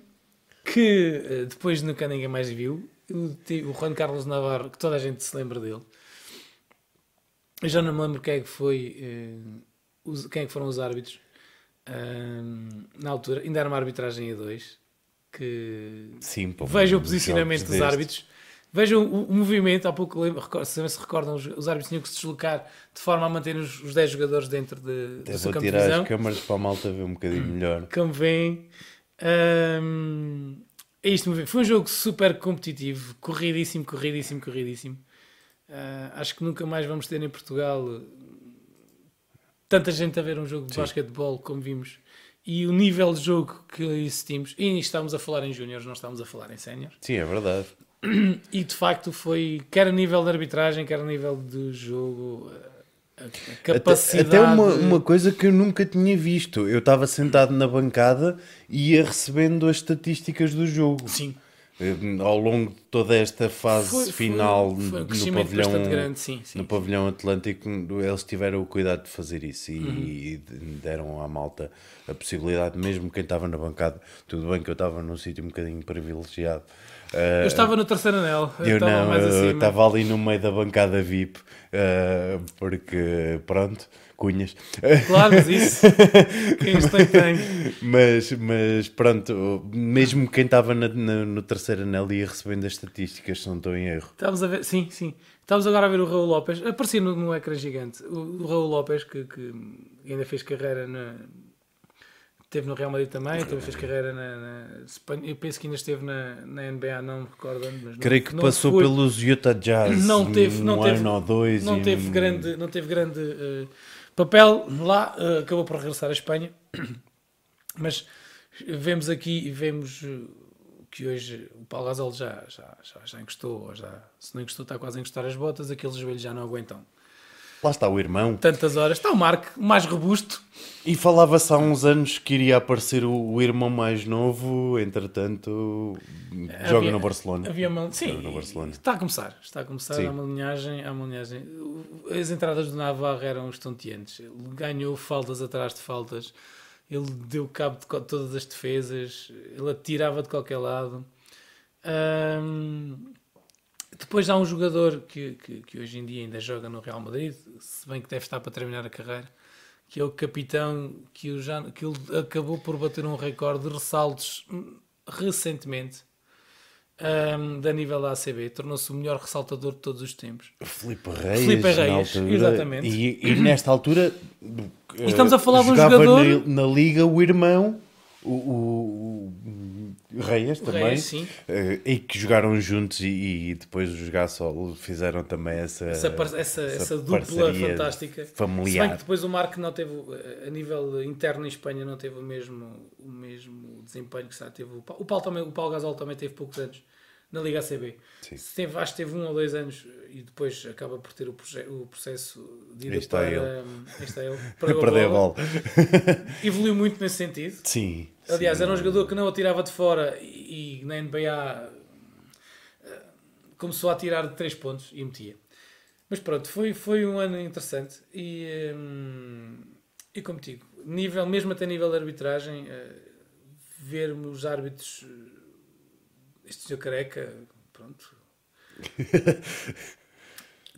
que eh, depois nunca ninguém mais viu. O, Juan Carlos Navarro, que toda a gente se lembra dele. Eu já não me lembro quem é que foi, eh, quem é que foram os árbitros na altura. Ainda era uma arbitragem a dois. Que Sim, vejam o posicionamento dos árbitros. Vejam o, movimento, há pouco lembro, se se recordam, os, os, árbitros tinham que se deslocar de forma a manter os, os 10 jogadores dentro de, do seu campo de visão. tirar as câmaras para a malta ver um bocadinho melhor. Como vem, um, é isto, foi um jogo super competitivo, corridíssimo, corridíssimo, corridíssimo. Uh, acho que nunca mais vamos ter em Portugal tanta gente a ver um jogo de Sim. basquetebol como vimos e o nível de jogo que assistimos. E estamos a falar em júniores, não estamos a falar em séniores. Sim, é verdade. E de facto foi, quer a nível de arbitragem, quer a nível de jogo capacidade. Até, até uma, uma coisa que eu nunca tinha visto. Eu estava sentado na bancada e ia recebendo as estatísticas do jogo. Sim. Eh, ao longo de toda esta fase foi, final foi, foi um no, pavilhão, grande, sim, sim, no pavilhão Atlântico, eles tiveram o cuidado de fazer isso e, uhum. e deram à malta a possibilidade, mesmo quem estava na bancada. Tudo bem que eu estava num sítio um bocadinho privilegiado eu estava no terceiro anel. Eu, eu não, eu estava ali no meio da bancada VIP, uh, porque pronto, cunhas. Claro, mas isso, quem tem, tem. Mas, mas pronto, mesmo quem estava no terceiro anel ia recebendo as estatísticas, se não estou em erro. Estávamos a ver, sim, sim. Estávamos agora a ver o Raul Lopes, aparecia no, no ecrã gigante. O, o Raul Lopes, que, que ainda fez carreira na, Esteve no Real Madrid também, também fez carreira na, na, Eu penso que ainda esteve na, na NBA, não me recordo. Mas Creio não, que passou foi, pelos Utah Jazz não teve, não teve, ano ou dois. Não teve grande, não teve grande uh, papel lá, uh, acabou por regressar à Espanha. Mas vemos aqui, vemos eh, que hoje o Paulo Gasol já, já, já, já encostou, já, se não encostou, está quase a encostar as botas, aqueles joelhos já não aguentam. Lá está o irmão. Tantas horas. Está o Marco, mais robusto. E falava-se há uns anos que iria aparecer o, o irmão mais novo, entretanto, havia, joga no Barcelona. Havia uma, sim, no Barcelona. está a começar. Está a começar. Sim. Há uma linhagem, há uma linhagem. As entradas do Navarro eram estonteantes. Ele ganhou faltas atrás de faltas. Ele deu cabo de todas as defesas. Ele atirava de qualquer lado. Depois há um jogador que, que, que, hoje em dia ainda joga no Real Madrid, se bem que deve estar para terminar a carreira, que é o capitão que, o já, que ele acabou por bater um recorde de ressaltos recentemente um, da nível da ACB. Tornou-se o melhor ressaltador de todos os tempos. Filipe Reis. Filipe Reis, altura, exatamente. E, e, nesta altura. E estamos a falar de um jogador. Na, na liga o irmão o, o, o o também, Reis, uh, e que jogaram juntos e, e depois de jogar solo fizeram também essa, essa, essa, essa, essa dupla fantástica. Familiar. Se bem que depois o Marco não teve, a nível interno em Espanha, não teve o mesmo, o mesmo desempenho que já teve o Paulo. O Paulo, também, o Paulo Gasol também teve poucos anos na Liga ACB. Teve, acho que teve um ou dois anos e depois acaba por ter o, o processo de ir para, ele. Este é ele, para perder a bola. Evoluiu muito nesse sentido. Sim. Aliás, sim. era um jogador que não atirava de fora e, e na NBA eh, começou a tirar de 3 pontos e metia. Mas pronto, foi, foi um ano interessante e, hum, e como digo, nível, mesmo até nível de arbitragem, uh, vermos os árbitros este senhor careca, pronto.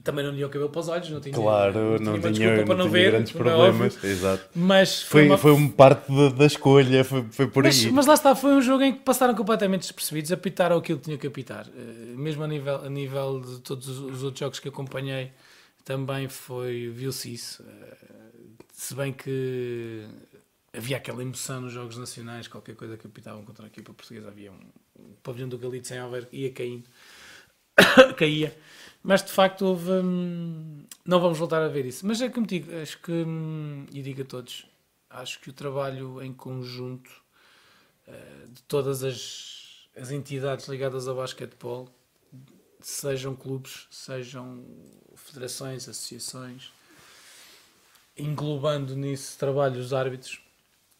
Também não tinha o cabelo para os olhos, não tinha, claro, não, não tinha, não para não ver, grandes é problemas. É Exato. Mas foi, foi, uma... foi uma parte da, da escolha, foi, foi por mas, aí. Mas lá está, foi um jogo em que passaram completamente despercebidos, apitaram aquilo que tinham que apitar. Uh, mesmo a nível, a nível de todos os, os outros jogos que acompanhei, também foi, viu-se isso. Uh, se bem que havia aquela emoção nos jogos nacionais, qualquer coisa que apitavam contra a equipa portuguesa, havia um, um pavilhão do Galito sem Alver ia caindo, caía, mas de facto houve, hum, não vamos voltar a ver isso, mas é como digo, acho que, hum, e digo a todos, acho que o trabalho em conjunto uh, de todas as, as entidades ligadas ao basquetebol, sejam clubes, sejam federações, associações, englobando nisso trabalho os árbitros,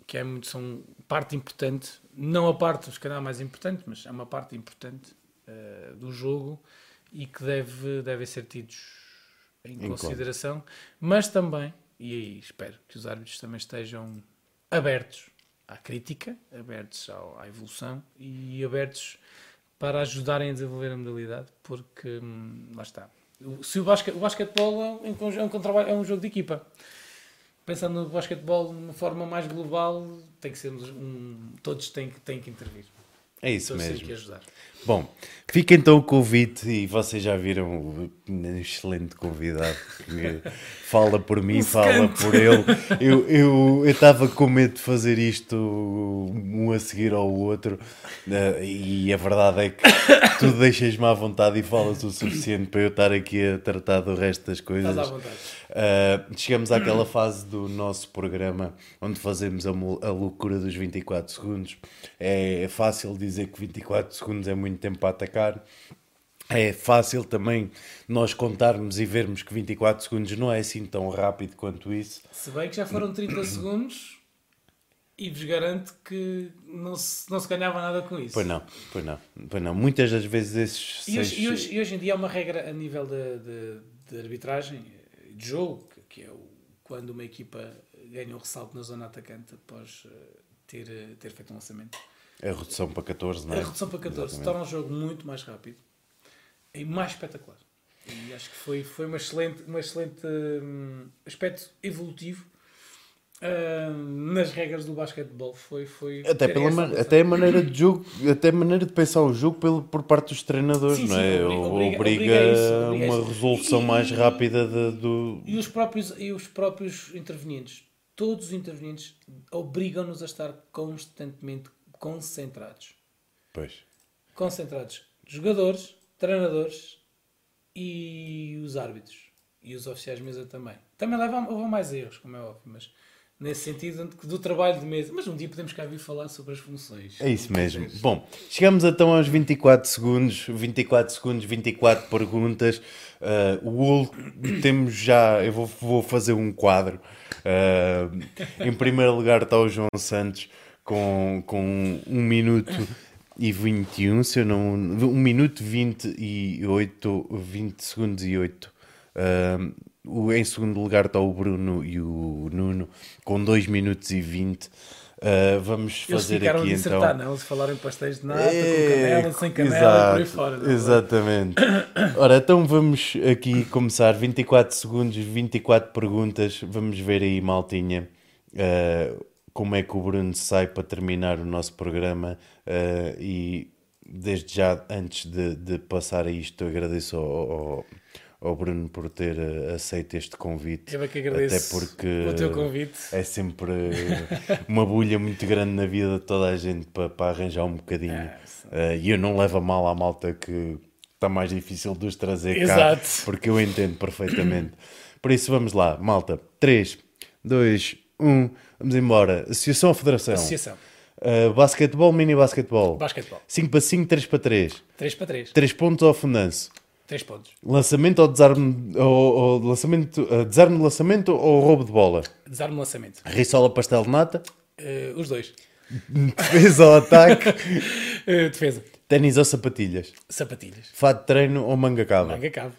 que é muito, são parte importante, não a parte, se calhar, mais importante, mas é uma parte importante uh, do jogo e que deve, devem ser tidos em, em consideração, conta. mas também, e aí espero que os árbitros também estejam abertos à crítica, abertos ao, à evolução e abertos para ajudarem a desenvolver a modalidade, porque hum, lá está. Se o, basquete, o basquetebol é um, é, um, é um jogo de equipa pensando no basquetebol de uma forma mais global, tem que ser um, todos têm, têm que intervir. É isso todos mesmo. Têm que ajudar. Bom, fica então o convite e vocês já viram um excelente convidado que fala por mim, fala por ele. Eu estava eu, eu com medo de fazer isto um a seguir ao outro eh, e a verdade é que tu deixas-me à vontade e falas o suficiente para eu estar aqui a tratar do resto das coisas. Estás à vontade. Uh, chegamos àquela fase do nosso programa onde fazemos a, a loucura dos 24 segundos. É, é fácil dizer que 24 segundos é muito tempo para atacar. É fácil também nós contarmos e vermos que 24 segundos não é assim tão rápido quanto isso. Se bem que já foram 30 segundos e vos garanto que não se, não se ganhava nada com isso. Pois não, pois não, pois não. Muitas das vezes esses. E hoje, seis... e hoje, e hoje em dia há uma regra a nível de arbitragem, de jogo, que é o, quando uma equipa ganha um ressalto na zona atacante após uh, ter, uh, ter feito um lançamento. A redução para 14, não é? A redução para 14 Exatamente. torna o jogo muito mais rápido e mais espetacular. E acho que foi, foi uma excelente, uma excelente um, aspecto evolutivo uh, nas regras do basquetebol. Foi, foi até, pela man até a maneira de jogo, até a maneira de pensar o jogo pelo, por parte dos treinadores, sim, não é? Obriga, obriga, obriga, isso, obriga uma isso. resolução e, mais rápida de, do. E os, próprios, e os próprios intervenientes, todos os intervenientes, obrigam-nos a estar constantemente concentrados. Pois. Concentrados. Jogadores, treinadores e os árbitros. E os oficiais de mesa também. Também levam, mais erros, como é óbvio, mas nesse sentido do trabalho de mesa. Mas um dia podemos cá vir falar sobre as funções. É isso mesmo. Bom, chegamos então aos 24 segundos. 24 segundos, 24 perguntas. Uh, o temos já. Eu vou, vou fazer um quadro. Uh, em primeiro lugar está o João Santos com, com um minuto e 21, se eu não. 1 minuto 28, 20 segundos e 8. Uh, em segundo lugar está o Bruno e o Nuno com 2 minutos e 20. Uh, ah, vamos fazer Eles aqui de então. não? Eles falaram em pastéis de nata, é, com canela, sem canela, exato, por aí fora. Não? É? Exatamente. Ora, então vamos aqui começar. 24 segundos, 24 perguntas. Vamos ver aí, maltinha. Uh, como é que o Bruno sai para terminar o nosso programa uh, e desde já, antes de, de, passar a isto, agradeço ao, ao, ao Bruno por ter uh, aceito este convite. Eu é que agradeço Até porque o teu convite. é sempre uma bulha muito grande na vida de toda a gente para, para arranjar um bocadinho. É, uh, e eu não levo a mal à malta que está mais difícil de os trazer Exato. cá, porque eu entendo perfeitamente. Por isso vamos lá, malta. 3, 2, 1, vamos embora. Associação ou Federação? Associação. Uh, basquetebol, mini basquetebol. Basquetebol. 5 para 5, 3 para 3. 3 para 3. 3 pontos ao fundanço. 3 pontos. Lançamento ou desarme, ou, ou lançamento, uh, desarme de lançamento ou roubo de bola? Desarme de lançamento. Rissola pastel de nata? Uh, os dois. Defesa ou ataque? Uh, defesa. Ténis ou sapatilhas? Sapatilhas. Fato de treino ou manga cava? Manga cabo.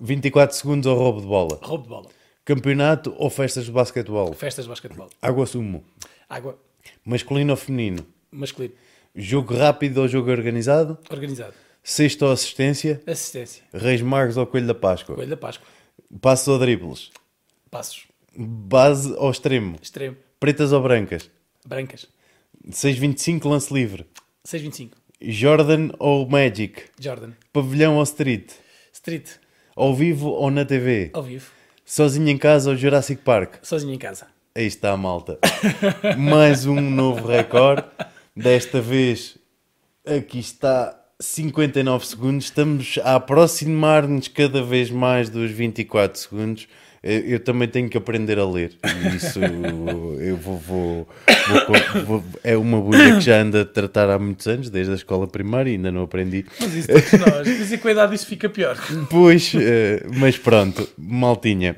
24 segundos ou roubo de bola? Roubo de bola. Campeonato ou festas de basquetebol? Festas de basquetebol. Água sumo? Água. Masculino ou feminino? Masculino. Jogo rápido ou jogo organizado? Organizado. Sexta ou assistência? Assistência. Reis Magos ou Coelho da Páscoa? Coelho da Páscoa. Passos ou dribles? Passos. Base ou extremo? Extremo. Pretas ou brancas? Brancas. 6.25 lance livre? 6,25. Jordan ou Magic? Jordan. Pavilhão ou street? Street. Ao vivo ou na TV? Ao vivo. Sozinho em casa ou Jurassic Park? Sozinho em casa. Aí está a malta. Mais um novo recorde. Desta vez, aqui está 59 segundos. Estamos a aproximar-nos cada vez mais dos 24 segundos. Eu, eu também tenho que aprender a ler. E Isso eu vou, vou- vou- vou- É uma bolha que já anda a tratar há muitos anos, desde a escola primária, e ainda não aprendi. Mas isso todos nós. Mas e com a idade isso fica pior. Pois, eh, mas pronto, maltinha.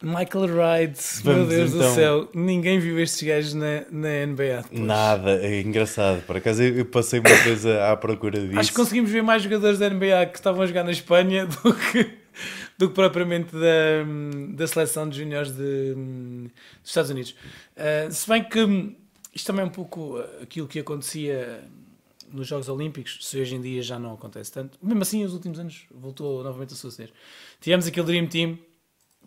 Michael Wright, meu Vamos Deus então. do céu, ninguém viu estes gajos na, na NBA. depois. Nada, é engraçado. Por acaso eu eu passei uma vez à à procura disso. Acho que conseguimos ver mais jogadores da NBA que estavam a jogar na Espanha do que, do que propriamente da, da seleção de juniores de, dos Estados Unidos. Uh, se bem que isto também é um pouco aquilo que acontecia nos Jogos Olímpicos, se hoje em dia já não acontece tanto. Mesmo assim, nos últimos anos voltou novamente a suceder. Tivemos aquele Dream Team,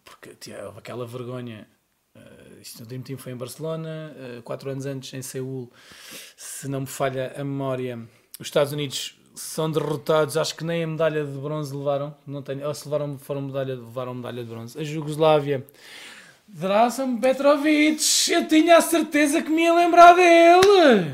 porque houve aquela vergonha. Uh, isto, o Dream Team foi em Barcelona, uh, quatro anos antes em Seul, se não me falha a memória. Os Estados Unidos são derrotados, acho que nem a medalha de bronze levaram, não tenho, ou se levaram, foram medalha, levaram medalha de bronze. A Jugoslávia, Drasan Petrovic, eu tinha a certeza que me ia lembrar dele.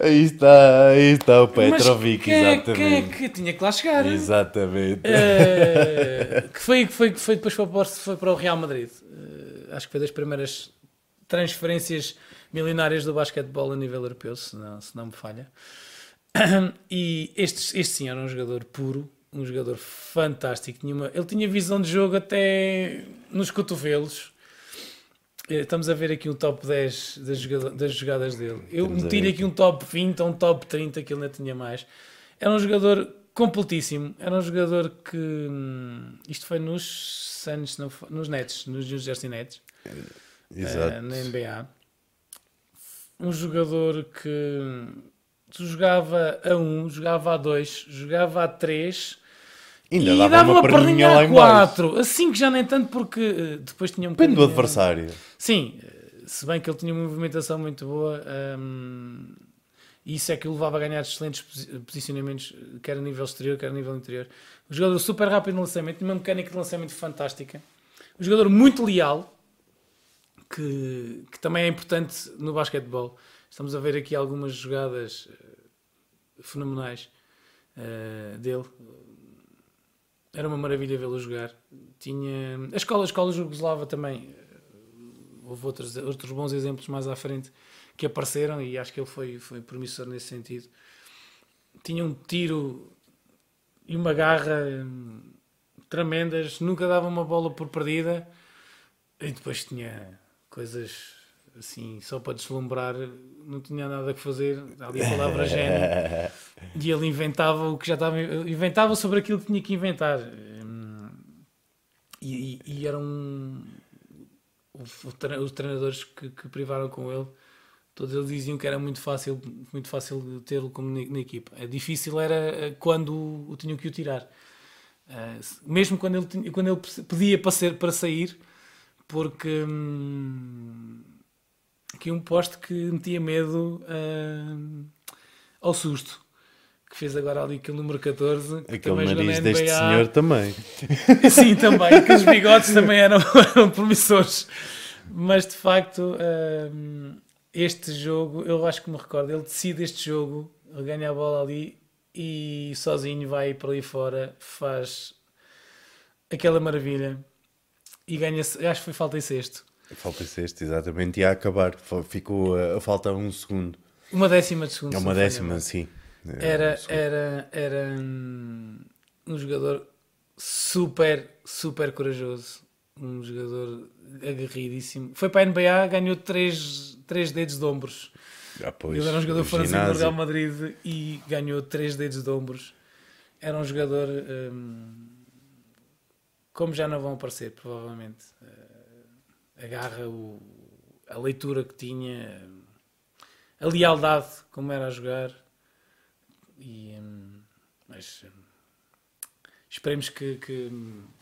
Aí está, aí está o Petrovic, quem é- exatamente. Quem é que tinha que lá chegar? Exatamente. Eh, que foi que foi que foi depois foi para, o- foi para o Real Madrid. Eh, acho que foi das primeiras transferências milionárias do basquetebol a nível europeu, se não, se não me falha. E este, este sim era um jogador puro, um jogador fantástico. Tinha uma- ele tinha visão de jogo até nos cotovelos. Eh, Estamos a ver aqui um top 10 das, das jogadas dele. Eu meti-lhe aqui um top 20 ou um top 30 que ele ainda tinha mais. Era um jogador completíssimo. Era um jogador que. hum, Isto foi nos Suns, não nos Nets, nos New Jersey Nets, Exato. na NBA. Um jogador que tu jogava a 1, jogava a 2, jogava a 3 Ainda e dava, dava uma uma perninha lá a em baixo. 4. Assim que já nem tanto, porque eh, depois tinha um Depende do adversário. Sim, eh, se bem que ele tinha uma movimentação muito boa, hum, isso é que o levava a ganhar excelentes posi- posicionamentos, quer a nível exterior, quer a nível interior. Um jogador super rápido no lançamento, uma mecânica de lançamento fantástica. Um jogador muito leal, que, que também é importante no basquetebol. Estamos a ver aqui algumas jogadas eh, fenomenais eh, dele. Era uma maravilha vê-lo jogar. Tinha a escola, a escola jugoslava também. eh, Houve outros, outros bons exemplos mais à frente que apareceram e acho que ele foi, foi promissor nesse sentido. Tinha um tiro e uma garra hum, tremendas, nunca dava uma bola por perdida e depois tinha coisas assim só para deslumbrar, não tinha nada que fazer, ali a palavra gênio. E ele inventava o que já estava. Inventava sobre aquilo que tinha que inventar. Hum, E, e, e era um. Os treinadores que, que privaram com ele, todos eles diziam que era muito fácil, muito fácil de tê-lo como na, na equipa. É difícil era eh, quando o, o tinham que o tirar. Se- mesmo quando ele, tinha- quando ele pedia para, ser, para sair, porque hum, aqui um poste que metia medo hum, ao susto. Que que fez agora ali aquele número 14. Que Aquele nariz deste senhor também. Sim, também. Aqueles bigodes também eram, eram promissores. Mas de facto, um, este jogo, eu acho que me recordo, ele decide este jogo, ele ganha a bola ali e sozinho vai para ali fora, faz aquela maravilha e ganha, acho que foi falta em sexto. Falta sexto, exatamente, e a acabar, ficou a, a falta um segundo. Uma décima de segundo. É uma décima, sim. Era, era, era um, um jogador super, super corajoso. Um jogador aguerridíssimo. Foi para a NBA, ganhou três, três dedos de ombros. Ah, pois, Ele era um jogador francês do Real Madrid e ganhou três dedos de ombros. Era um jogador um, como já não vão aparecer, provavelmente. Agarra o, a leitura que tinha, a lealdade, como era a jogar. E, um, mas um, esperemos que, que,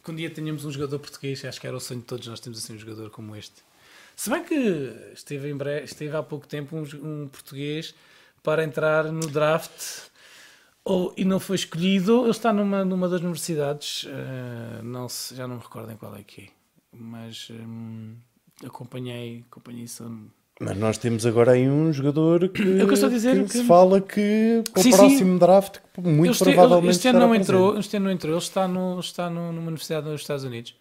que, um dia tenhamos um jogador português. Acho que era o sonho de todos nós temos assim um jogador como este. Se bem que esteve, em breve, esteve há pouco tempo um, um português para entrar no draft ou, e não foi escolhido. Ele está numa, numa das universidades, uh, não se, já não me recordo em qual é que é, mas um, acompanhei, acompanhei isso mas nós temos agora aí um jogador que, é que, dizer, que, que, se fala que para o próximo sim. draft muito este, provavelmente este ano não entrou, este ano não entrou, ele está, no, está no, numa universidade nos Estados Unidos.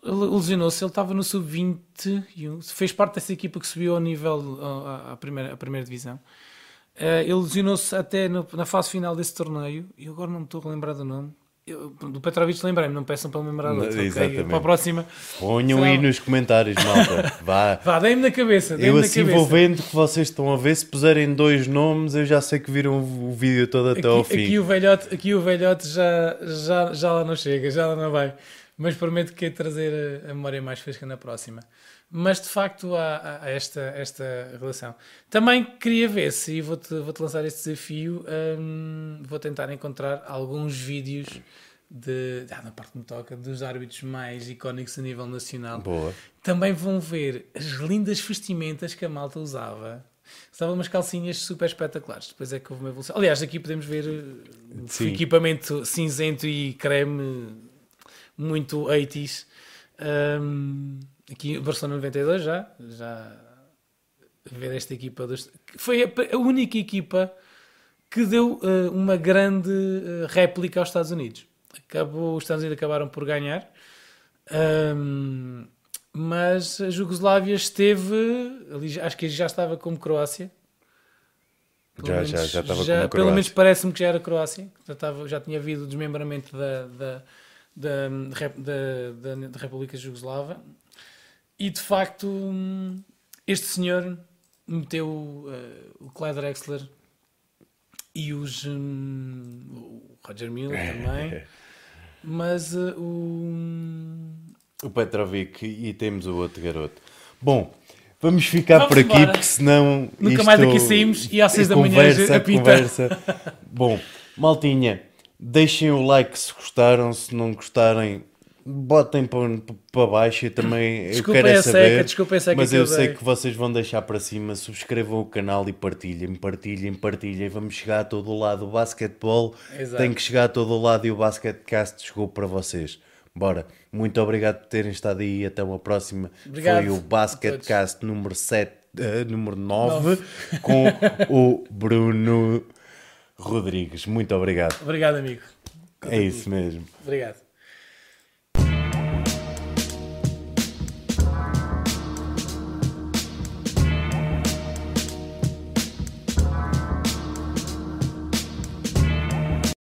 Ele lesionou-se, ele estava no sub-20, fez parte dessa equipa que subiu ao nível à, primeira, à primeira divisão. Uh, ele lesionou-se até no, na fase final desse torneio, e agora não me estou a lembrar do nome. Eu, do Petrovic lembrei-me, não peçam para lembrar outro, okay? Para a próxima. Ponham aí nos comentários, malta. Vá, Vá deem-me na cabeça. eu assim cabeça. vou vendo que vocês estão a ver. Se puserem dois nomes, eu já sei que viram o vídeo todo até aqui, ao fim. Aqui o velhote, aqui o velhote já, já, já lá não chega, já lá não vai. Mas prometo que é trazer a, a memória mais fresca na próxima mas de facto há, há, esta, esta relação. Também queria ver se, e vou-te vou -te lançar este desafio, hum, vou tentar encontrar alguns vídeos de, ah, na parte que me toca, dos árbitros mais icónicos a nível nacional. Boa. Também vão ver as lindas vestimentas que a malta usava. Usava umas calcinhas super espetaculares. Depois é que houve uma evolução. Aliás, aqui podemos ver uh, o equipamento cinzento e creme muito 80s. Um, aqui Barcelona 92 já, já ver esta equipa dos, foi a, única equipa que deu uh, uma grande uh, réplica aos Estados Unidos. Acabou, os Estados Unidos acabaram por ganhar, um, mas a Jugoslávia esteve, ali, acho que já estava como Croácia. Pelo já, menos, já, já estava já, como Pelo menos parece-me que já era Croácia, já, estava, já tinha havido o desmembramento da, da, da, da, da, da República Jugoslava e de facto, este senhor meteu uh, o Clyde Drexler e os, um, o Roger Miller é. também, mas uh, o. O Petrovic e temos o outro garoto. Bom, vamos ficar vamos por aqui embora. porque senão. Nunca mais daqui saímos e às 6 da manhã a conversa. Bom, maltinha, deixem o like se gostaram, se não gostarem botem para baixo. Eu também desculpa eu quero é saber. Seca, desculpa é seca mas eu, eu sei que vocês vão deixar para cima. Subscrevam o canal e partilhem, partilhem, partilhem. Vamos chegar a todo o lado. O basquetebol Exato. tem que chegar a todo o lado e o Basketcast chegou para vocês. Bora, muito obrigado por terem estado aí. Até uma próxima. Obrigado Foi o Basketcast número 7, uh, eh, número 9, 9. com o Bruno Rodrigues. Muito obrigado. Obrigado, amigo. É isso mesmo. Obrigado.